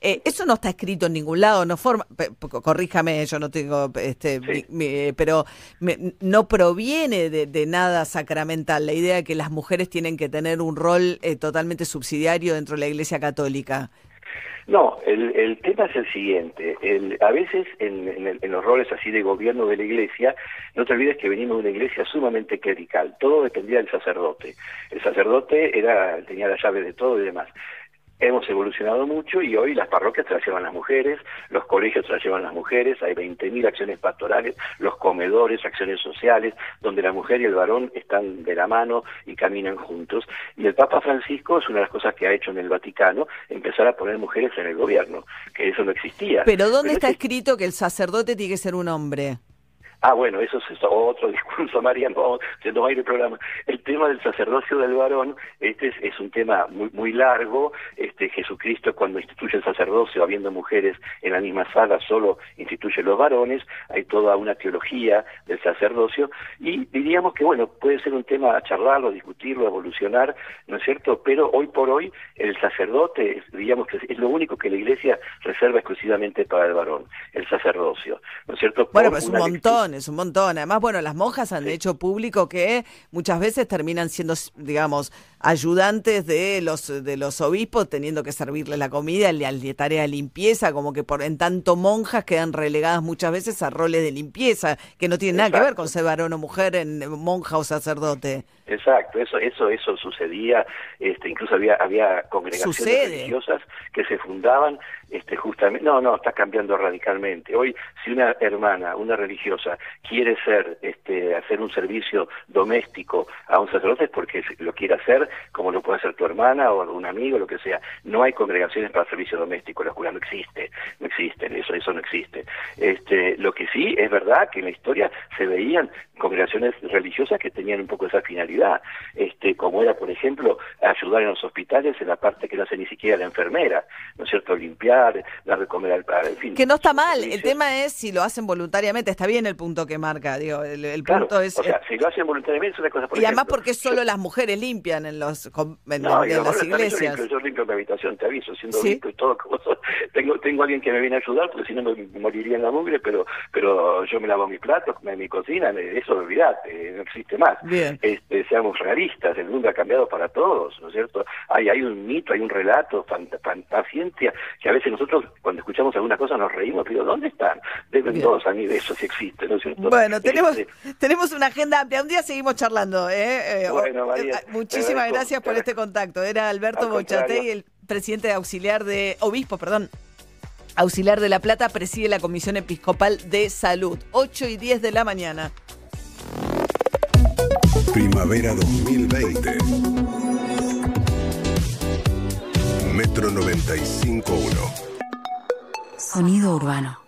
Eh, eso no está escrito en ningún lado, no forma, corríjame, yo no tengo, este, mi- mi- pero me- no proviene de, de nada sacramental la idea de que las mujeres tienen que tener un rol eh, totalmente subsidiario dentro de la Iglesia Católica. No, el, el tema es el siguiente. El- a veces en, en los roles así de gobierno de la iglesia, no te olvides que venimos de una iglesia sumamente clerical. Todo dependía del sacerdote. El sacerdote era tenía la llave de todo y demás. Hemos evolucionado mucho y hoy las parroquias te las llevan las mujeres, los colegios te las llevan las mujeres, hay 20.000 acciones pastorales, los comedores, acciones sociales, donde la mujer y el varón están de la mano y caminan juntos. Y el Papa Francisco es una de las cosas que ha hecho en el Vaticano, empezar a poner mujeres en el gobierno, que eso no existía. Pero ¿dónde está este- escrito que el sacerdote tiene que ser un hombre? Ah, bueno, eso es otro <laughs> discurso, María, no, se nos va a ir el programa. El tema del sacerdocio del varón, este es, es un tema muy, muy largo. Este Jesucristo cuando instituye el sacerdocio, habiendo mujeres en la misma sala, solo instituye los varones. Hay toda una teología del sacerdocio y diríamos que, bueno, puede ser un tema a charlarlo, discutirlo, evolucionar, ¿no es cierto? Pero hoy por hoy el sacerdote, diríamos que es lo único que la Iglesia reserva exclusivamente para el varón, el sacerdocio, ¿no es cierto? Bueno, pues es un una montón, es un montón. Además, bueno, las monjas han hecho público que muchas veces terminan siendo, digamos, ayudantes de los de los obispos, teniendo que servirle la comida, la, la tarea de limpieza, como que por en tanto monjas quedan relegadas muchas veces a roles de limpieza, que no tienen nada que ver con ser varón o mujer, en monja o sacerdote. Exacto, eso, eso, eso sucedía, este, incluso había, había congregaciones Sucede. religiosas que se fundaban, este, justamente, no, no, está cambiando radicalmente. Hoy, si una hermana, una religiosa, quiere ser, este, hacer un servicio doméstico a un sacerdote es porque lo quiere hacer, como lo puede hacer tu hermana o un amigo, lo que sea. No hay congregaciones para servicio doméstico, la jura no existe, no existen, eso, eso no existe. Este, lo que sí es verdad que en la historia se veían congregaciones religiosas que tenían un poco esa finalidad, este, como era, por ejemplo, ayudar en los hospitales en la parte que no hace ni siquiera la enfermera, ¿no es cierto? Limpiar, dar de comer al en fin. Que no está mal, el tema es si lo hacen voluntariamente, está bien el punto que marca, digo, el, el Claro, punto es... o sea, si lo hacen voluntariamente es una cosa, por y además ejemplo, porque solo las mujeres limpian en los con- en, No, las iglesias. limpio, Yo limpio mi habitación, te aviso, siendo ¿Sí? limpio y todo. como tengo, tengo alguien que me viene a ayudar, porque si no me moriría en la mugre, pero pero yo me lavo mis platos, me- mi cocina, me- eso olvidate, no existe más. Bien. Este, seamos realistas, el mundo ha cambiado para todos, ¿no es cierto? Hay, hay un mito, hay un relato, fant- fantasciencia, que a veces nosotros cuando escuchamos alguna cosa nos reímos, pero ¿dónde están? Deben Bien. todos a mí de eso si existe, ¿no es cierto? Bueno, tenemos, Este, tenemos una agenda amplia. Un día seguimos charlando. ¿eh? Eh, Bueno, María, eh, te muchísimas gracias por te este contacto. Era Alberto. Bochatey, el presidente auxiliar de, obispo, perdón, auxiliar de La Plata, preside la Comisión Episcopal de Salud. 8 y 10 de la mañana. Primavera 2020. Metro 95.1. Sonido urbano.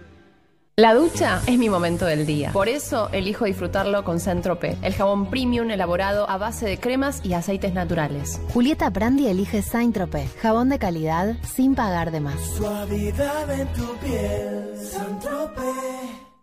La ducha es mi momento del día. Por eso elijo disfrutarlo con Centrope, el jabón premium elaborado a base de cremas y aceites naturales. Julieta Brandi elige Saint-Tropez, jabón de calidad sin pagar de más. Suavidad en tu piel, San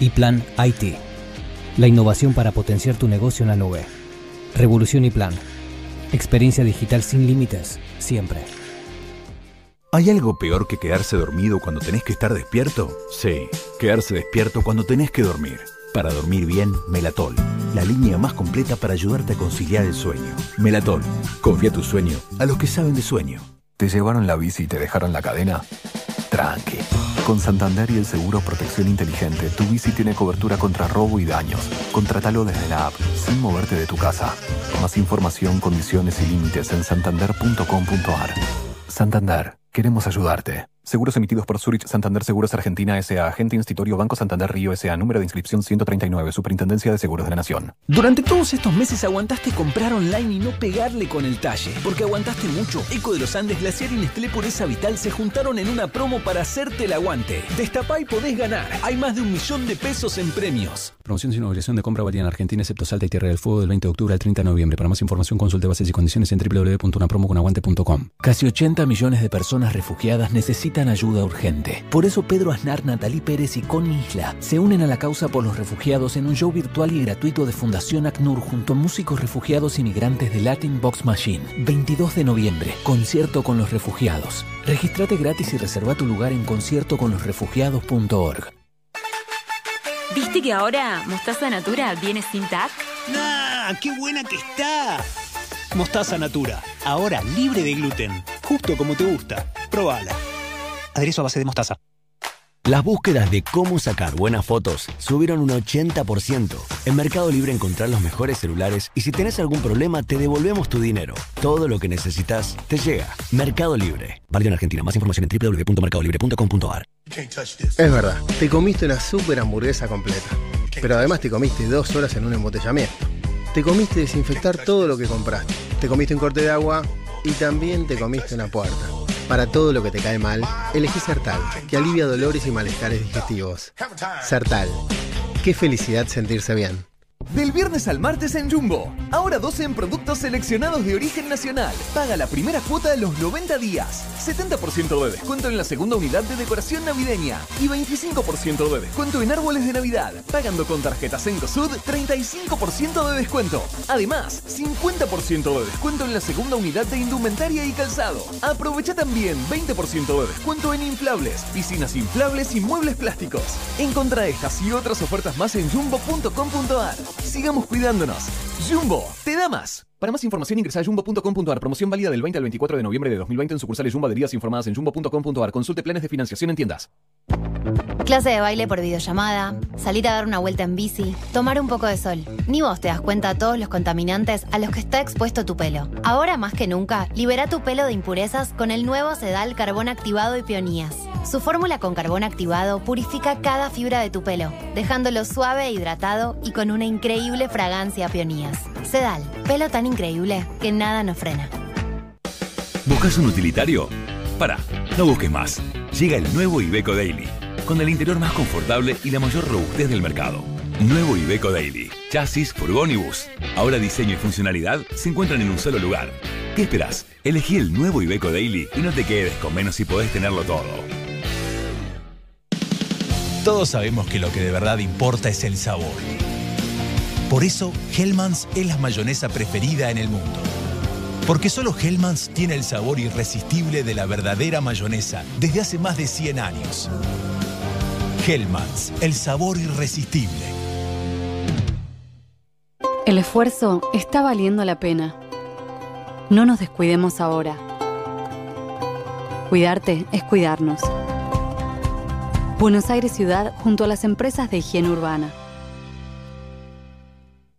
Y Plan IT. La innovación para potenciar tu negocio en la nube. Revolución y Plan. Experiencia digital sin límites, siempre. ¿Hay algo peor que quedarse dormido cuando tenés que estar despierto? Sí, quedarse despierto cuando tenés que dormir. Para dormir bien, Melatol, la línea más completa para ayudarte a conciliar el sueño. Melatol, confía tu sueño a los que saben de sueño. ¿Te llevaron la bici y te dejaron la cadena? Tranqui. Con Santander y el seguro Protección Inteligente, tu bici tiene cobertura contra robo y daños. Contratalo desde la app, sin moverte de tu casa. Más información, condiciones y límites en santander.com.ar. Santander, queremos ayudarte. Seguros emitidos por Zurich Santander Seguros Argentina S.A. Agente Institutorio Banco Santander Río S.A. Número de inscripción 139. Superintendencia de Seguros de la Nación. Durante todos estos meses aguantaste comprar online y no pegarle con el talle. Porque aguantaste mucho. Eco de los Andes, Glaciar y Nestlé por esa Vital se juntaron en una promo para hacerte el aguante. Destapá y podés ganar. Hay más de un millón de pesos en premios. Promoción sin obligación de compra válida en Argentina, excepto Salta y Tierra del Fuego del 20 de octubre al 30 de noviembre. Para más información consulte bases y condiciones en www.unapromoconaguante.com. Casi 80 millones de personas refugiadas necesitan ayuda urgente. Por eso Pedro Aznar, Natalí Pérez y Connie Isla se unen a la causa por los refugiados en un show virtual y gratuito de Fundación ACNUR junto a músicos refugiados y migrantes de Latin Box Machine. 22 de noviembre, concierto con los refugiados. Regístrate gratis y reserva tu lugar en conciertoconlosrefugiados.org. ¿Viste que ahora Mostaza Natura viene sin TAC? ¡Ah! ¡Qué buena que está! Mostaza Natura, ahora libre de gluten, justo como te gusta. Probala. Aderezo a base de mostaza. Las búsquedas de cómo sacar buenas fotos subieron un 80%. En Mercado Libre encontrás los mejores celulares y si tenés algún problema te devolvemos tu dinero. Todo lo que necesitas te llega. Mercado Libre. Válido en Argentina. Más información en www.mercadolibre.com.ar. Es verdad, te comiste una super hamburguesa completa. Pero además te comiste dos horas en un embotellamiento. Te comiste desinfectar todo lo que compraste. Te comiste un corte de agua y también te comiste una puerta. Para todo lo que te cae mal, elegí Sertal, que alivia dolores y malestares digestivos. Sertal. Qué felicidad sentirse bien. Del viernes al martes en Jumbo. Ahora 12 en productos seleccionados de origen nacional. Paga la primera cuota de los 90 días. 70% de descuento en la segunda unidad de decoración navideña. Y 25% de descuento en árboles de Navidad. Pagando con tarjetas en COSUD, 35% de descuento. Además, 50% de descuento en la segunda unidad de indumentaria y calzado. Aprovecha también 20% de descuento en inflables, piscinas inflables y muebles plásticos. Encontra estas y otras ofertas más en jumbo.com.ar. Sigamos cuidándonos. Jumbo, te da más. Para más información ingresa a jumbo.com.ar. Promoción válida del 20 al 24 de noviembre de 2020 en sucursales Jumbo adheridas informadas en jumbo.com.ar. Consulte planes de financiación en tiendas. Clase de baile por videollamada, salir a dar una vuelta en bici, tomar un poco de sol. Ni vos te das cuenta de todos los contaminantes a los que está expuesto tu pelo. Ahora más que nunca, libera tu pelo de impurezas con el nuevo Sedal Carbón Activado y Peonías. Su fórmula con carbón activado purifica cada fibra de tu pelo, dejándolo suave e hidratado y con una increíble fragancia a peonías. Sedal, pelo tan increíble que nada nos frena. ¿Buscas un utilitario? Para, no busques más. Llega el nuevo Ibeco Daily, con el interior más confortable y la mayor robustez del mercado. Nuevo Ibeco Daily, chasis, furgón y bus. Ahora diseño y funcionalidad se encuentran en un solo lugar. ¿Qué esperás? Elegí el nuevo Ibeco Daily y no te quedes con menos si podés tenerlo todo. Todos sabemos que lo que de verdad importa es el sabor. Por eso, Hellmann's es la mayonesa preferida en el mundo. Porque solo Hellmann's tiene el sabor irresistible de la verdadera mayonesa desde hace más de 100 años. Hellmann's, el sabor irresistible. El esfuerzo está valiendo la pena. No nos descuidemos ahora. Cuidarte es cuidarnos. Buenos Aires Ciudad junto a las empresas de higiene urbana.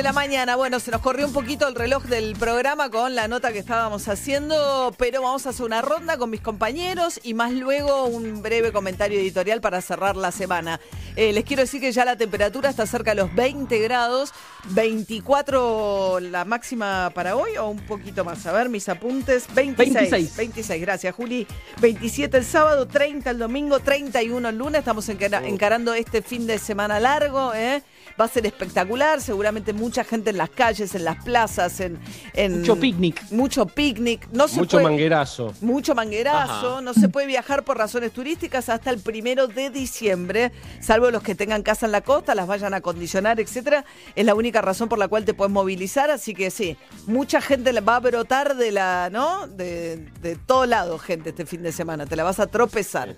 De la mañana. Bueno, se nos corrió un poquito el reloj del programa con la nota que estábamos haciendo, pero vamos a hacer una ronda con mis compañeros y más luego un breve comentario editorial para cerrar la semana. Eh, les quiero decir que ya la temperatura está cerca de los 20 grados, 24 la máxima para hoy o un poquito más. A ver, mis apuntes. 26. 26. 26, gracias Juli. 27 el sábado, 30 el domingo, 31 el lunes. Estamos encara- encarando este fin de semana largo. ¿eh? Va a ser espectacular, seguramente mucha gente en las calles, en las plazas, en... en- Mucho picnic. Mucho picnic. No se Mucho puede- manguerazo. mucho manguerazo, Ajá. no se puede viajar por razones turísticas hasta el primero de diciembre, salvo los que tengan casa en la costa, las vayan a acondicionar, etcétera. Es la única razón por la cual te puedes movilizar, así que sí, mucha gente le va a brotar de la, ¿no? De, de todo lado, gente, este fin de semana, te la vas a tropezar.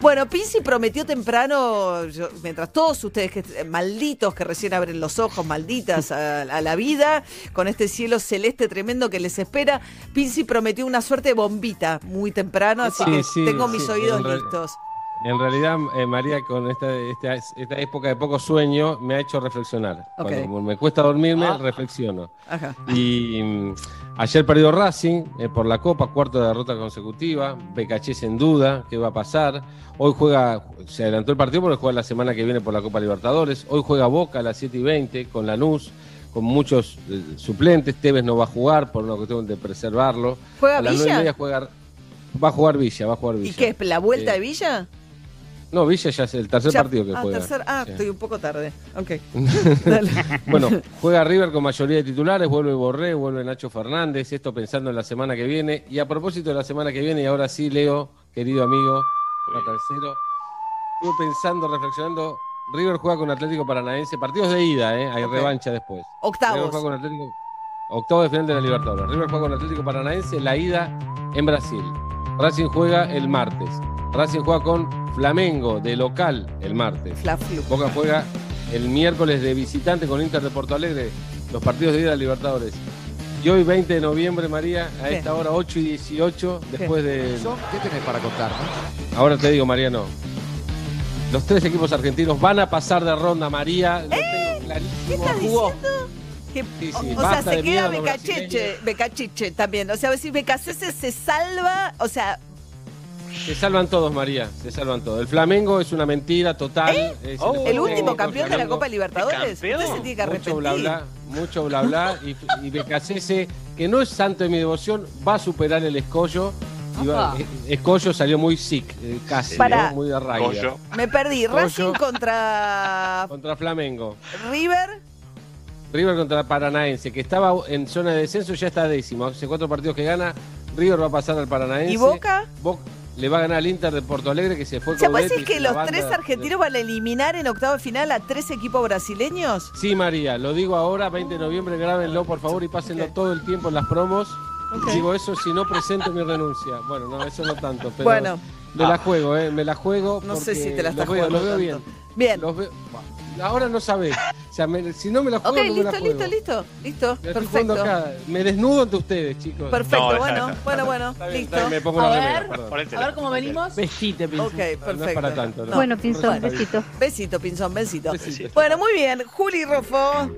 Bueno, Pizzi prometió temprano, yo- mientras todos ustedes que malditos que recién abren los ojos, malditas a, a la vida, con este cielo celeste tremendo que les espera, Pizzi prometió una suerte de bombita muy temprano, así Sí, que sí, tengo mis sí, oídos listos. En realidad, eh, María, con esta, esta, esta época de poco sueño, me ha hecho reflexionar. Cuando me cuesta dormirme, Ah. reflexiono. Ajá. Y mm, ayer perdió Racing eh, por la Copa, cuarta derrota consecutiva. Becachés en duda, ¿qué va a pasar? Hoy juega, se adelantó el partido porque juega la semana que viene por la Copa Libertadores. Hoy juega Boca a las 7 y 20 con Lanús, con muchos eh, suplentes. Tevez no va a jugar por una cuestión de preservarlo. ¿Juega a las Villa? media juega- Va a jugar Villa, va a jugar Villa. ¿Y qué es la vuelta Eh, de Villa? No, Villa ya es el tercer Ya- partido que ah, juega. tercer- ah, Sí. estoy un poco tarde. Ok. <laughs> bueno, <laughs> juega River con mayoría de titulares, vuelve Borré, vuelve Nacho Fernández, esto pensando en la semana que viene. Y a propósito de la semana que viene, y ahora sí, Leo, querido amigo, tercero, estuve pensando, reflexionando, River juega con Atlético Paranaense, partidos de ida, ¿eh? hay revancha después. Octavos. River juega con Atlético, octavo de final de la Libertadores. River juega con Atlético Paranaense, la ida en Brasil. Racing juega el martes. Racing juega con Flamengo de local el martes. Boca juega el miércoles de visitante con Inter de Porto Alegre, los partidos de ida a Libertadores. Y hoy, 20 de noviembre, María, a ¿Qué? esta hora 8 y 18, después de... ¿Qué tenés para contar? Ahora te digo, Mariano. Los tres equipos argentinos van a pasar de ronda, María. Lo tengo clarísimo. ¿Qué estás Jugó. diciendo? Que- Sí, sí, o- o sea, se queda los Becachiche, Becachiche también. O sea, a ver si Becasese se salva, o sea, Se salvan todos, María. Se salvan todos. El Flamengo es una mentira total. Es ¿Eh? el último campeón de la. Copa Libertadores. Usted se tiene que arrepentir. Mucho bla bla, mucho bla bla. Y, y Becasese, que no es santo de mi devoción, va a superar el escollo. Eh, escollo salió muy sick, eh, casi, Pará. ¿no? muy de raya. Me perdí. Racing contra Contra Flamengo. River. River contra Paranaense, que estaba en zona de descenso, ya está décimo. Hace cuatro partidos que gana. River va a pasar al Paranaense. ¿Y Boca? Boca le va a ganar al Inter de Porto Alegre, que se fue O sea, con ¿puede Betis, decir que los tres de- argentinos van a eliminar en octavo de final a tres equipos brasileños? Sí, María, lo digo ahora, 20 de noviembre, grábenlo por favor y pásenlo todo el tiempo en las promos. Digo eso si no presento mi renuncia. Bueno, no, eso no tanto, pero Bueno. me la juego, ¿eh? Me la juego. No sé si te la estás los veo, jugando los veo tanto. bien. Bien. Los veo- ahora no sabés. O sea, me- si no me la juego, Ok, no me la listo, juego. listo, listo, listo. Jugando Perfecto. acá. Me desnudo ante ustedes, chicos. Perfecto, bueno, bueno, bueno, listo. está me pongo a ver, a ver cómo venimos. Vestite, Pinzón. Ok, perfecto. No es para tanto, ¿no? Bueno, Pinzón, besito. Besito, Pinzón, besito. Bueno, muy bien. Juli Rofo.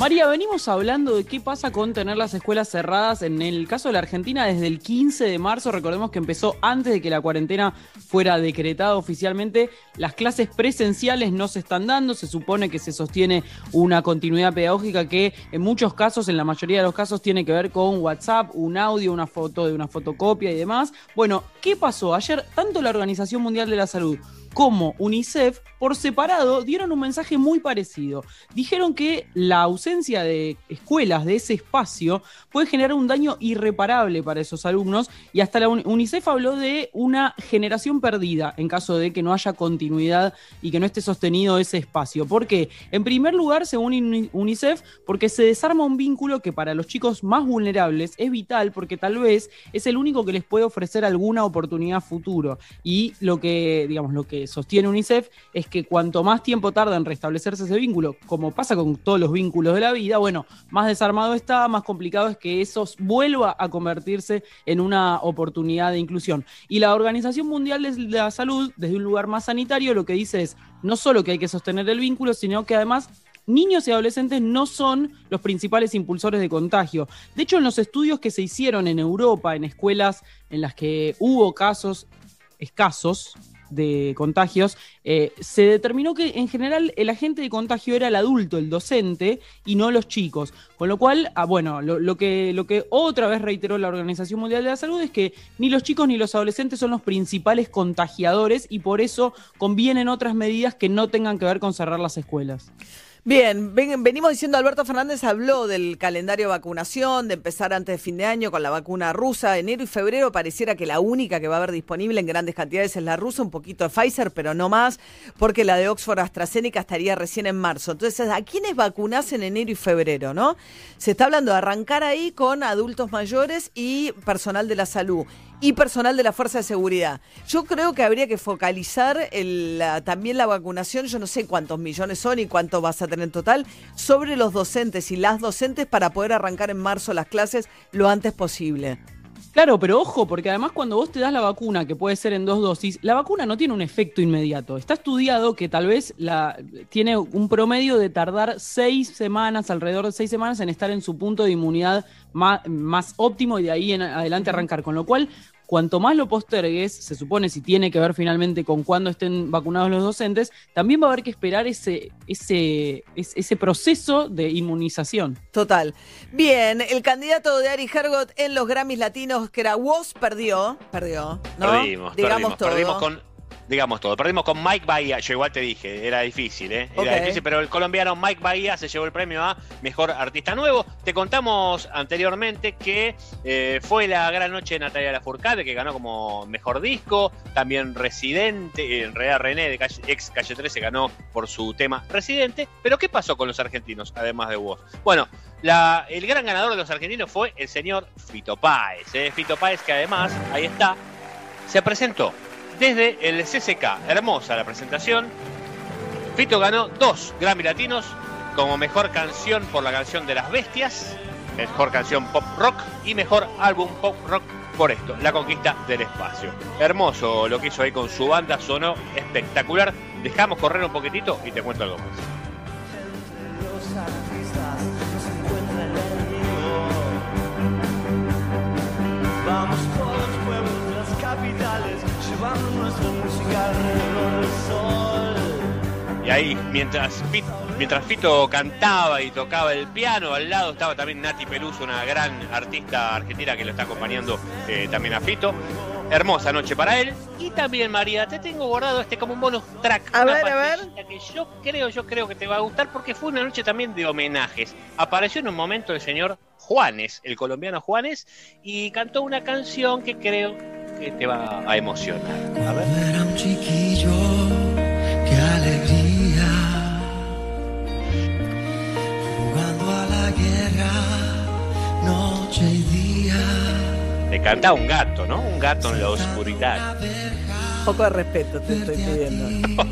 María, venimos hablando de qué pasa con tener las escuelas cerradas. En el caso de la Argentina, desde el 15 de marzo, recordemos que empezó antes de que la cuarentena fuera decretada oficialmente. Las clases presenciales no se están dando. Se supone que se sostiene una continuidad pedagógica que en muchos casos, en la mayoría de los casos, tiene que ver con WhatsApp, un audio, una foto de una fotocopia y demás. Bueno, ¿qué pasó? Ayer, tanto la Organización Mundial de la Salud como UNICEF, por separado, dieron un mensaje muy parecido. Dijeron que la ausencia de escuelas de ese espacio puede generar un daño irreparable para esos alumnos y hasta la UNICEF habló de una generación perdida en caso de que no haya continuidad y que no esté sostenido ese espacio. ¿Por qué? En primer lugar, según UNICEF, porque se desarma un vínculo que para los chicos más vulnerables es vital porque tal vez es el único que les puede ofrecer alguna oportunidad futuro. Y lo que, digamos, lo que sostiene UNICEF es que cuanto más tiempo tarda en restablecerse ese vínculo, como pasa con todos los vínculos de la vida, bueno, más desarmado está, más complicado es que eso vuelva a convertirse en una oportunidad de inclusión. Y la Organización Mundial de la Salud, desde un lugar más sanitario, lo que dice es no solo que hay que sostener el vínculo, sino que además niños y adolescentes no son los principales impulsores de contagio. De hecho, en los estudios que se hicieron en Europa, en escuelas en las que hubo casos escasos, de contagios, eh, se determinó que en general el agente de contagio era el adulto, el docente, y no los chicos. Con lo cual, ah, bueno, lo, que, lo que otra vez reiteró la Organización Mundial de la Salud es que ni los chicos ni los adolescentes son los principales contagiadores y por eso convienen otras medidas que no tengan que ver con cerrar las escuelas. Bien, venimos diciendo, Alberto Fernández habló del calendario de vacunación, de empezar antes de fin de año con la vacuna rusa. Enero y febrero pareciera que la única que va a haber disponible en grandes cantidades es la rusa, un poquito de Pfizer, pero no más, porque la de Oxford AstraZeneca estaría recién en marzo. Entonces, ¿a quiénes vacunás en enero y febrero, no? Se está hablando de arrancar ahí con adultos mayores y personal de la salud y personal de la Fuerza de Seguridad. Yo creo que habría que focalizar también la vacunación, yo no sé cuántos millones son y cuánto vas a tener en total, sobre los docentes y las docentes para poder arrancar en marzo las clases lo antes posible. Claro, pero ojo, porque además cuando vos te das la vacuna, que puede ser en dos dosis, la vacuna no tiene un efecto inmediato. Está estudiado que tal vez la, tiene un promedio de tardar seis semanas, alrededor de seis semanas, en estar en su punto de inmunidad más, más óptimo y de ahí en adelante arrancar. Con lo cual, cuanto más lo postergues, se supone si tiene que ver finalmente con cuándo estén vacunados los docentes, también va a haber que esperar ese, ese, ese proceso de inmunización. Total. Bien, el candidato de Ari Hergot en los Grammys Latinos, que era Woz, perdió. Perdió. ¿no? Perdimos, Digamos todo. perdimos con digamos todo. Perdimos con Mike Bahía, yo igual te dije, era difícil, ¿eh? Era difícil, pero el colombiano Mike Bahía se llevó el premio a Mejor Artista Nuevo. Te contamos anteriormente que eh, fue la gran noche de Natalia Lafourcade, que ganó como Mejor Disco, también Residente, en realidad René de ex Calle 13 ganó por su tema Residente, pero ¿qué pasó con los argentinos, además de vos? Bueno, la, el gran ganador de los argentinos fue el señor Fito Páez, ¿eh? Fito Páez que además, ahí está, se presentó desde el CCK. Hermosa la presentación. Fito ganó dos Grammy Latinos como mejor canción por la canción de las bestias, mejor canción pop rock y mejor álbum pop rock por esto, La Conquista del Espacio. Hermoso lo que hizo ahí con su banda, sonó espectacular. Dejamos correr un poquitito y te cuento algo más. Ahí, mientras Fito, mientras Fito cantaba y tocaba el piano, al lado estaba también Nati Peluso, una gran artista argentina que lo está acompañando eh, también a Fito. Hermosa noche para él. Y también, María, te tengo guardado este como un bonus track. A ver, a ver. Que yo creo, yo creo que te va a gustar porque fue una noche también de homenajes. Apareció en un momento el señor Juanes, el colombiano Juanes, y cantó una canción que creo que te va a emocionar. A ver. Era un chiquillo, Le canta un gato, ¿no? Un gato en la oscuridad. Un poco de respeto te estoy pidiendo.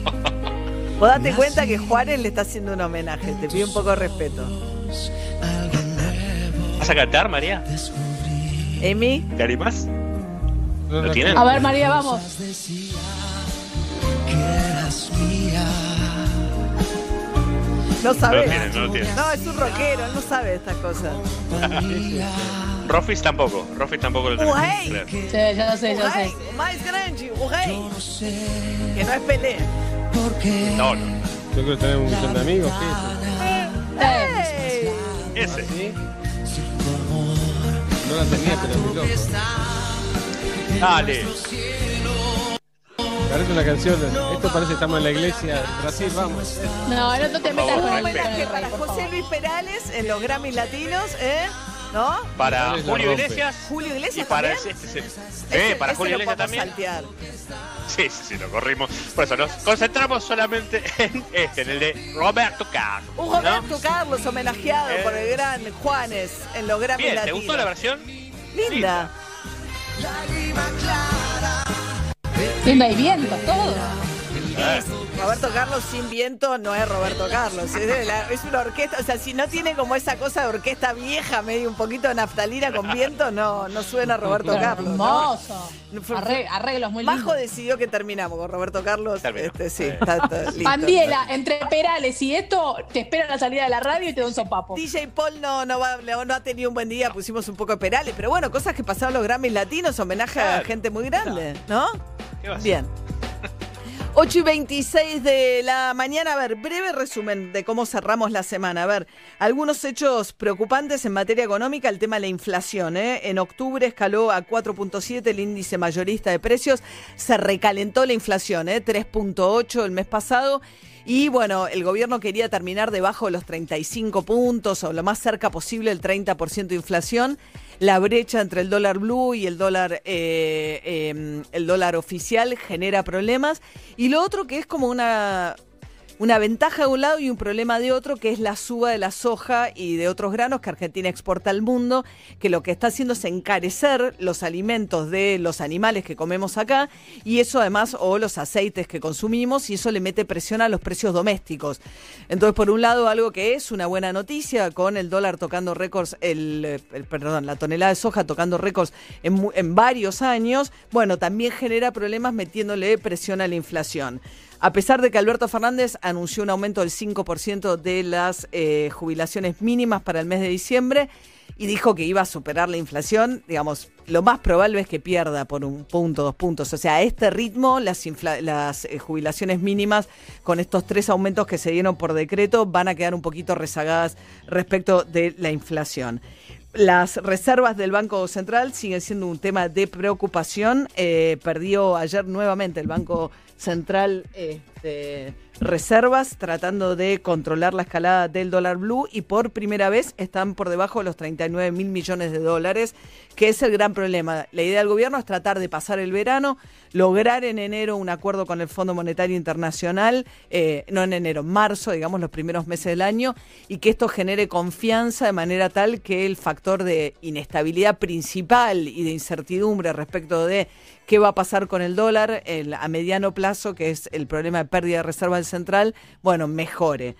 Vos date cuenta que Juárez le está haciendo un homenaje, te pido un poco de respeto. ¿Vas a cantar, María? ¿Emi? ¿Te animas? ¿Lo tienen? A ver, María, vamos. No sabe. No, no, no, es un rockero, no sabe estas cosas. <laughs> Rofis tampoco, Rofis tampoco lo tiene. Sí, ya lo sé, ya lo sé. Más grande, rey. Que no es pelea. No, no. Yo creo que tenemos un montón de amigos, ¿sí? Ese. No la tenía, pero es loco. Dale. Parece una canción. Esto parece que estamos en la iglesia de Brasil, vamos. No, no te metas con el, para José. Luis Perales en los Grammys latinos, ¿eh? ¿No? Para la Julio rompe. Iglesias. Julio Y Iglesias para también. ese- ese- Ese- eh, para ese Julio lo Iglesias podemos también. saltear. Sí, sí, sí, lo corrimos. Por eso nos concentramos solamente <laughs> en este, en el de Roberto Carlos. Un ¿no? Roberto Carlos homenajeado Eh. por el gran Juanes en los Grammys Bien, ¿te latinos. gustó la versión? Linda. Linda y viento, todo. Eh, Roberto Carlos sin viento no es Roberto Carlos, es, de la- es una orquesta, o sea, si no tiene como esa cosa de orquesta vieja, medio un poquito de naftalina con viento, no, no suena Roberto Carlos. Hermoso. Arreglos muy Majo lindos. decidió que terminamos con Roberto Carlos. Este, sí, está, está listo. Pandiela, entre Perales y esto, te espero en la salida de la radio y te doy un sopapo. DJ Paul no, no, va, no, no ha tenido un buen día, pusimos un poco de perales, pero bueno, cosas que pasaron los Grammys latinos, homenaje a gente muy grande, ¿no? ¿Qué va a ser? Bien. 8 y 26 de la mañana. A ver, breve resumen de cómo cerramos la semana. A ver, algunos hechos preocupantes en materia económica. El tema de la inflación. ¿eh? En octubre escaló a 4.7 el índice mayorista de precios. Se recalentó la inflación, ¿eh? 3.8 el mes pasado. Y bueno, el gobierno quería terminar debajo de los 35 puntos o lo más cerca posible del 30% de inflación. La brecha entre el dólar blue y el dólar, eh, eh, el dólar oficial genera problemas. Y lo otro que es como una, una ventaja de un lado y un problema de otro, que es la suba de la soja y de otros granos que Argentina exporta al mundo, que lo que está haciendo es encarecer los alimentos de los animales que comemos acá y eso además, o los aceites que consumimos, y eso le mete presión a los precios domésticos. Entonces, por un lado, algo que es una buena noticia, con el dólar tocando récords, el, perdón, la tonelada de soja tocando récords en, en varios años, bueno, también genera problemas metiéndole presión a la inflación. A pesar de que Alberto Fernández anunció un aumento del 5% de las eh, jubilaciones mínimas para el mes de diciembre y dijo que iba a superar la inflación, digamos, lo más probable es que pierda por un punto, dos puntos. O sea, a este ritmo, las, eh, jubilaciones mínimas con estos tres aumentos que se dieron por decreto van a quedar un poquito rezagadas respecto de la inflación. Las reservas del Banco Central siguen siendo un tema de preocupación. Eh, perdió ayer nuevamente el Banco Central este, reservas tratando de controlar la escalada del dólar blue y por primera vez están por debajo de los 39 mil millones de dólares, que es el gran problema. La idea del gobierno es tratar de pasar el verano, lograr en enero un acuerdo con el Fondo Monetario Internacional, eh, no en enero, en marzo, digamos los primeros meses del año, y que esto genere confianza de manera tal que el factor de inestabilidad principal y de incertidumbre respecto de qué va a pasar con el dólar a mediano plazo, que es el problema de pérdida de reserva del central, bueno, mejore.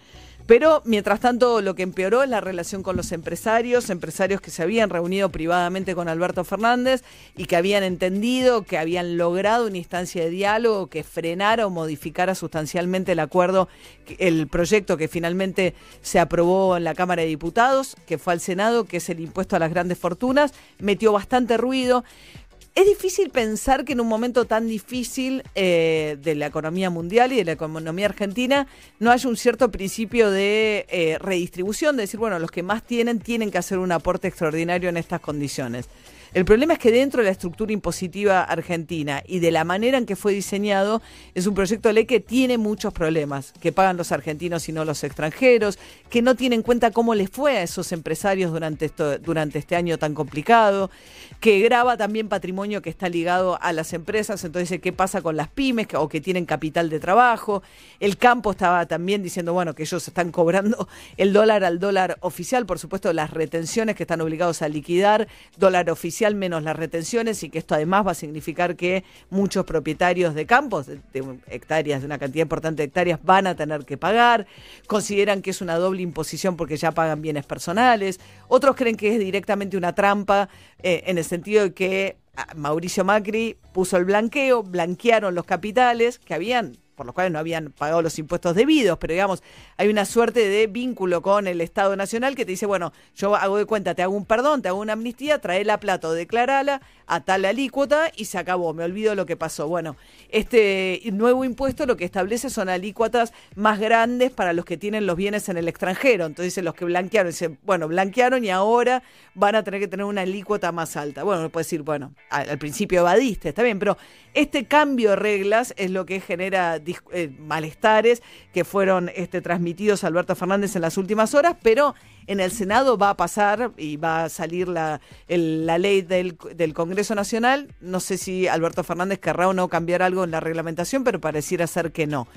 Pero mientras tanto lo que empeoró es la relación con los empresarios, empresarios que se habían reunido privadamente con Alberto Fernández y que habían entendido que habían logrado una instancia de diálogo que frenara o modificara sustancialmente el acuerdo, el proyecto que finalmente se aprobó en la Cámara de Diputados, que fue al Senado, que es el impuesto a las grandes fortunas, metió bastante ruido. Es difícil pensar que en un momento tan difícil eh, de la economía mundial y de la economía argentina no haya un cierto principio de eh, redistribución, de decir, bueno, los que más tienen tienen que hacer un aporte extraordinario en estas condiciones. El problema es que dentro de la estructura impositiva argentina y de la manera en que fue diseñado, es un proyecto de ley que tiene muchos problemas, que pagan los argentinos y no los extranjeros, que no tiene en cuenta cómo les fue a esos empresarios durante, este año tan complicado, que graba también patrimonio que está ligado a las empresas, entonces qué pasa con las pymes o que tienen capital de trabajo. El campo estaba también diciendo, bueno, que ellos están cobrando el dólar al dólar oficial, por supuesto las retenciones que están obligados a liquidar, dólar oficial menos las retenciones y que esto además va a significar que muchos propietarios de campos, de, de hectáreas, de una cantidad importante de hectáreas, van a tener que pagar, consideran que es una doble imposición porque ya pagan bienes personales, otros creen que es directamente una trampa eh, en el sentido de que ah, Mauricio Macri puso el blanqueo, blanquearon los capitales que habían por los cuales no habían pagado los impuestos debidos, pero digamos, hay una suerte de vínculo con el Estado Nacional que te dice, bueno, yo hago de cuenta, te hago un perdón, te hago una amnistía, trae la plata o declarala a tal alícuota y se acabó, me olvido lo que pasó. Bueno, este nuevo impuesto lo que establece son alícuotas más grandes para los que tienen los bienes en el extranjero. Entonces los que blanquearon, dicen, bueno, blanquearon y ahora van a tener que tener una alícuota más alta. Bueno, uno puede decir, bueno, al principio evadiste, está bien, pero este cambio de reglas es lo que genera eh, malestares que fueron este, transmitidos a Alberto Fernández en las últimas horas, pero en el Senado va a pasar y va a salir la, la ley del, del, Congreso Nacional. No sé si Alberto Fernández querrá o no cambiar algo en la reglamentación, pero pareciera ser que no.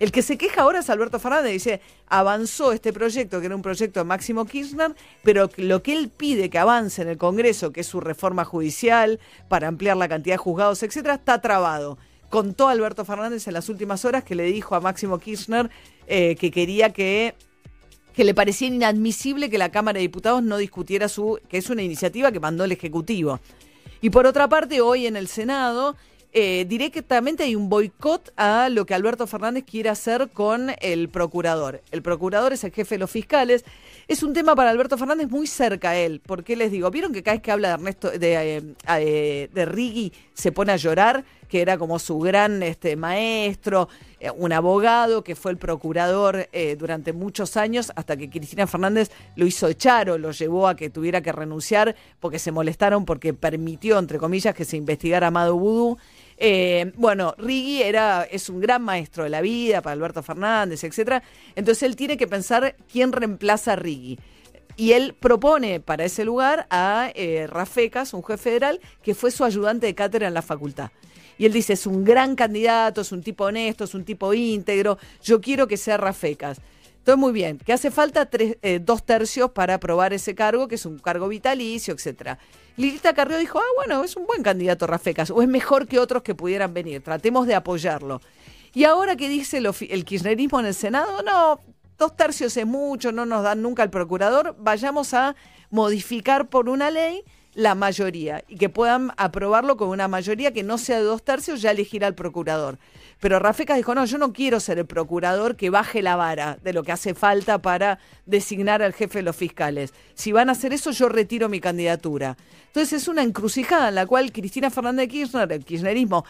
El que se queja ahora es Alberto Fernández, dice, avanzó este proyecto, que era un proyecto de Máximo Kirchner, pero lo que él pide que avance en el Congreso, que es su reforma judicial para ampliar la cantidad de juzgados, etcétera, está trabado. Contó Alberto Fernández en las últimas horas que le dijo a Máximo Kirchner eh, que quería que que le parecía inadmisible que la Cámara de Diputados no discutiera su, que es una iniciativa que mandó el Ejecutivo. Y por otra parte, hoy en el Senado eh, directamente hay un boicot a lo que Alberto Fernández quiere hacer con el procurador. El procurador es el jefe de los fiscales. Es un tema para Alberto Fernández muy cerca a él. Porque les digo, ¿vieron que cada vez que habla de Ernesto, de, eh, eh, de se pone a llorar? Que era como su gran este, maestro, un abogado que fue el procurador durante muchos años hasta que Cristina Fernández lo hizo echar o lo llevó a que tuviera que renunciar porque se molestaron porque permitió, entre comillas, que se investigara Amado Vudú. Eh, bueno, Riggi era, es un gran maestro de la vida para Alberto Fernández, etcétera. Entonces él tiene que pensar quién reemplaza a Riggi. Y él propone para ese lugar a eh, Rafecas, un juez federal, que fue su ayudante de cátedra en la facultad. Y él dice, es un gran candidato, es un tipo honesto, es un tipo íntegro, yo quiero que sea Rafecas. Entonces, muy bien, que hace falta tres, eh, dos tercios para aprobar ese cargo, que es un cargo vitalicio, etcétera. Lilita Carrió dijo, ah, bueno, es un buen candidato Rafecas, o es mejor que otros que pudieran venir, tratemos de apoyarlo. Y ahora que dice el kirchnerismo en el Senado, no, dos tercios es mucho, no nos dan nunca al procurador, vayamos a modificar por una ley la mayoría y que puedan aprobarlo con una mayoría que no sea de dos tercios, ya elegir al procurador. Pero Rafecas dijo, no, yo no quiero ser el procurador que baje la vara de lo que hace falta para designar al jefe de los fiscales. Si van a hacer eso, yo retiro mi candidatura. Entonces es una encrucijada en la cual Cristina Fernández de Kirchner, el kirchnerismo,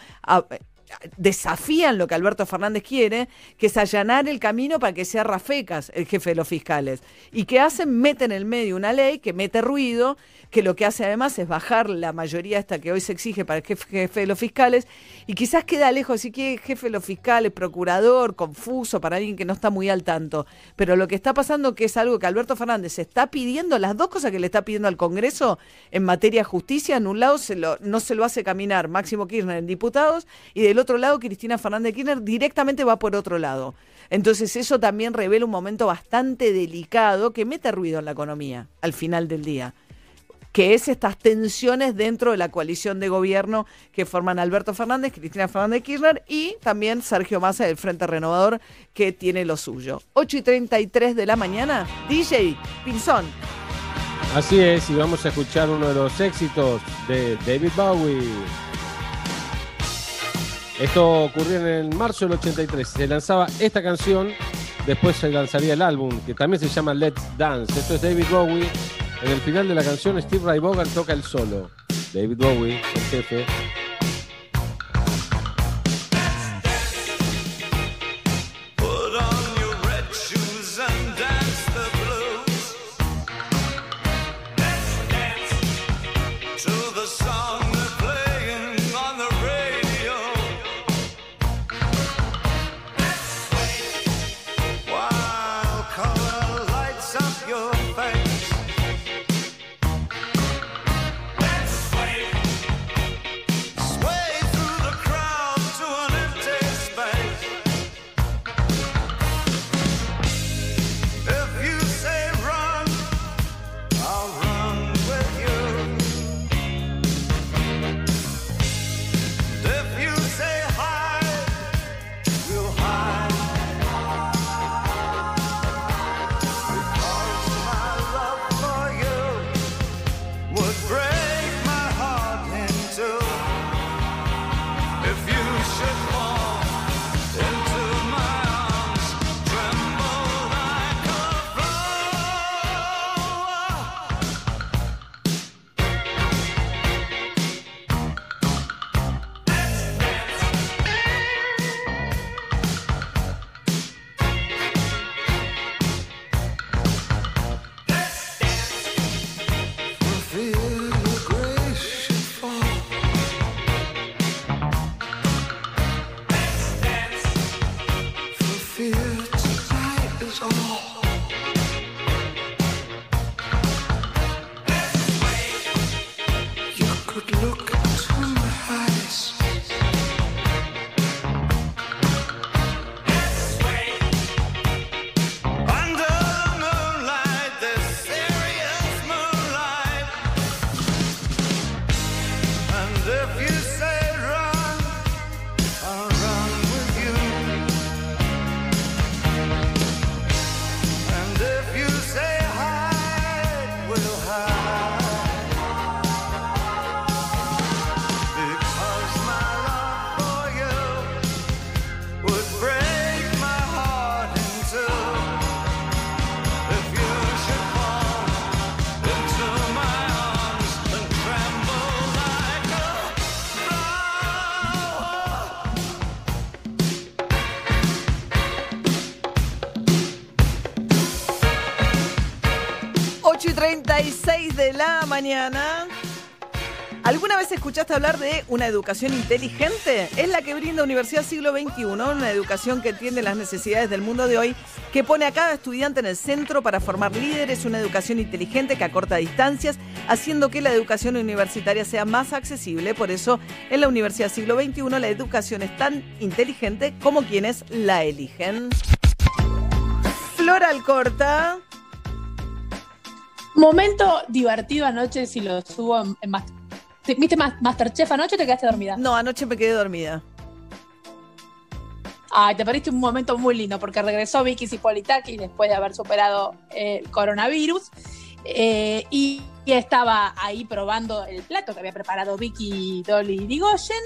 desafían lo que Alberto Fernández quiere, que es allanar el camino para que sea Rafecas el jefe de los fiscales. ¿Y qué hacen? Meten en el medio una ley que mete ruido, que lo que hace además es bajar la mayoría esta que hoy se exige para el jefe, de los fiscales, y quizás queda lejos, así que jefe de los fiscales, procurador, confuso para alguien que no está muy al tanto. Pero lo que está pasando que es algo que Alberto Fernández está pidiendo, las dos cosas que le está pidiendo al Congreso en materia de justicia, en un lado no se lo hace caminar Máximo Kirchner en diputados, y del otro lado Cristina Fernández Kirchner directamente va por otro lado. Entonces eso también revela un momento bastante delicado que mete ruido en la economía al final del día que es estas tensiones dentro de la coalición de gobierno que forman Alberto Fernández, Cristina Fernández Kirchner y también Sergio Massa del Frente Renovador que tiene lo suyo. 8 y 33 de la mañana, DJ Pinzón. Así es, y vamos a escuchar uno de los éxitos de David Bowie. Esto ocurrió en marzo del 83. Se lanzaba esta canción, después se lanzaría el álbum, que también se llama Let's Dance. Esto es David Bowie. En el final de la canción, Steve Ray Vaughan toca el solo. David Bowie, el jefe, de la mañana. ¿Alguna vez escuchaste hablar de una educación inteligente? Es la que brinda Universidad Siglo XXI, una educación que entiende las necesidades del mundo de hoy, que pone a cada estudiante en el centro para formar líderes, una educación inteligente que acorta distancias, haciendo que la educación universitaria sea más accesible. Por eso, en la Universidad Siglo XXI, la educación es tan inteligente como quienes la eligen. Flora Alcorta. Momento divertido anoche si lo subo en, en Master- ¿Te- ¿Viste Mas- Masterchef anoche o te quedaste dormida? No, anoche me quedé dormida. Ay, te perdiste un momento muy lindo porque regresó Vicky Zipolitakis después de haber superado el coronavirus eh, y, y estaba ahí probando el plato que había preparado Vicky, Dolly Digoyen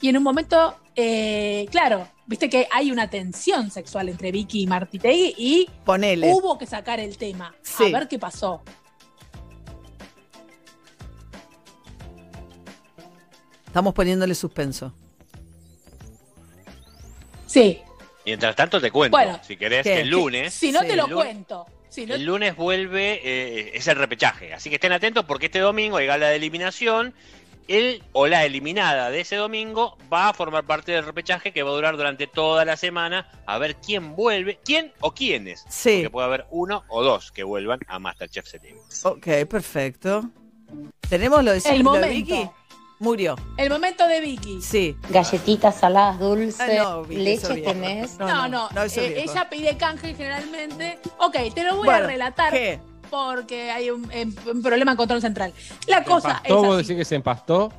y en un momento, eh, claro, viste que hay una tensión sexual entre Vicky y Martitegui y Ponele. hubo que sacar el tema. Sí. A ver qué pasó. Estamos poniéndole suspenso. Sí. Mientras tanto te cuento, Bueno, si querés, el lunes... Si no Sí, te lo cuento. Si no- El lunes vuelve, eh, es el repechaje, así que estén atentos porque este domingo hay gala de eliminación. El o la eliminada de ese domingo va a formar parte del repechaje que va a durar durante toda la semana a ver quién vuelve, quién o quiénes. Sí. Porque puede haber uno o dos que vuelvan a Masterchef Setting. Ok, perfecto. ¿Tenemos lo de, El lo de momento. Vicky? Murió. El momento de Vicky. Sí. Galletitas saladas, dulces, Ah, no, Vicky, leche tenés. No, no, no, eh, ella pide canje generalmente. Ok, te lo voy a relatar ¿qué? Porque hay un, em, un problema en control central. La ¿Se cosa empastó? ¿Vos es así. decís que se empastó?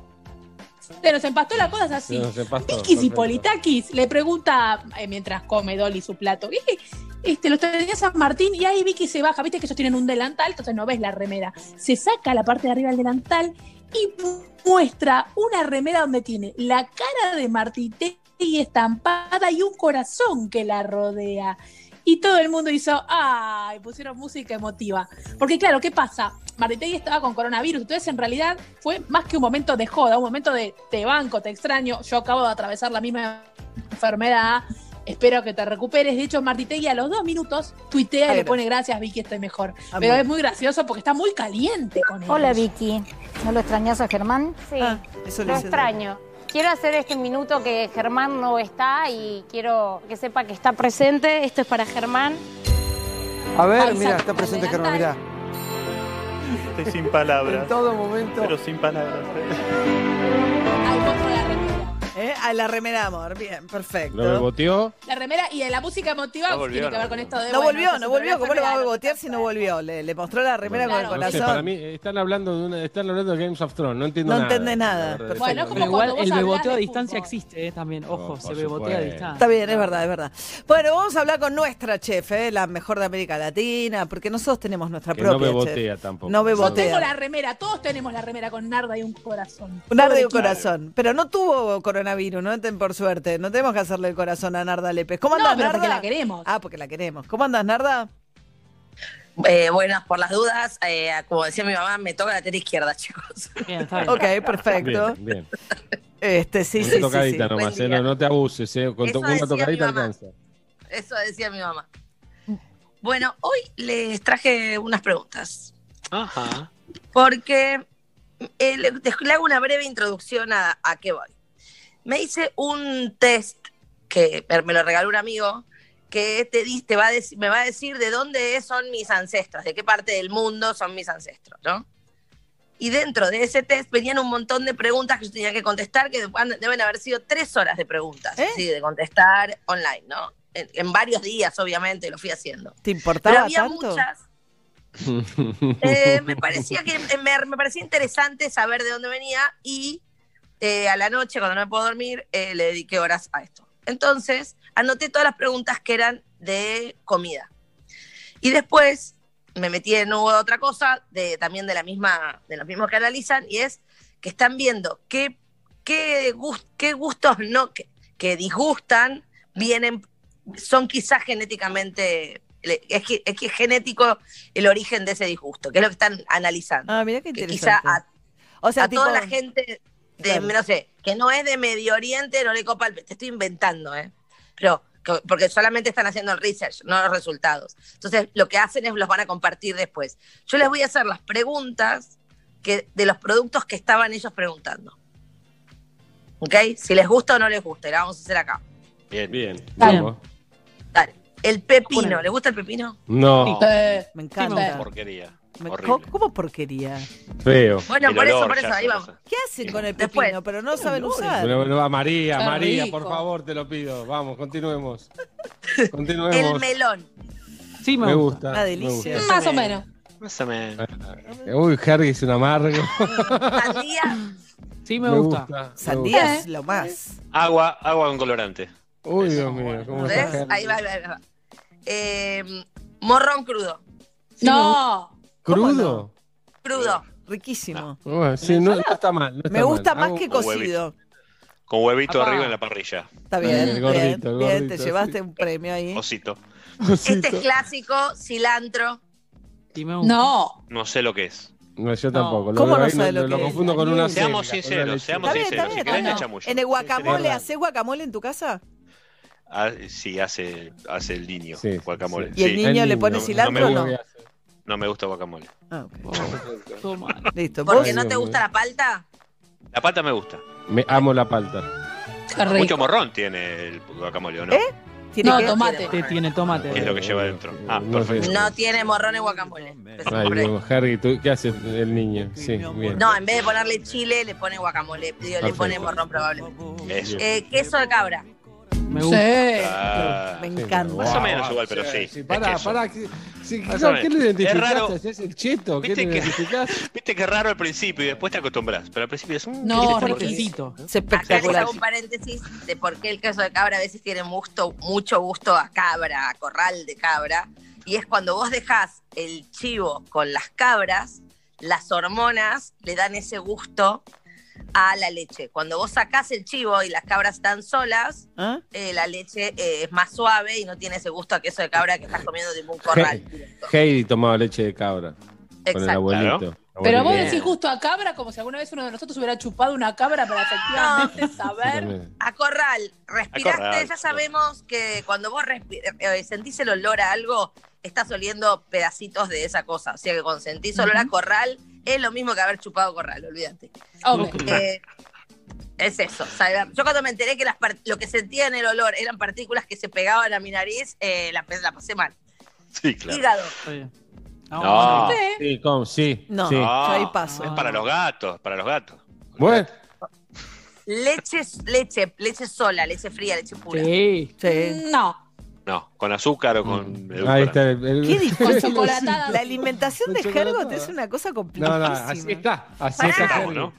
Se nos empastó la cosa es así. Se nos empastó, Vicky. Zipolitakis le pregunta eh, mientras come Dolly su plato. "Eh, Este, lo tenía San Martín y ahí Vicky se baja. Viste que ellos tienen un delantal, entonces no ves la remera. Se saca la parte de arriba del delantal y mu- muestra una remera donde tiene la cara de Martitegui estampada y un corazón que la rodea. Y todo el mundo hizo, ¡ay! Pusieron música emotiva. Porque claro, ¿qué pasa? Martitegui estaba con coronavirus, entonces en realidad fue más que un momento de joda, un momento de te banco, te extraño, yo acabo de atravesar la misma enfermedad, espero que te recuperes. De hecho, Martitegui a los dos minutos tuitea y le pone gracias, Vicky, estoy mejor. Pero es muy gracioso porque está muy caliente con él. Hola Vicky, ¿no lo extrañas a Germán? Sí, Ah, eso lo le hice extraño. Quiero hacer este minuto que Germán no está y quiero que sepa que está presente. Esto es para Germán. A ver, Ay, mira, está presente Germán, mirá. Estoy sin palabras. En todo momento. Pero sin palabras. <laughs> ¿Eh? A la remera, amor. Bien, perfecto. ¿Lo beboteó? La remera y la música emotiva No volvió, tiene que no ver con esto de. No bueno, volvió, no volvió. ¿Cómo le va a bebotear si no volvió? Le, le mostró la remera con el No sé, corazón. para mí están hablando de una, están hablando de Games of Thrones, no entiendo No nada. entiende nada. Bueno, es Pero como igual el beboteo a distancia fútbol. existe eh, también. Ojo, por se bebotea a distancia. Está bien, es verdad, es verdad. Bueno, vamos a hablar con nuestra chef, ¿eh? la mejor de América Latina, porque nosotros tenemos nuestra Que no propia bebotea chef. tampoco. No Yo bebotea. tengo la remera, todos tenemos la remera con Narda y un corazón. Un arde de Pobre corazón. Pero no tuvo coronavirus, ¿no? Por suerte. No tenemos que hacerle el corazón a Narda Lépez. ¿Cómo No, andas, pero Narda? porque la queremos. Ah, porque la queremos. ¿Cómo andas, Narda? Eh, buenas, por las dudas, eh, como decía mi mamá, me toca la teta izquierda, <laughs> chicos. Bien, está bien. Ok, perfecto. Bien, bien. Este, sí, Una sí, sí, tocadita sí. nomás, eh, no, no te abuses, eh, con, Eso con una tocadita alcanza. Eso decía mi mamá. Bueno, hoy les traje unas preguntas, Ajá. porque eh, le, le hago una breve introducción a, a qué voy. Me hice un test que me- lo regaló un amigo que te, te va a dec- me va a decir de dónde son mis ancestros, de qué parte del mundo son mis ancestros, ¿no? Y dentro de ese test venían un montón de preguntas que yo tenía que contestar, que deben haber sido tres horas de preguntas, ¿Eh? sí, de contestar online, ¿no? En, en varios días, obviamente, lo fui haciendo. ¿Te Pero importaba había tanto? muchas. <laughs> eh, me parecía que me, me parecía interesante saber de dónde venía y eh, a la noche, cuando no me puedo dormir, eh, le dediqué horas a esto. Entonces, anoté todas las preguntas que eran de comida. Y después me metí en otra cosa, de, también de la misma, de los mismos que analizan, y es que están viendo qué, qué, gus- qué gustos no, que, que disgustan, vienen, son quizás genéticamente, es, que, es que es genético el origen de ese disgusto, que es lo que están analizando. Ah, mira qué que interesante. quizá a, o sea, a tipo, toda la gente de, Claro. no sé, que no es de Medio Oriente, no le copa el... Te estoy inventando, ¿eh? Pero porque solamente están haciendo el research, no los resultados. Entonces, lo que hacen es los van a compartir después. Yo les voy a hacer las preguntas que, de los productos que estaban ellos preguntando. ¿Ok? Si les gusta o no les gusta, y la vamos a hacer acá. Bien. Bien. Dale. El pepino, ¿les gusta el pepino? No, Eh, Me Sí, encanta. me Porquería. Horrible. ¿Cómo, cómo porquería? feo. Bueno, El por eso, por eso, ahí vamos. ¿Qué hacen con el Después. pepino? Pero no saben usar. Bueno, bueno, va, María, Qué María, rico. por favor, te lo pido. Vamos, continuemos. El Continuemos. melón. Sí, me, Me gusta. gusta. Una me delicia. gusta. Más o menos. Más o menos. Uy, Harry es un amargo. <laughs> Sandía. Sí, me, gusta. me Sandía gusta. es lo más. Agua, agua con colorante. Uy, Dios mío, ¿cómo ¿Ves? Harry? Ahí va, ahí va, ahí va. Eh, morrón crudo. No. ¿Crudo? Crudo. Riquísimo. Bueno, sí, no, no está mal. no está Me gusta mal. más que huevito. cocido. Con huevito Apá. arriba en la parrilla. Está bien, El bien, gordito, te sí. llevaste un premio ahí. Osito. Este es clásico, cilantro. No. No sé lo que es. No, yo tampoco. ¿Cómo no sabe lo lo, que es? confundo con una Seamos sinceros, una seamos bien, sinceros. bien. Si querés, chamullo. En el guacamole. ¿hacés guacamole en tu casa? Ah, sí, hace, hace el niño. Sí, guacamole. ¿Y el niño El le pone no- cilantro no o no? No me gusta guacamole. Ah, ok. Oh, todo mal. Listo. ¿Por qué no te Dios gusta mío. la palta? La palta me gusta. Me amo la palta. Qué rico. Mucho morrón tiene el guacamole, ¿o no? ¿Eh? ¿Tiene No, tomate. Te tiene tomate. ¿Qué es lo que lleva adentro? Ah, No sé. perfecto. No tiene morrón en guacamole. Ay. Dios, Harry, ¿tú, ¿qué hace el niño? Sí, bien. No, en vez de ponerle chile, le pone guacamole. Digo, le Perfecto. pone morrón probablemente. Eso. Eh, queso de cabra. Me gusta. Sí. Ah, Me Sí, encanta. Más o menos igual, pero sí, es Pará, queso. pará. ¿qué, sí, no, o ¿qué menos. lo identificaste? Es raro. ¿Es el cheto? ¿Qué Viste lo que- identificaste? <laughs> Viste que es raro al principio y después te acostumbras. Pero al principio es un. No, ¿qué riquísimo. es? Acá espectacular. hago un paréntesis de por qué el queso de cabra a veces tiene gusto, mucho gusto a cabra, a corral de cabra. Y es cuando vos dejás el chivo con las cabras, las hormonas le dan ese gusto a la leche. Cuando vos sacás el chivo y las cabras están solas, ¿Ah? eh, la leche eh, es más suave y no tiene ese gusto a queso de cabra que estás comiendo de un corral. Heidi tomaba leche de cabra. Con el Exacto. abuelito. Claro. Pero vos decís justo a cabra como si alguna vez uno de nosotros hubiera chupado una cabra para efectivamente saber. También. A corral, respiraste, A corral, ya sabemos que cuando vos eh, sentís el olor a algo, estás oliendo pedacitos de esa cosa. O sea que cuando sentís olor a corral, es lo mismo que haber chupado corral, olvídate. Eh, es eso. o sea, yo cuando me enteré que las lo que sentía en el olor eran partículas que se pegaban a mi nariz, eh, la, la pasé mal. Sí, claro. Hígado. No. Sí, ¿cómo? Sí. No. sí. Yo ahí paso. Es para los gatos, para los gatos. Bueno, Leche, leche, leche sola, leche fría, leche pura. Sí. Sí. No. No, con azúcar o con ahí edulcorante. está el. el- Qué <laughs> chocolatada. La alimentación de Hergot es una cosa No, complicada. no, así está. Así Pará. está. Estamos, Harry. ¿no?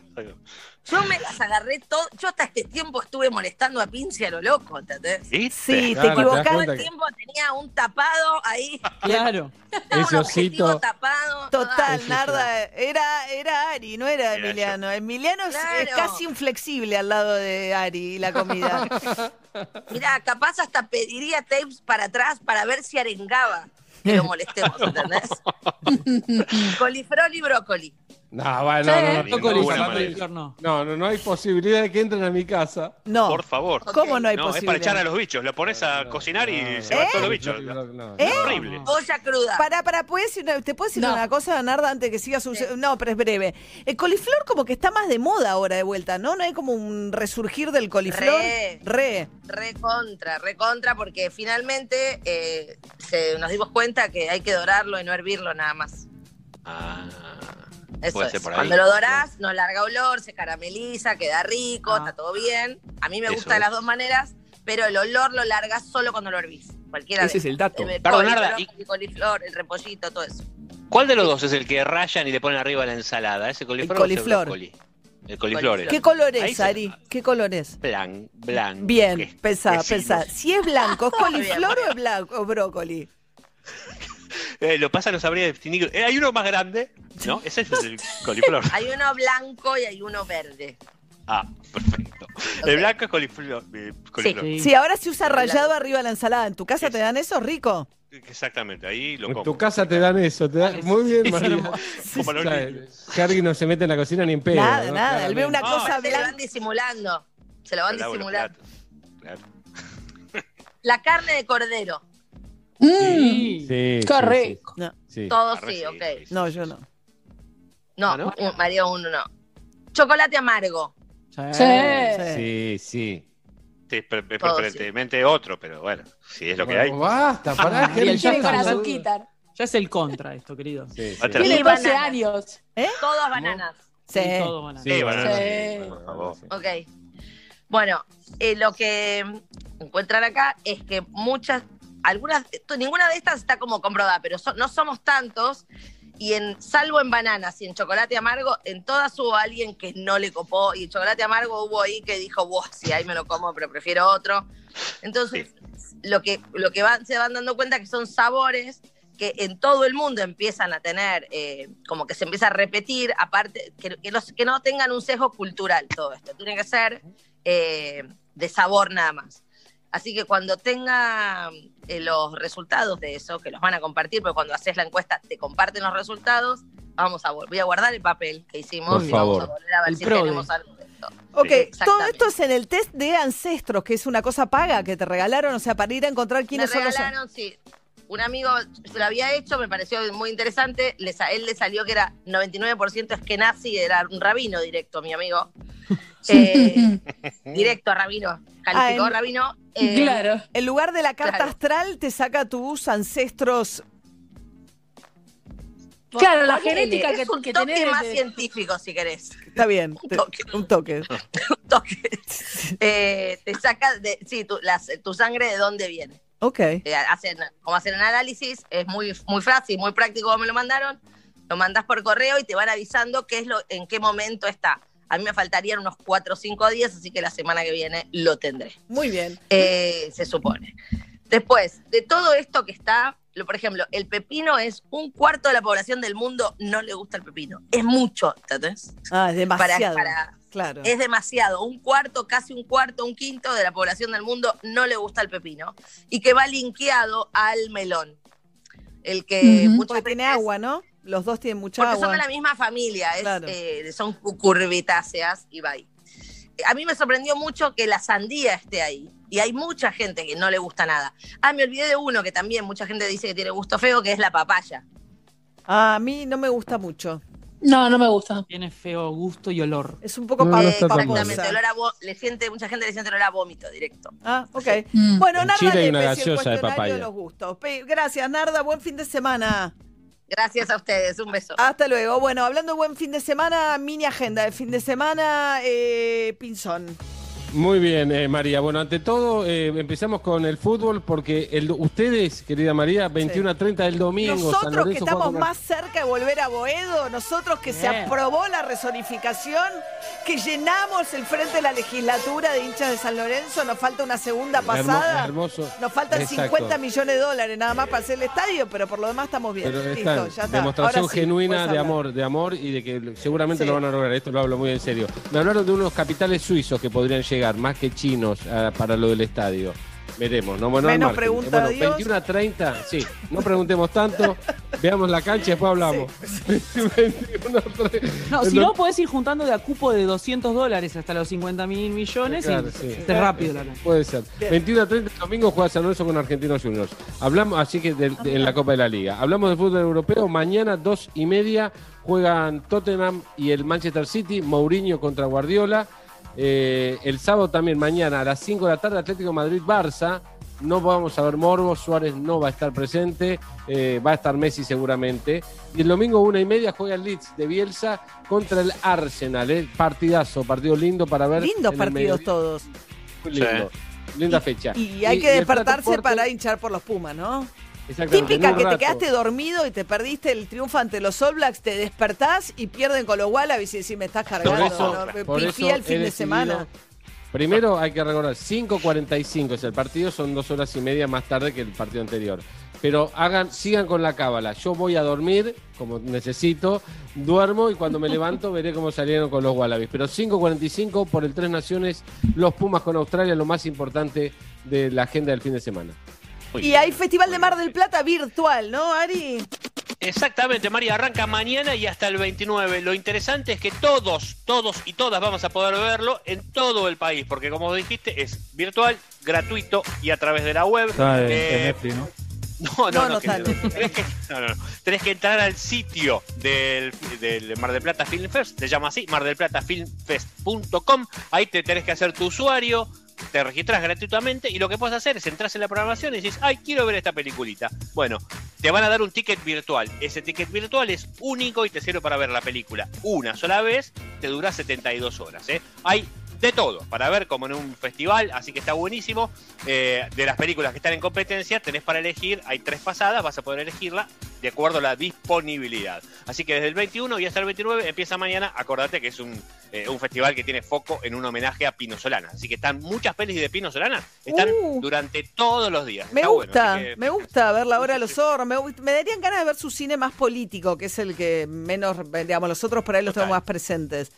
Yo me las agarré todo. Yo hasta este tiempo estuve molestando a Pinci a lo loco, ¿entendés? Sí, te Claro, te equivocás. Todo cuenta el que- tiempo tenía un tapado ahí. Claro. <laughs> Ese un objetivo osito. tapado. Total, Eso Narda, era, era Ari, no era Era Emiliano. Emiliano es, Claro. es casi inflexible al lado de Ari y la comida. <laughs> Mira, capaz hasta pediría tapes para atrás para ver si arengaba que lo molestemos, ¿entendés? <laughs> Colifrol y brócoli. No, bueno, no, no, no, de infierno. no, no, no hay posibilidad de que entren a mi casa. No. Por favor. ¿Cómo no hay No, es para posibilidad? echar a los bichos. Lo pones a cocinar y se van todos los bichos. No, no, no. ¿Eh? Horrible. Olla cruda. Para, para, ¿puedes decir una- ¿te puedo decir No. una cosa, Narda, antes que siga su... No, pero es breve. El coliflor como que está más de moda ahora de vuelta, ¿no? ¿No hay como un resurgir del coliflor? Re. Re. Re contra, re contra, porque finalmente eh, se- nos dimos cuenta que hay que dorarlo y no hervirlo nada más. Ah, Eso puede es. ser por ahí. Cuando lo dorás, no larga olor, se carameliza, queda rico, Ah. está todo bien. A mí me Eso gusta de las dos maneras, pero el olor lo largas solo cuando lo hervís. Cualquiera Ese de es el dato. El Perdón, el coliflor, el repollito, todo eso. ¿Cuál de los dos es el que rayan y le ponen arriba la ensalada? ¿Ese coliflor, El o ese coliflor. brócoli? El coliflor. ¿Qué color es, Ari? ¿Qué color es? Blan, blanco. Bien, pensá. no- Si es blanco, ¿es <laughs> coliflor o es blanco o brócoli? Eh, lo pasa, no sabría distinguir. Eh, hay uno más grande, ¿no? Ese es el coliflor. <laughs> Hay uno blanco y hay uno verde. Ah, perfecto. El blanco es coliflor. eh, coliflor. Sí. Sí, ahora se usa rayado arriba de la ensalada. ¿En tu casa te dan eso, rico? Exactamente, ahí lo En como. tu casa te dan eso. Te dan... Muy bien, María. <laughs> O sea. Harry no se mete en la cocina ni en pedo. Nada, ¿no? nada. Él ve una cosa Se lo van disimulando. Se lo van disimulando. Claro. la carne de cordero. Sí, sí, qué sí, rico. No. Arre, sí, sí, ok. No, yo no. No, ¿no? un- María uno no. Chocolate amargo. Sí. Sí, sí. Sí, pre- pre- Todos, preferentemente otro, pero bueno, si es lo que hay. Bueno, Basta, pará, Ah, que y el ya está. azuquita. Ya es el contra esto, querido. Sí, sí. Otra. Tiene Y 12 bananas. años. Todas bananas. Sí. Y todo, bueno. Sí, bueno, Sí. sí, Por favor. Ok. Bueno, eh, lo que encuentran acá es que muchas, algunas, ninguna de estas está como comprobada, pero so- no somos tantos. Y en, salvo en bananas y en chocolate amargo, en todas hubo alguien que no le copó. Y en chocolate amargo hubo ahí que dijo, wow, sí, ahí me lo como, pero prefiero otro. Entonces, lo que, lo que van, se van dando cuenta que son sabores que en todo el mundo empiezan a tener, eh, como que se empieza a repetir, aparte, que, que los- que no tengan un sesgo cultural todo esto. Tiene que ser eh, de sabor nada más. Así que cuando tenga eh, los resultados de eso, que los van a compartir, pero cuando haces la encuesta te comparten los resultados, vamos a voy a guardar el papel que hicimos Por y favor. vamos a volver a ver El si PRODE. tenemos algo de esto. Ok, todo esto es en el test de ancestros, que es una cosa paga que te regalaron, o sea, para ir a encontrar Me quiénes son los... regalaron, sí. Un amigo se lo había hecho, me pareció muy interesante. Les, a él le salió que era 99% es que nazi, era un rabino directo, mi amigo. <laughs> Eh, <laughs> directo a rabino, calificó Ah, en- rabino. eh, Claro. En lugar de la carta Claro. astral, te saca tus ancestros. Claro, la genética que, es un que toque tenés más de- científico, si querés. Está bien, Un te- toque. un toque. <laughs> Un toque. Eh, te saca, de, sí, tu, las- tu sangre de dónde viene. Ok. Eh, hacen, como hacen el análisis, es muy, muy fácil, muy práctico como me lo mandaron. Lo mandás por correo y te van avisando qué es lo, en qué momento está. A mí me faltarían unos 4 o 5 días, así que la semana que viene lo tendré. Muy bien. Eh, se supone. Después, de todo esto que está, lo- por ejemplo, el pepino es un cuarto de la población del mundo no le gusta el pepino. Es mucho, ¿entendés? Ah, es demasiado. para- claro. Es demasiado. Un cuarto, casi un cuarto, un quinto de la población del mundo no le gusta el pepino. Y que va linkeado al melón. El que muchas Porque tiene agua, ¿no? Los dos tienen mucha Porque agua. son de la misma familia, es, Claro. eh, son cucurbitáceas y va ahí. Eh, A mí me sorprendió mucho que la sandía esté ahí. Y hay mucha gente que no le gusta nada. Ah, me olvidé de uno que también mucha gente dice que tiene gusto feo, que es la papaya. Ah, a mí no me gusta mucho. No, no me gusta. Tiene feo gusto y olor. Es un poco No, no Exactamente, olor a le siente, mucha gente le siente olor a vómito directo. Ah, ok. Mm. Bueno, En Narda Chile hay una gaseosa de cuestionario papaya. de los gustos. Gracias, Narda. Buen fin de semana. Gracias a ustedes, un beso. Hasta luego. Bueno, hablando de buen fin de semana, mini agenda de fin de semana, eh, Pinzón. Muy bien, eh, María. Bueno, ante todo, eh, empezamos con el fútbol porque el, ustedes, querida María, 21 a 30 del domingo. Nosotros que Lorenzo estamos con- más cerca de volver a Boedo, nosotros que se aprobó la resonificación, que llenamos el frente de la legislatura de hinchas de San Lorenzo, nos falta una segunda Hermo- pasada. hermoso. Nos faltan Exacto. 50 millones de dólares nada más para hacer el estadio, pero por lo demás estamos bien. Pero Listo, ya está. demostración sí, genuina de amor, de amor y de que seguramente Sí. lo van a lograr. Esto lo hablo muy en serio. Me hablaron de unos capitales suizos que podrían llegar, más que chinos, ah, para lo del estadio. Veremos, ¿no? Bueno, Menos pregunta bueno, a Dios. 21 a 30, sí. No preguntemos tanto. <laughs> Veamos la cancha y después hablamos. 21 a 30. No, si no, podés ir juntando de a cupo de 200 dólares hasta los 50 mil millones Claro, y sí. esté rápido la cancha. Puede ser. 21 a 30 el domingo juega San Lorenzo con Argentinos Juniors. Hablamos, así que de- de- en la Copa de la Liga. Hablamos de fútbol europeo. Mañana, dos y media, juegan Tottenham y el Manchester City. Mourinho contra Guardiola. Eh, el sábado también, mañana a las 5 de la tarde, Atlético Madrid-Barça. No vamos a ver Morbo, Suárez no va a estar presente, eh, va a estar Messi seguramente. Y el domingo, una y media, juega el Leeds de Bielsa contra el Arsenal. eh. Partidazo, partido lindo para ver. Lindos partidos todos. Muy lindo. Linda fecha. Y hay Y- que despertarse para hinchar por los Pumas, ¿no? Típica que te quedaste dormido y te perdiste el triunfo ante los All Blacks, te despertás y pierden con los Wallabies y decís, me estás cargando, eso- ¿no? Me por eso el fin de semana. Primero hay que recordar, 5.45 es el partido, son dos horas y media más tarde que el partido anterior. Pero hagan, sigan con la cábala. Yo voy a dormir, como necesito, duermo y cuando me <laughs> levanto veré cómo salieron con los Wallabies. Pero 5.45 por el Tres Naciones, los Pumas con Australia, lo más importante de la agenda del fin de semana. Y hay Festival de Mar del Plata virtual, ¿no, Ari? Exactamente, María, arranca mañana y hasta el 29. Lo interesante es que todos, todos y todas vamos a poder verlo en todo el país, porque como dijiste, es virtual, gratuito y a través de la web. Está Eh, en Netflix, ¿no? <laughs> No, no, No, no. no que- tenés, no, no. Tenés que entrar al sitio del, del Mar del Plata Film Fest, se llama así, mardelplatafilmfest.com. Ahí te tenés que hacer tu usuario, te registras gratuitamente y lo que puedes hacer es entras en la programación y dices, ay, quiero ver esta peliculita. Bueno, te van a dar un ticket virtual. Ese ticket virtual es único y te sirve para ver la película una sola vez, te dura 72 horas. ¿eh? Hay de todo para ver como en un festival, así que está buenísimo. Eh, de las películas que están en competencia, tenés para elegir, hay tres pasadas, vas a poder elegirla de acuerdo a la disponibilidad. Así que desde el 21 y hasta el 29 empieza mañana, acordate que es un, eh, un festival que tiene foco en un homenaje a Pino Solana. Así que están muchas pelis de Pino Solana, están Uh. durante todos los días. Me Está bueno, gusta, así que- me gusta ver la hora de los zorros. Me, me darían ganas de ver su cine más político, que es el que menos, digamos, los otros por ahí los tengo más presentes.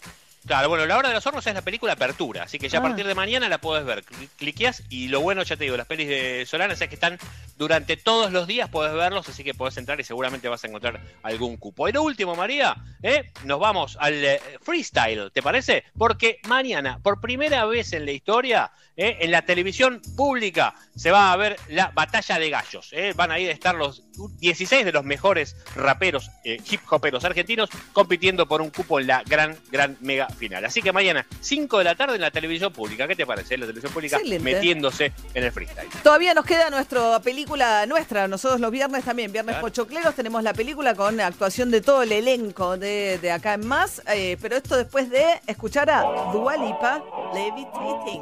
Claro, bueno, La Hora de los Hornos es la película Apertura, así que ya Ah. a partir de mañana la puedes ver. Cli- Cliqueas y lo bueno, ya te digo, las pelis de Solana es que están durante todos los días, puedes verlos, así que puedes entrar y seguramente vas a encontrar algún cupo. Y lo último, María, ¿eh? nos vamos al eh, freestyle, ¿te parece? Porque mañana, por primera vez en la historia, ¿eh? en la televisión pública, se va a ver la batalla de gallos. ¿eh? Van a ir a estar los 16 de los mejores raperos, eh, hip hoperos argentinos, compitiendo por un cupo en la gran, gran mega final. Así que mañana, 5 de la tarde en la televisión pública. ¿Qué te parece? La televisión pública Excelente. metiéndose en el freestyle. Todavía nos queda nuestra película nuestra. Nosotros los viernes también, viernes Claro. pochocleros, tenemos la película con actuación de todo el elenco de, de acá en más. eh, pero esto después de escuchar a Dua Lipa, Levitating.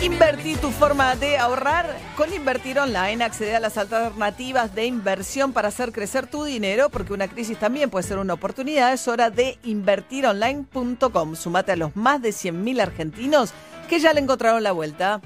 Invertí tu forma de ahorrar. Con Invertir Online. Accede a las alternativas de inversión para hacer crecer tu dinero, porque una crisis también puede ser una oportunidad. Es hora de invertironline.com. Sumate a los más de 100.000 argentinos que ya le encontraron la vuelta.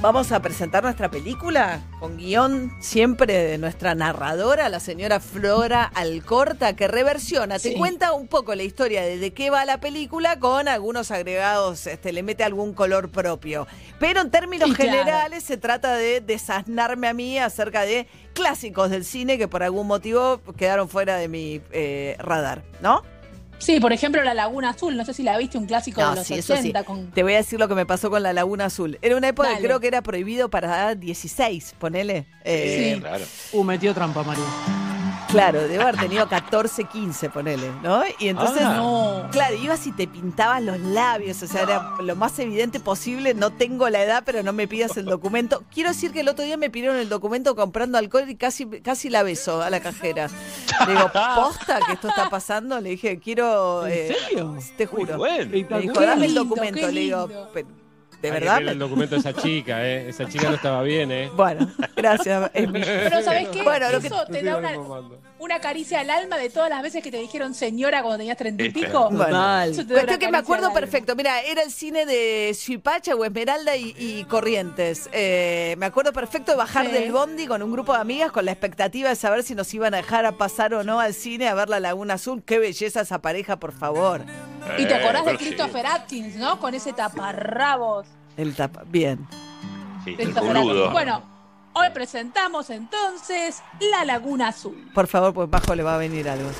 Vamos a presentar nuestra película con guion siempre de nuestra narradora, la señora Flora Alcorta, que reversiona, te Sí. cuenta un poco la historia de de qué va la película con algunos agregados, este, le mete algún color propio. Pero en términos Sí, claro. generales se trata de desasnarme a mí acerca de clásicos del cine que por algún motivo quedaron fuera de mi eh, radar, ¿no? Sí, por ejemplo, La Laguna Azul, no sé si la viste, un clásico No, de los sí, eso sí. 80 con Te voy a decir lo que me pasó con la Laguna Azul. Era una época que creo que era prohibido para 16, ponele. Eh, Sí. Claro. Uh, metió trampa, Mario. Claro, debo haber tenido 14, 15, ponele, ¿no? Y entonces, Ah. No. claro, ibas y te pintabas los labios, o sea, era lo más evidente posible. No tengo la edad, pero no me pidas el documento. Quiero decir que el otro día me pidieron el documento comprando alcohol y casi, casi la beso a la cajera. Le digo, ¿posta que esto está pasando? Le dije, quiero. ¿En eh, serio? Te juro. Bueno. Me dijo, dame el documento. Le digo, lindo. "Pero, ¿de Hay que verdad? pedirle el documento de esa chica, ¿eh? Esa chica no estaba bien, ¿eh? Bueno, gracias. <laughs> Emi. Pero ¿sabes qué? Bueno, lo que- Eso te da una, una caricia al alma de todas las veces que te dijeron señora cuando tenías treinta y pico. Da Cuestión que me acuerdo perfecto. Mira, era el cine de Suipacha o Esmeralda y, y Corrientes. Eh, me acuerdo perfecto de bajar Sí. del bondi con un grupo de amigas con la expectativa de saber si nos iban a dejar a pasar o no al cine a ver la Laguna Azul. Qué belleza esa pareja, por favor. Y te Eh, acordás de sí. Christopher Atkins, ¿no? Con ese taparrabos. El tapa. Bien. Sí, el Christopher boludo. Atkins. Bueno, hoy presentamos entonces La Laguna Azul. Por favor, pues bajo le va a venir algo.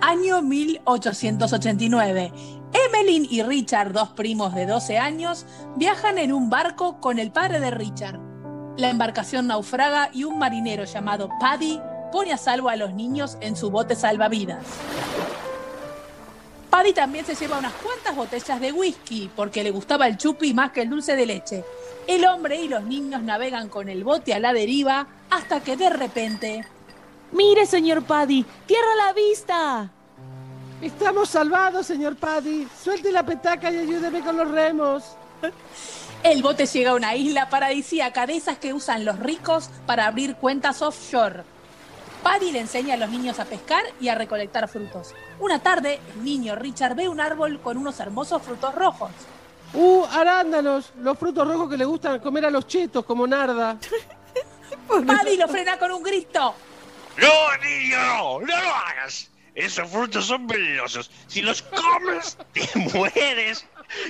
Año 1889. Emmeline y Richard, dos primos de 12 años, viajan en un barco con el padre de Richard. La embarcación naufraga y un marinero llamado Paddy pone a salvo a los niños en su bote salvavidas. Paddy también se lleva unas cuantas botellas de whisky porque le gustaba el chupi más que el dulce de leche. El hombre y los niños navegan con el bote a la deriva hasta que de repente Mire, señor Paddy, tierra a la vista. Estamos salvados, señor Paddy. Suelte la petaca y ayúdeme con los remos. El bote llega a una isla paradisíaca de esas que usan los ricos para abrir cuentas offshore. Paddy le enseña a los niños a pescar y a recolectar frutos. Una tarde, el niño Richard ve un árbol con unos hermosos frutos rojos. Uh, arándanos, los frutos rojos que le gustan comer a los chetos, como Narda. <laughs> Paddy lo frena con un grito. No, niño, no, no lo hagas. Esos frutos son venenosos. Si los comes, <laughs> te mueres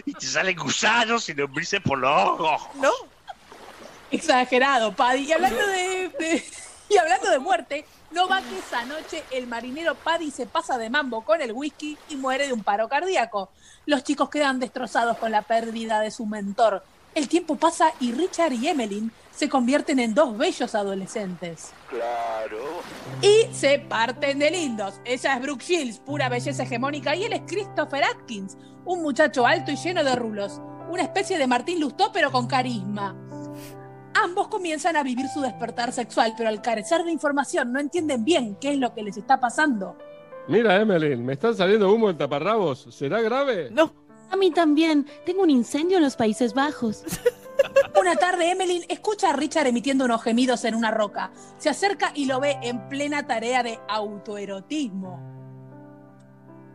y te salen gusanos y lombrices por los ojos. ¿No? Exagerado, Paddy. Y hablando de, de- <laughs> y hablando de muerte, no va que esa noche el marinero Paddy se pasa de mambo con el whisky y muere de un paro cardíaco. Los chicos quedan destrozados con la pérdida de su mentor. El tiempo pasa y Richard y Emmeline se convierten en dos bellos adolescentes. Claro. Y se parten de lindos. Ella es Brooke Shields, pura belleza hegemónica, y él es Christopher Atkins, un muchacho alto y lleno de rulos. Una especie de Martín Lustó, pero con carisma. Ambos comienzan a vivir su despertar sexual, pero al carecer de información no entienden bien qué es lo que les está pasando. Mira, Emeline, me están saliendo humo en taparrabos. ¿Será grave? No. A mí también. Tengo un incendio en los Países Bajos. <laughs> Una tarde, Emmeline escucha a Richard emitiendo unos gemidos en una roca. Se acerca y lo ve en plena tarea de autoerotismo.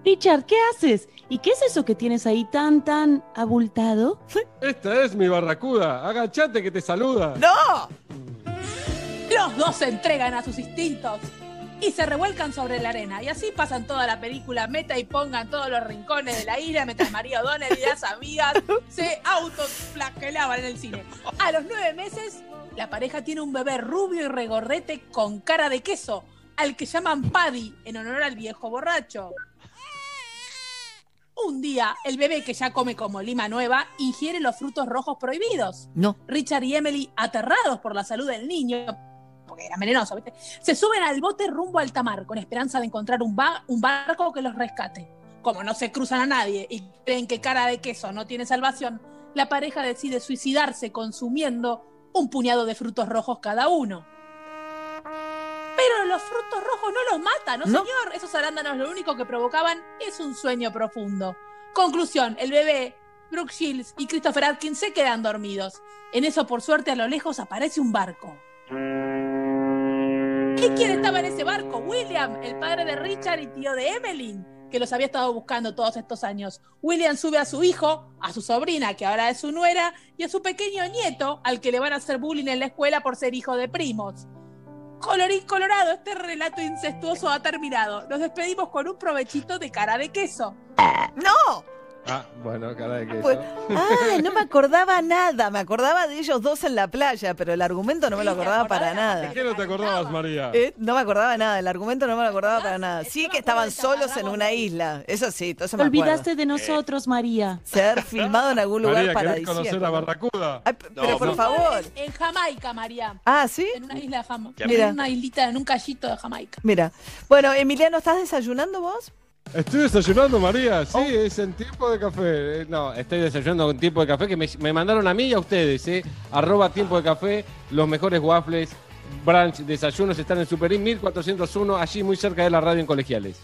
Richard, ¿qué haces? ¿Y qué es eso que tienes ahí tan, tan abultado? Esta es mi barracuda. Agachate que te saluda. ¡No! Los dos se entregan a sus instintos y se revuelcan sobre la arena. Y así pasan toda la película, meta y pongan todos los rincones de la isla, mientras María O'Donnell y las amigas se autoflagelaban en el cine. A los nueve meses, la pareja tiene un bebé rubio y regordete con cara de queso, al que llaman Paddy en honor al viejo borracho. Un día, el bebé que ya come como lima nueva ingiere los frutos rojos prohibidos. No. Richard y Emily, aterrados por la salud del niño, porque era venenoso, ¿viste? se suben al bote rumbo al tamar con esperanza de encontrar un, ba- un barco que los rescate. Como no se cruzan a nadie y creen que cara de queso no tiene salvación, la pareja decide suicidarse consumiendo un puñado de frutos rojos cada uno. Pero los frutos rojos no los matan, ¿no, No. señor? Esos arándanos lo único que provocaban es un sueño profundo. Conclusión, el bebé, Brooke Shields y Christopher Atkins se quedan dormidos. En eso, por suerte, a lo lejos aparece un barco. ¿Y quién estaba en ese barco? William, el padre de Richard y tío de Emmeline, que los había estado buscando todos estos años. William sube a su hijo, a su sobrina, que ahora es su nuera, y a su pequeño nieto, al que le van a hacer bullying en la escuela por ser hijo de primos. Colorín colorado, este relato incestuoso ha terminado. Nos despedimos con un provechito de cara de queso. ¡No! Ah, bueno, cara de queso. Pues, ah, <laughs> no me acordaba nada. Me acordaba de ellos dos en la playa, pero el argumento no me lo acordaba para nada. ¿De qué no te acordabas, María? Eh, No me acordaba nada, el argumento no me lo acordaba para nada. Sí que estaban solos en una isla, eso sí, todo eso Te me acuerdo. olvidaste de nosotros, María. Ser filmado en algún lugar María, ¿querés conocer a Barracuda? Ay, pero por favor. En Jamaica, María. Ah, ¿sí? En una isla de Jamaica. En una islita, en un callito de Jamaica. Mira. Bueno, Emiliano, ¿estás desayunando vos? Estoy desayunando, María. Sí, es en tiempo de café. Eh, No, estoy desayunando en tiempo de café que me, me mandaron a mí y a ustedes, ¿eh? Arroba tiempo de café, los mejores waffles, brunch, desayunos están en Superín 1401, allí muy cerca de la radio en Colegiales.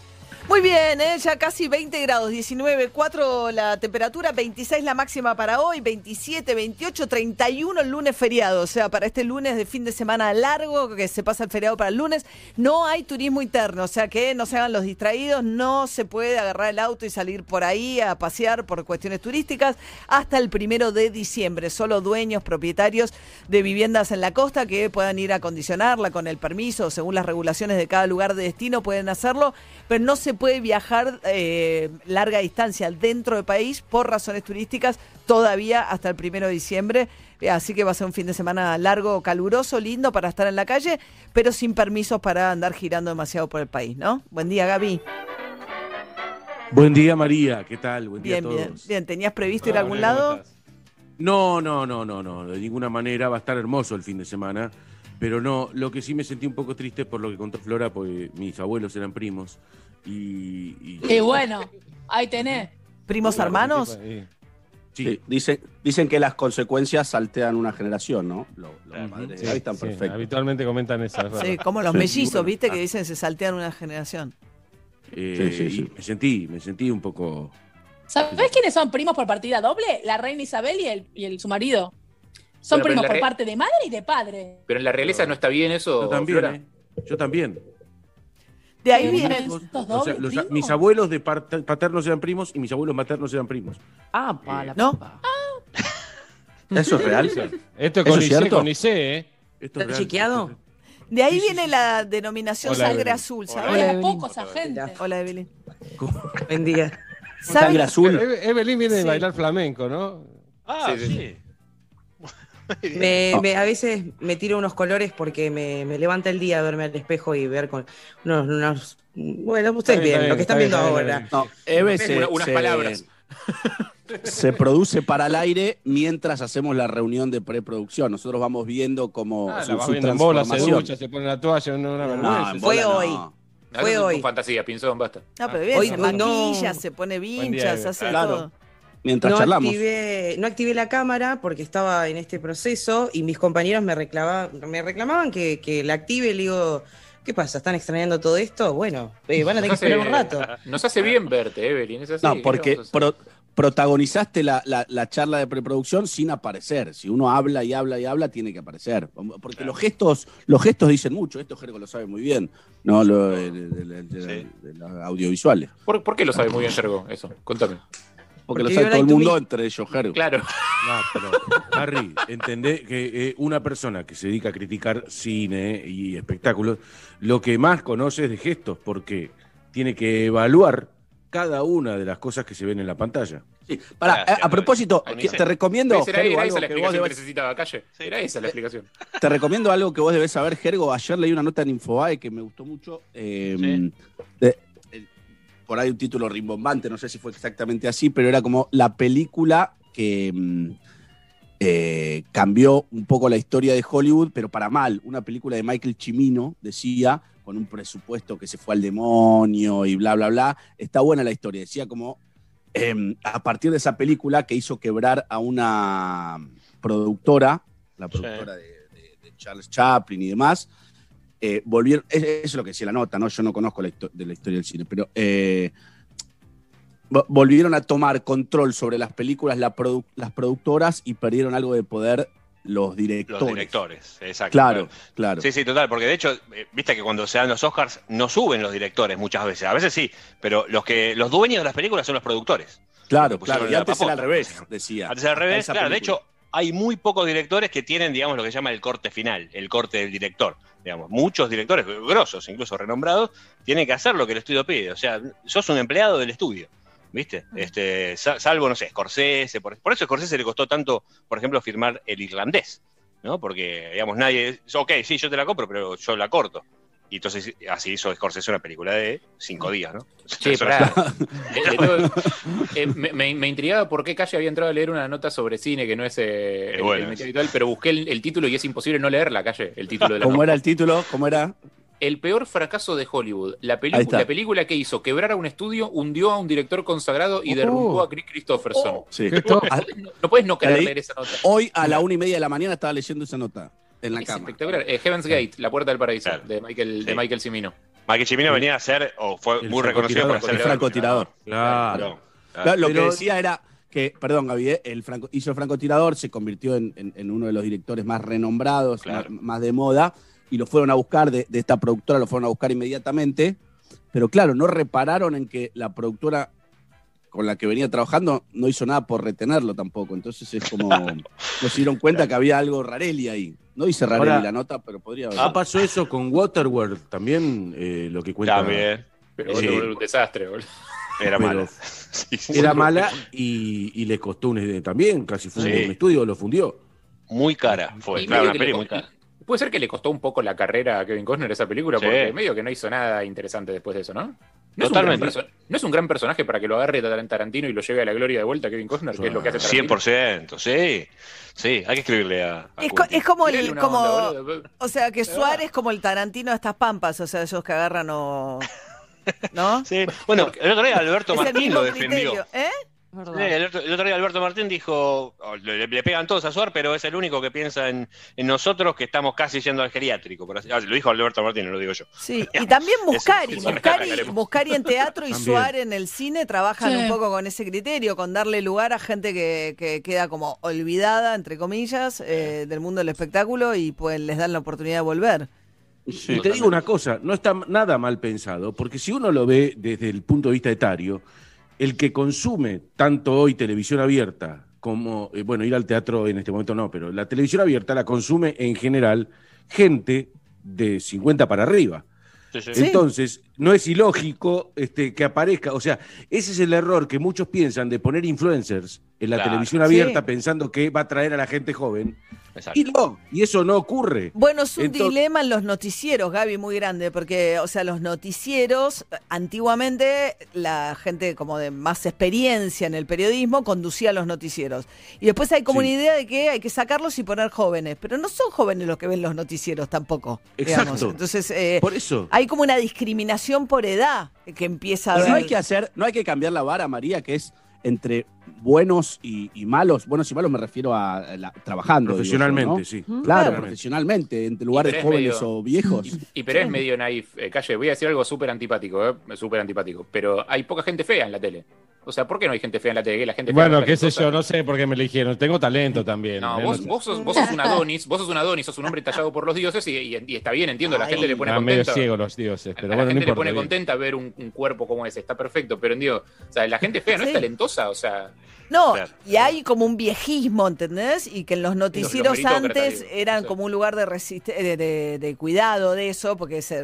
Muy bien, ¿eh? ya casi 20 grados, 19, 4 la temperatura, 26 la máxima para hoy, 27, 28, 31 el lunes feriado. O sea, para este lunes de fin de semana largo, que se pasa el feriado para el lunes, no hay turismo interno. O sea, que no se hagan los distraídos, no se puede agarrar el auto y salir por ahí a pasear por cuestiones turísticas hasta el primero de diciembre. Solo dueños, propietarios de viviendas en la costa que puedan ir a acondicionarla con el permiso, según las regulaciones de cada lugar de destino, pueden hacerlo, pero no se puede viajar eh, larga distancia dentro del país por razones turísticas todavía hasta el primero de diciembre. Eh, Así que va a ser un fin de semana largo, caluroso, lindo para estar en la calle, pero sin permisos para andar girando demasiado por el país, ¿no? Buen día, Gaby. Buen día, María. ¿Qué tal? Buen día Bien, a bien. todos. Bien, ¿tenías previsto ir a algún lado? No, no, no, no, no. De ninguna manera va a estar hermoso el fin de semana. Pero no, lo que sí me sentí un poco triste por lo que contó Flora, porque mis abuelos eran primos. Y. y- Y bueno, ahí tenés. ¿Primos hermanos? Sí, dicen, dicen que las consecuencias saltean una generación, ¿no? Lo- Los, padres de Sí, Gaby están sí, perfectos. habitualmente comentan eso. es Sí, como los Sí, mellizos, bueno. ¿viste? Que dicen se saltean una generación. eh, Sí, sí, y sí. me sentí, me sentí un poco. ¿Sabés quiénes son primos por partida doble? La reina Isabel y el, y el su marido. Son Bueno, primos por parte de madre y de padre. Pero en la realeza no está bien eso, Yo también, Flora. ¿eh? Yo también. De ahí viene. ¿Estos O sea, los- mis abuelos de paternos eran primos y mis abuelos maternos eran primos. Ah, pa, la ¿No? papa. <laughs> ¿Eso es real? Esto es ¿Eso con es IC, cierto? con IC, ¿eh? Esto es ¿Está chequeado? De ahí viene la denominación Hola, sangre Evelyn. azul, Hola, ¿sabes? Era poco esa gente. Hola, Evelyn. Buen día. ¿Sabes? Sangre azul. Eve- Evelyn viene de Sí. bailar flamenco, ¿no? Ah, Sí, sí. sí, Me, me- a veces me tiro unos colores porque me, me levanta el día verme al espejo y ver con unos. unos- bueno, ustedes bien, lo que están viendo bien, ahora. No, Eve se, Una- unas se- palabras. <laughs> se produce para el aire mientras hacemos la reunión de preproducción. Nosotros vamos viendo cómo Ah, su, la su viendo en bola, se ducha, se pone la toalla, una, No, Fue hoy. No, Fue hoy. fantasía, Pinzón, basta. No, pero bien, Hoy- se hoy no- maquilla, se pone vinchas, hace Claro. todo. Mientras No charlamos. activé, no activé la cámara porque estaba en este proceso y mis compañeros me reclamaban, me reclamaban que, que la active. Le digo, ¿qué pasa? ¿Están extrañando todo esto? Bueno, eh, van a tener que esperar un rato. <laughs> Nos hace bien verte, Evelyn. Es así. No, ¿qué porque pro- protagonizaste la, la- la charla de preproducción sin aparecer. Si uno habla y habla y habla, tiene que aparecer. Porque los gestos, los gestos dicen mucho. Esto Jergo lo sabe muy bien, ¿no? Lo, de, de- de- de- de los audiovisuales. ¿Por, por qué lo sabe muy bien, Yergo? Eso, contame. Porque, Porque lo sabe todo el mundo, me. entre ellos Jergo. Claro. No, pero, Harry, entendé que eh, una persona que se dedica a criticar cine y espectáculos, lo que más conoce es de gestos, porque tiene que evaluar cada una de las cosas que se ven en la pantalla. Sí. Pará, Gracias, a, a propósito, que- te recomiendo, ¿Ves? Era, Jergo, era algo esa la que vos explicación que debes- necesitaba, Calle. Era esa la explicación. Te recomiendo algo que vos debes saber, Gergo. Ayer leí una nota en Infobae que me gustó mucho. eh, Sí. de- eh, por ahí un título rimbombante, no sé si fue exactamente así, pero era como la película que mm, eh, cambió un poco la historia de Hollywood, pero para mal. Una película de Michael Cimino, decía, con un presupuesto que se fue al demonio y bla, bla, bla. Está buena la historia. Decía como, eh, a partir de esa película que hizo quebrar a una productora, la productora de, de- de Charles Chaplin y demás, eh, volvieron, es- eso es lo que decía la nota, ¿no? Yo no conozco la de la historia del cine, pero eh, vo- volvieron a tomar control sobre las películas la produ- las productoras y perdieron algo de poder los directores. Los directores, exacto. Claro, claro. Sí, sí, total, porque de hecho, eh, viste que cuando se dan los Oscars no suben los directores muchas veces, a veces sí, pero los que los dueños de las películas son los productores. Claro, claro. Y antes era al revés, decía. Antes era al revés, claro, de hecho hay muy pocos directores que tienen, digamos, lo que se llama el corte final, el corte del director. Digamos, muchos directores, grosos, incluso renombrados, tienen que hacer lo que el estudio pide. O sea, sos un empleado del estudio. ¿Viste? Este, sa- salvo, no sé, Scorsese. Por, por eso a Scorsese le costó tanto, por ejemplo, firmar el irlandés. ¿No? Porque, digamos, nadie. Ok, sí, yo te la compro, pero yo la corto. Y entonces así hizo Scorsese una película de cinco días, ¿no? Sí, <laughs> pará. era- De- de todo- eh, me, intrigaba por qué Calle había entrado a leer una nota sobre cine que no es eh, el, bueno, el método habitual, pero busqué el, el título y es imposible no leerla, Calle, el título de la ¿Cómo nota. era el título? ¿Cómo era? El peor fracaso de Hollywood. La, película que hizo quebrar a un estudio, hundió a un director consagrado y Oh. derrumbó a Chris Christopherson. Sí. No, no puedes no querer leer esa nota. Hoy a la una y media de la mañana estaba leyendo esa nota en la Es cama. espectacular. Eh, Heaven's Gate, La Puerta del Paraíso, de Michael, de Michael Cimino. Michael Cimino venía a ser, o fue El muy reconocido por ser El francotirador. Claro. Claro, lo que decía era que, perdón, Gaby, eh, el franco, hizo el francotirador, se convirtió en, en- en uno de los directores más renombrados, más, más de moda, y lo fueron a buscar de, de esta productora, lo fueron a buscar inmediatamente. Pero claro, no repararon en que la productora con la que venía trabajando no hizo nada por retenerlo tampoco. Entonces es como. <laughs> no se dieron cuenta que había algo Rarelli ahí. No dice Rarelli Ahora- la nota, pero podría haber. Ah, pasó eso con Waterworld también, eh, lo que cuenta. También. Pero Sí. un desastre, boludo. Era Pero- mala. <laughs> Era mala y, y le costó un, eh, también, casi fue Sí. un estudio, lo fundió. Muy cara fue, Y claro, una peli muy cara. Puede ser que le costó un poco la carrera a Kevin Costner esa película, Sí. porque medio que no hizo nada interesante después de eso, ¿no? No es, un gran Totalmente. perso- no es un gran personaje para que lo agarre Tar- Tarantino y lo lleve a la gloria de vuelta a Kevin Costner, que es lo que hace Tarantino. 100%, sí. Sí, hay que escribirle a. a Es, co- es como el, como, onda, o sea, que Suárez como el Tarantino de estas pampas, o sea, esos que agarran o, ¿no? <laughs> Sí. Bueno, el otro día Alberto <laughs> Es Martín lo defendió. criterio, ¿eh? Sí, el, otro, el otro día Alberto Martín dijo, oh, le, le pegan todos a Suar, pero es el único que piensa en, en nosotros que estamos casi yendo al geriátrico. Por así- ah, lo dijo Alberto Martín, no lo digo yo. Sí, <laughs> y también Muscari, Muscari, en teatro y. Suárez en el cine trabajan Sí. un poco con ese criterio, con darle lugar a gente que, que queda como olvidada, entre comillas, eh, del mundo del espectáculo y pues les dan la oportunidad de volver. y te digo una cosa, no está nada mal pensado, porque si uno lo ve desde el punto de vista etario, el que consume tanto hoy televisión abierta como, eh, bueno, ir al teatro en este momento no, pero la televisión abierta la consume en general gente de 50 para arriba. Entonces, no es ilógico este, que aparezca, o sea, ese es el error que muchos piensan de poner influencers en la Claro. televisión abierta Sí. pensando que va a traer a la gente joven. Exacto. Y no, y eso no ocurre. Bueno, es un Entonces- dilema en los noticieros, Gaby, muy grande, porque, o sea, los noticieros, antiguamente la gente como de más experiencia en el periodismo conducía los noticieros. Y después hay como Sí. una idea de que hay que sacarlos y poner jóvenes, pero no son jóvenes los que ven los noticieros tampoco. digamos. Exacto. Entonces, eh, Por eso. hay como una discriminación por edad que empieza a Pero no hay que hacer, no hay que cambiar la vara, María, que es entre buenos y, y malos. Buenos y malos me refiero a la- trabajando. yo, Profesionalmente, ¿no? sí. Claro, Claro. profesionalmente, en lugar de jóvenes medio- o viejos. Y pero es medio naif, eh, Calle, voy a decir algo súper antipático, ¿eh? súper antipático, pero hay poca gente fea en la tele. O sea, ¿por qué no hay gente fea en la tele? ¿Que La gente fea Bueno, no es qué sé yo, no sé por qué me eligieron. Tengo talento también. No, ¿eh? vos, sé. vos, sos, vos sos un Adonis, vos sos un Adonis, sos un hombre tallado por los dioses y, y- y está bien, entiendo, la gente le pone Ah, medio contenta. ciego los dioses, pero la bueno, no gente le importa. pone bien. contenta ver un, un cuerpo como ese, está perfecto, pero digo, o sea, la gente fea no Sí. es talentosa, o sea, No, Claro. y hay como un viejismo, ¿entendés? Y que en los noticieros antes digo, eran sí. como un lugar de, de, de- de cuidado de eso, porque se-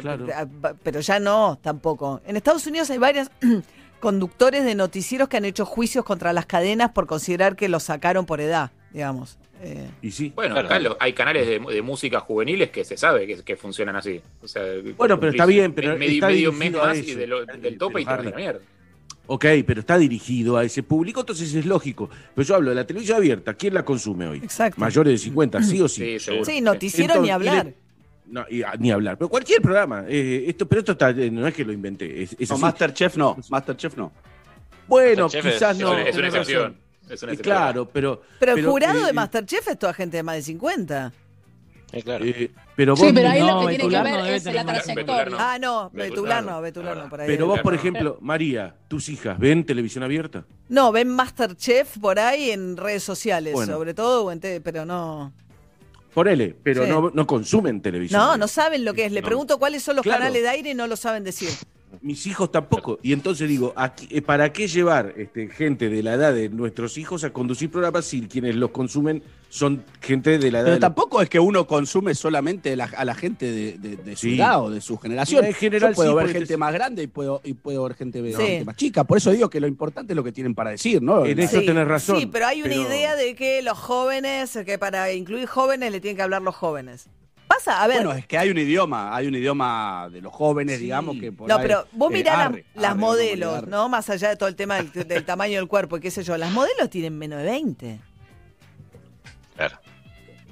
pero ya no, tampoco. En Estados Unidos hay varios <clears throat> conductores de noticieros que han hecho juicios contra las cadenas por considerar que los sacaron por edad, digamos. Eh, Y sí. bueno, Claro. acá lo- hay canales de, de música juveniles que se sabe que, que funcionan así. O sea, Bueno, pero está bien, pero medio, está medio mes más y eso. de lo- del tope y te la mierda. Ok, pero está dirigido a ese público, entonces es lógico. Pero yo hablo de la televisión abierta, ¿quién la consume hoy? Exacto. Mayores de 50, sí o sí. Sí, seguro. sí, noticiero Entonces, ni y hablar. No, y- ah, ni hablar. Pero cualquier programa. eh, esto, pero esto está, eh, no es que lo inventé. Es, es No. Masterchef no, Masterchef no. Bueno, Masterchef quizás es no. es una excepción. Es una Eh, excepción. claro, pero. pero el jurado eh, de Masterchef es toda gente de más de 50. Eh, claro. eh, pero Sí, vos, pero ahí lo No, que tiene que ver no es la trayectoria. No. Ah, no, Betular no. no, Betular no, por ahí. pero vos, por ejemplo, María, tus hijas, ¿ven televisión abierta? No, ven Masterchef por ahí en redes sociales, Bueno. sobre todo, Ponele, pero no, no, consumen televisión. No, no saben lo que es. Le pregunto cuáles son los canales de aire y no lo saben decir. Mis hijos tampoco. Y entonces digo, eh, ¿para qué llevar este, gente de la edad de nuestros hijos a conducir programas si quienes los consumen son gente de la edad? Pero tampoco es que uno consume solamente a la gente de, de, su edad o de su generación. En general, Yo puedo sí, ver gente más grande y puedo, y puedo ver gente, más chica. Por eso digo que lo importante es lo que tienen para decir, ¿no? En eso sí, tenés razón. Sí, pero hay una idea de que los jóvenes, que para incluir jóvenes le tienen que hablar los jóvenes. Pasa, a ver. Bueno, es que hay un idioma, hay un idioma de los jóvenes, digamos, que por No, pero vos mirá las, modelos, ¿no? Más allá de todo el tema del, tamaño del cuerpo y qué sé yo, las modelos tienen menos de 20. Claro.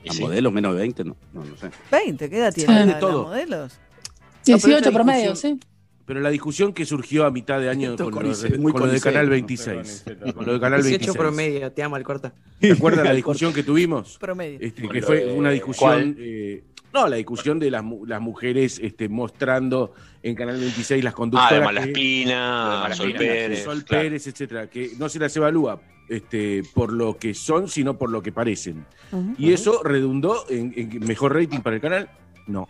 Las modelos menos de 20, no, no, no sé. 20, ¿qué edad tienen las modelos? 18 promedio, sí. Pero la discusión que surgió a mitad de año con, lo, de, con lo de Canal 26. Con lo de Canal 26. 18 promedio, te amo el corta. ¿Te acuerdas la discusión que tuvimos? Promedio. Este, que fue una discusión no, la discusión de las, las mujeres este, mostrando en Canal 26 las conductoras. Ah, de Malaspina, Sol Pérez. Sol etcétera, que no se las evalúa este, por lo que son, sino por lo que parecen. Y eso redundó en mejor rating para el canal. No.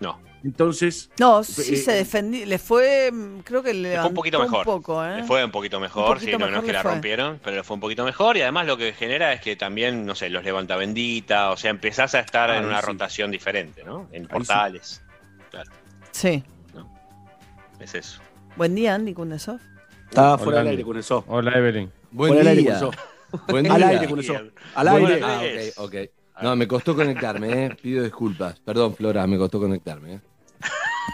No. Entonces. No, eh, sí se eh, defendió. Le fue. Mm, creo que le. le fue un poquito mejor. Un poco, ¿eh? Le fue un poquito mejor. Un sí, no, no, es que la rompieron, pero le fue un poquito mejor. Y además lo que genera es que también, no sé, los levanta bendita. O sea, empezás a estar en una rotación diferente, ¿no? En portales. Claro. Sí. Es eso. Buen día, Andy Kunesov. Estaba fuera del aire, Kunesov. Hola, Evelyn. Buen fuera día. Buen día. Al aire, Kunesov. Al aire. Ah, ok, ok. No, me costó conectarme, ¿eh? Pido disculpas. Perdón, Flora, me costó conectarme, ¿eh?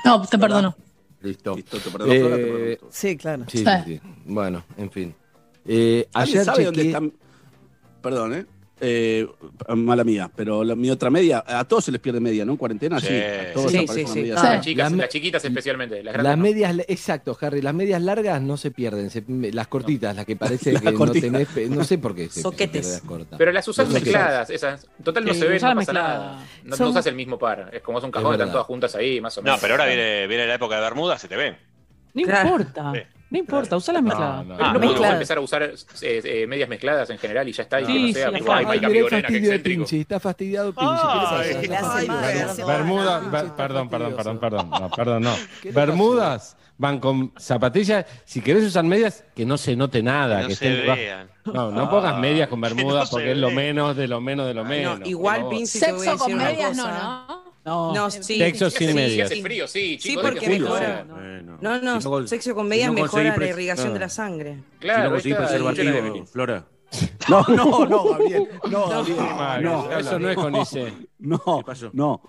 No, te ¿verdad? perdono. Listo. Listo, te perdono, eh, Flora, te perdono sí, claro. Sí, sí, sí. Bueno, en fin. Eh, ayer sabe cheque... dónde están? Perdón, ¿eh? Eh, mala mía, pero mi otra media, a todos se les pierde media, ¿no? En cuarentena, sí. todos sí, sí, sí. Media las, chicas, las, chiquitas especialmente. Las, grandes las medias, exacto, Harry, las medias largas no se pierden, las cortitas, las que parece que no tenés, no sé por qué. Se, Soquetes. Cortas. Pero las usas mezcladas, esas. Total no se ven, no pasa nada. No, usas el mismo par, es como es un cajón, es están todas juntas ahí, más o menos. No, pero ahora viene, viene la época de Bermuda, se te ven. No importa. No importa, usa la mezclada. No, no, ah, no mezcladas. empezar a usar eh, eh, medias mezcladas en general y ya está. Y que no sea, sí, ay, que. Pinchi, está fastidiado Pinchi. Ay, ay, Bermuda, perdón, perdón, perdón, perdón, perdón, no. <laughs> Bermudas van con zapatillas. Si querés usar medias, que no se note nada. Que, no se estén, vean. No, no pongas medias con <laughs> Bermudas porque es lo menos, de lo menos, de lo menos. igual, Pinchi, Sexo con medias no, ¿no? No, sí. Sexo sin medias. sí, porque mejora. No, no, sexo con medias mejora la irrigación de la sangre. Claro, si no conseguís preservativo, Flora. <laughs> No, no, no, Gabriel. No, Gabriel. No, eso no es con ese. <laughs> No, no,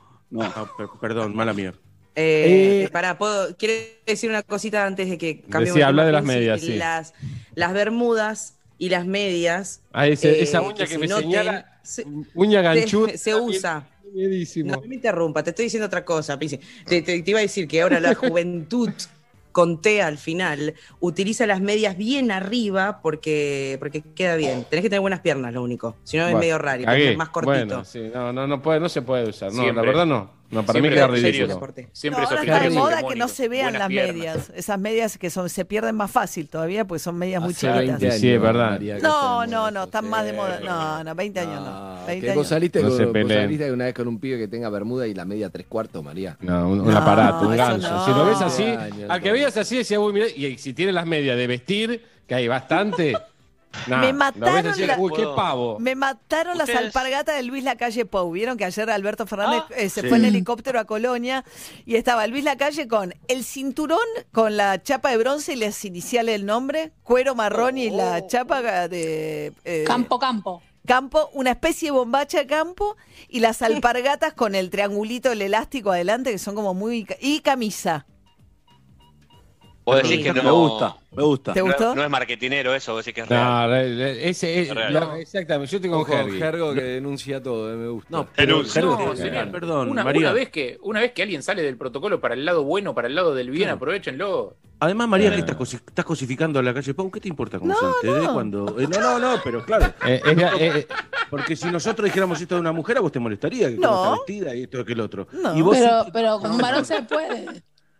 ah, no. Perdón, mala mía. Eh, eh, eh para, ¿puedo, quiero decir una cosita antes de que cambiemos. Sí, habla de las medias. Sí. Las, bermudas y las medias. Ah, ese, esa eh, uña que, me señala. Uña ganchuda. Se usa. No, me interrumpa, te estoy diciendo otra cosa, Pisi. Te, iba a decir que ahora la <laughs> juventud con T al final, utiliza las medias bien arriba porque, porque queda bien. Tenés que tener buenas piernas, lo único. Si no, es medio raro. Y más cortito. Bueno, sí, no, no, no, puede, no se puede usar. No, la verdad no. No, para mí queda ridículo. Siempre no, ahora está de moda que no se vean las medias. Esas medias que son, se pierden más fácil todavía porque son medias muy Hace chiquitas. Años, sí, es verdad. No, no, no, están más de moda. No, no, 20 años no. 20 que años. Vos saliste, con, se vos saliste una vez con un pibe que tenga bermuda y la media tres cuartos, María. No, un, aparato, un ganso. Si lo ves así, al que veas así decía, uy, mirá, y si tiene las medias de vestir, que hay bastante. <laughs> Me mataron, qué pavo. Me mataron las alpargatas de Luis Lacalle Pou. Vieron que ayer Alberto Fernández ah, eh, se fue en helicóptero a Colonia y estaba Luis Lacalle con el cinturón, con la chapa de bronce y las iniciales del nombre, cuero marrón y la oh. chapa de... Eh, campo, campo campo, una especie de bombacha de campo y las alpargatas con el triangulito, el elástico adelante, que son como muy... y camisa. Vos decís que no. Me gusta, me gusta. ¿Te gustó? No, es marketinero eso, vos decís que es real. No, eh, eh, ese es, real. Exactamente. Yo tengo un jergo. que denuncia todo, eh, me gusta. No, pero, señor, perdón. Una, vez que, una vez que alguien sale del protocolo para el lado bueno, para el lado del bien, aprovechenlo. Además, María, que estás, cosificando a la calle Pau, ¿qué te importa cómo se cuando.? Eh, no, no, no, pero claro. <laughs> Porque si nosotros dijéramos esto de una mujer, a vos te molestaría que no. está vestida y esto que el otro. No, y vos pero, si... pero con varón se puede.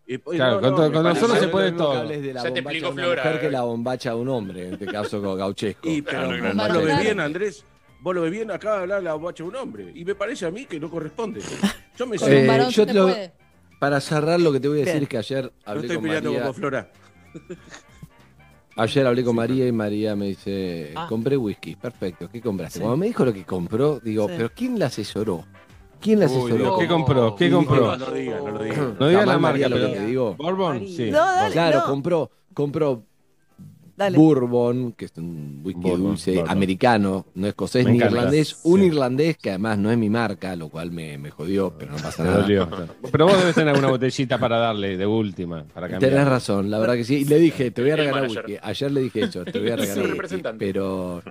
Claro, no, con, nosotros se puede todo. Ya te explico, Flora. Mujer que eh. la bombacha de un hombre, en este caso gauchesco. Y, pero vos lo ves bien, Andrés. Vos lo ves bien, acá de hablar la bombacha de un hombre. Y me parece a mí que no corresponde. Yo me <laughs> sé. Eh, yo te lo, para cerrar, lo que te voy a decir es que ayer hablé estoy con peleando Con Flora. Ayer hablé con María y María me dice, ah. compré whisky, perfecto, ¿qué compraste? Cuando me dijo lo que compró, digo, pero ¿quién la asesoró? ¿Quién la Uy, asesoró? Dios, ¿qué compró? ¿Qué compró? No lo diga, no lo No diga la marca, lo que pero- te digo. Bourbon, sí. No, dale, claro, no. compró, compró Dale. Bourbon, que es un whisky Bourbon, dulce bourbon. americano, no escocés Me ni encanta. irlandés, un Sí. irlandés que además no es mi marca, lo cual me, me jodió, pero no pasa Me nada. dolió. Pero vos debes tener alguna botellita para darle de última, para cambiar. Tenés razón, la verdad que sí. Y le dije, te voy a regalar whisky. Ayer le dije eso, te voy a Sí, regalar whisky. representante. Pero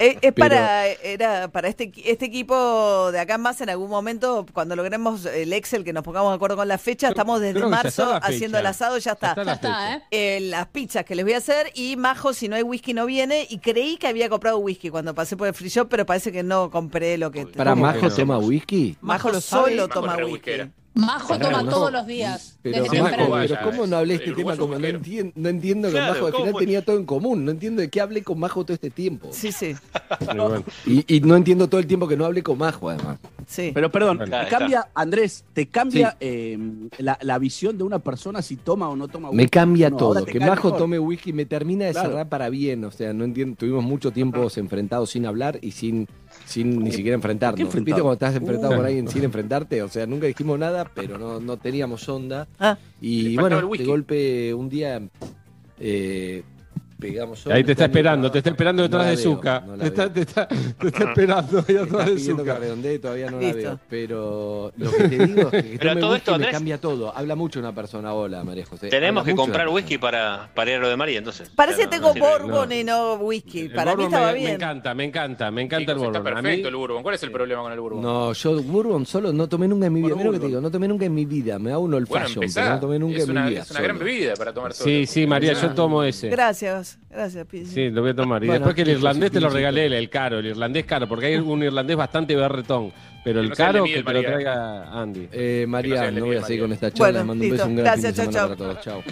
Eh, es Pero- para, era para este, este equipo de acá en más en algún momento, cuando logremos el Excel, que nos pongamos de acuerdo con la fecha, estamos desde ya marzo está haciendo el asado, ya está. está la Ya está, fecha. Eh, las pizzas que les voy a hacer y Majo, si no hay whisky, no viene. Y creí que había comprado whisky cuando pasé por el free shop, pero parece que no compré lo que... para ¿Cómo Majo toma whisky. Majo solo Majo toma whisky. Majo Pará, toma no. todos los días. Pero, desde Majo, temprano. pero Vaya, ¿cómo no hablé este tema? Como no, entiendo que Majo al final tenía todo en común. No entiendo de qué hablé con Majo todo este tiempo. Sí, sí. <laughs> Y, y no entiendo todo el tiempo que no hablé con Majo, además. sí. Pero perdón, Bueno. ¿te cambia, Andrés, ¿te cambia eh, la, la visión de una persona si toma o no toma Me cambia No, todo. Que Majo mejor. tome whisky me termina de Claro. cerrar para bien. O sea, no entiendo. Tuvimos mucho tiempo enfrentados sin hablar y sin, sin ni siquiera enfrentarnos. ¿Viste cuando estás enfrentado Uh. con alguien sin enfrentarte? O sea, nunca dijimos nada, pero no, no teníamos onda. Ah. Y bueno, de golpe un día eh, pegamos. Ahí te está esperando, te está esperando detrás de Zucca. te, está, te, esperando ahí atrás de Zucca. todavía no la veo. Pero lo que te digo es que <laughs> todo esto, me cambia todo. Habla mucho una persona. Hola, María José. Tenemos que comprar whisky para, para ir a lo de María, entonces. Parece que tengo bourbon y no whisky. El Para mí bourbon estaba me, me bien. encanta, me encanta, me encanta el bourbon. Está perfecto el bourbon. ¿Cuál es el problema con el bourbon? No, yo Bourbon solo no tomé nunca en mi vida. Mira lo que te digo, no tomé nunca en mi vida. Me da un old Bueno, fashion, empezá. pero no tomé nunca es en una, mi vida. es una gran bebida para tomar solo. sí, sí, María, yo tomo ese. Gracias, gracias, Pizzi. Sí, lo voy a tomar. Y Bueno, después que el irlandés te lo regalé, el, caro, el irlandés caro, porque hay un irlandés bastante berretón. Pero el no caro que te lo traiga Andy. Eh, no María, no voy a seguir con esta charla. Bueno, Les mando un beso, un gran fin de Gracias, chau, semana chau. para todos. Chao.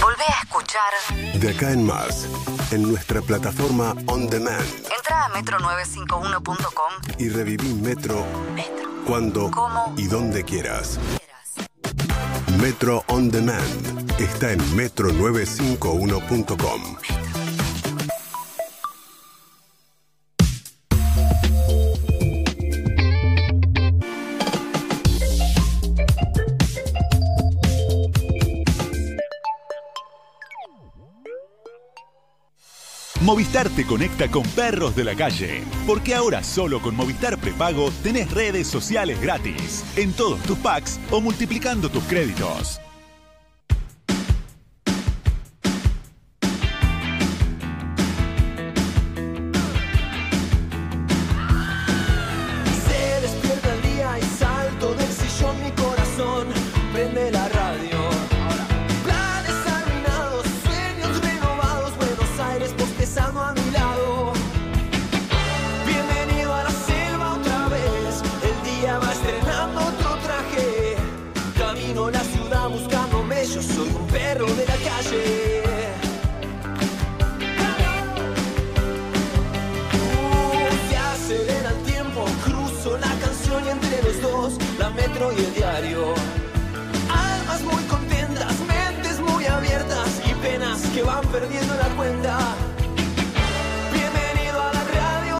Volvé a escuchar De acá en más, en nuestra plataforma On Demand. Entra a metro951.com Y reviví Metro cuando ¿Cómo? y donde quieras. Metro On Demand está en metro951.com. Movistar te conecta con perros de la calle, porque ahora solo con Movistar Prepago tenés redes sociales gratis, en todos tus packs o multiplicando tus créditos. Y el diario. Almas muy contentas, mentes muy abiertas y penas que van perdiendo la cuenta.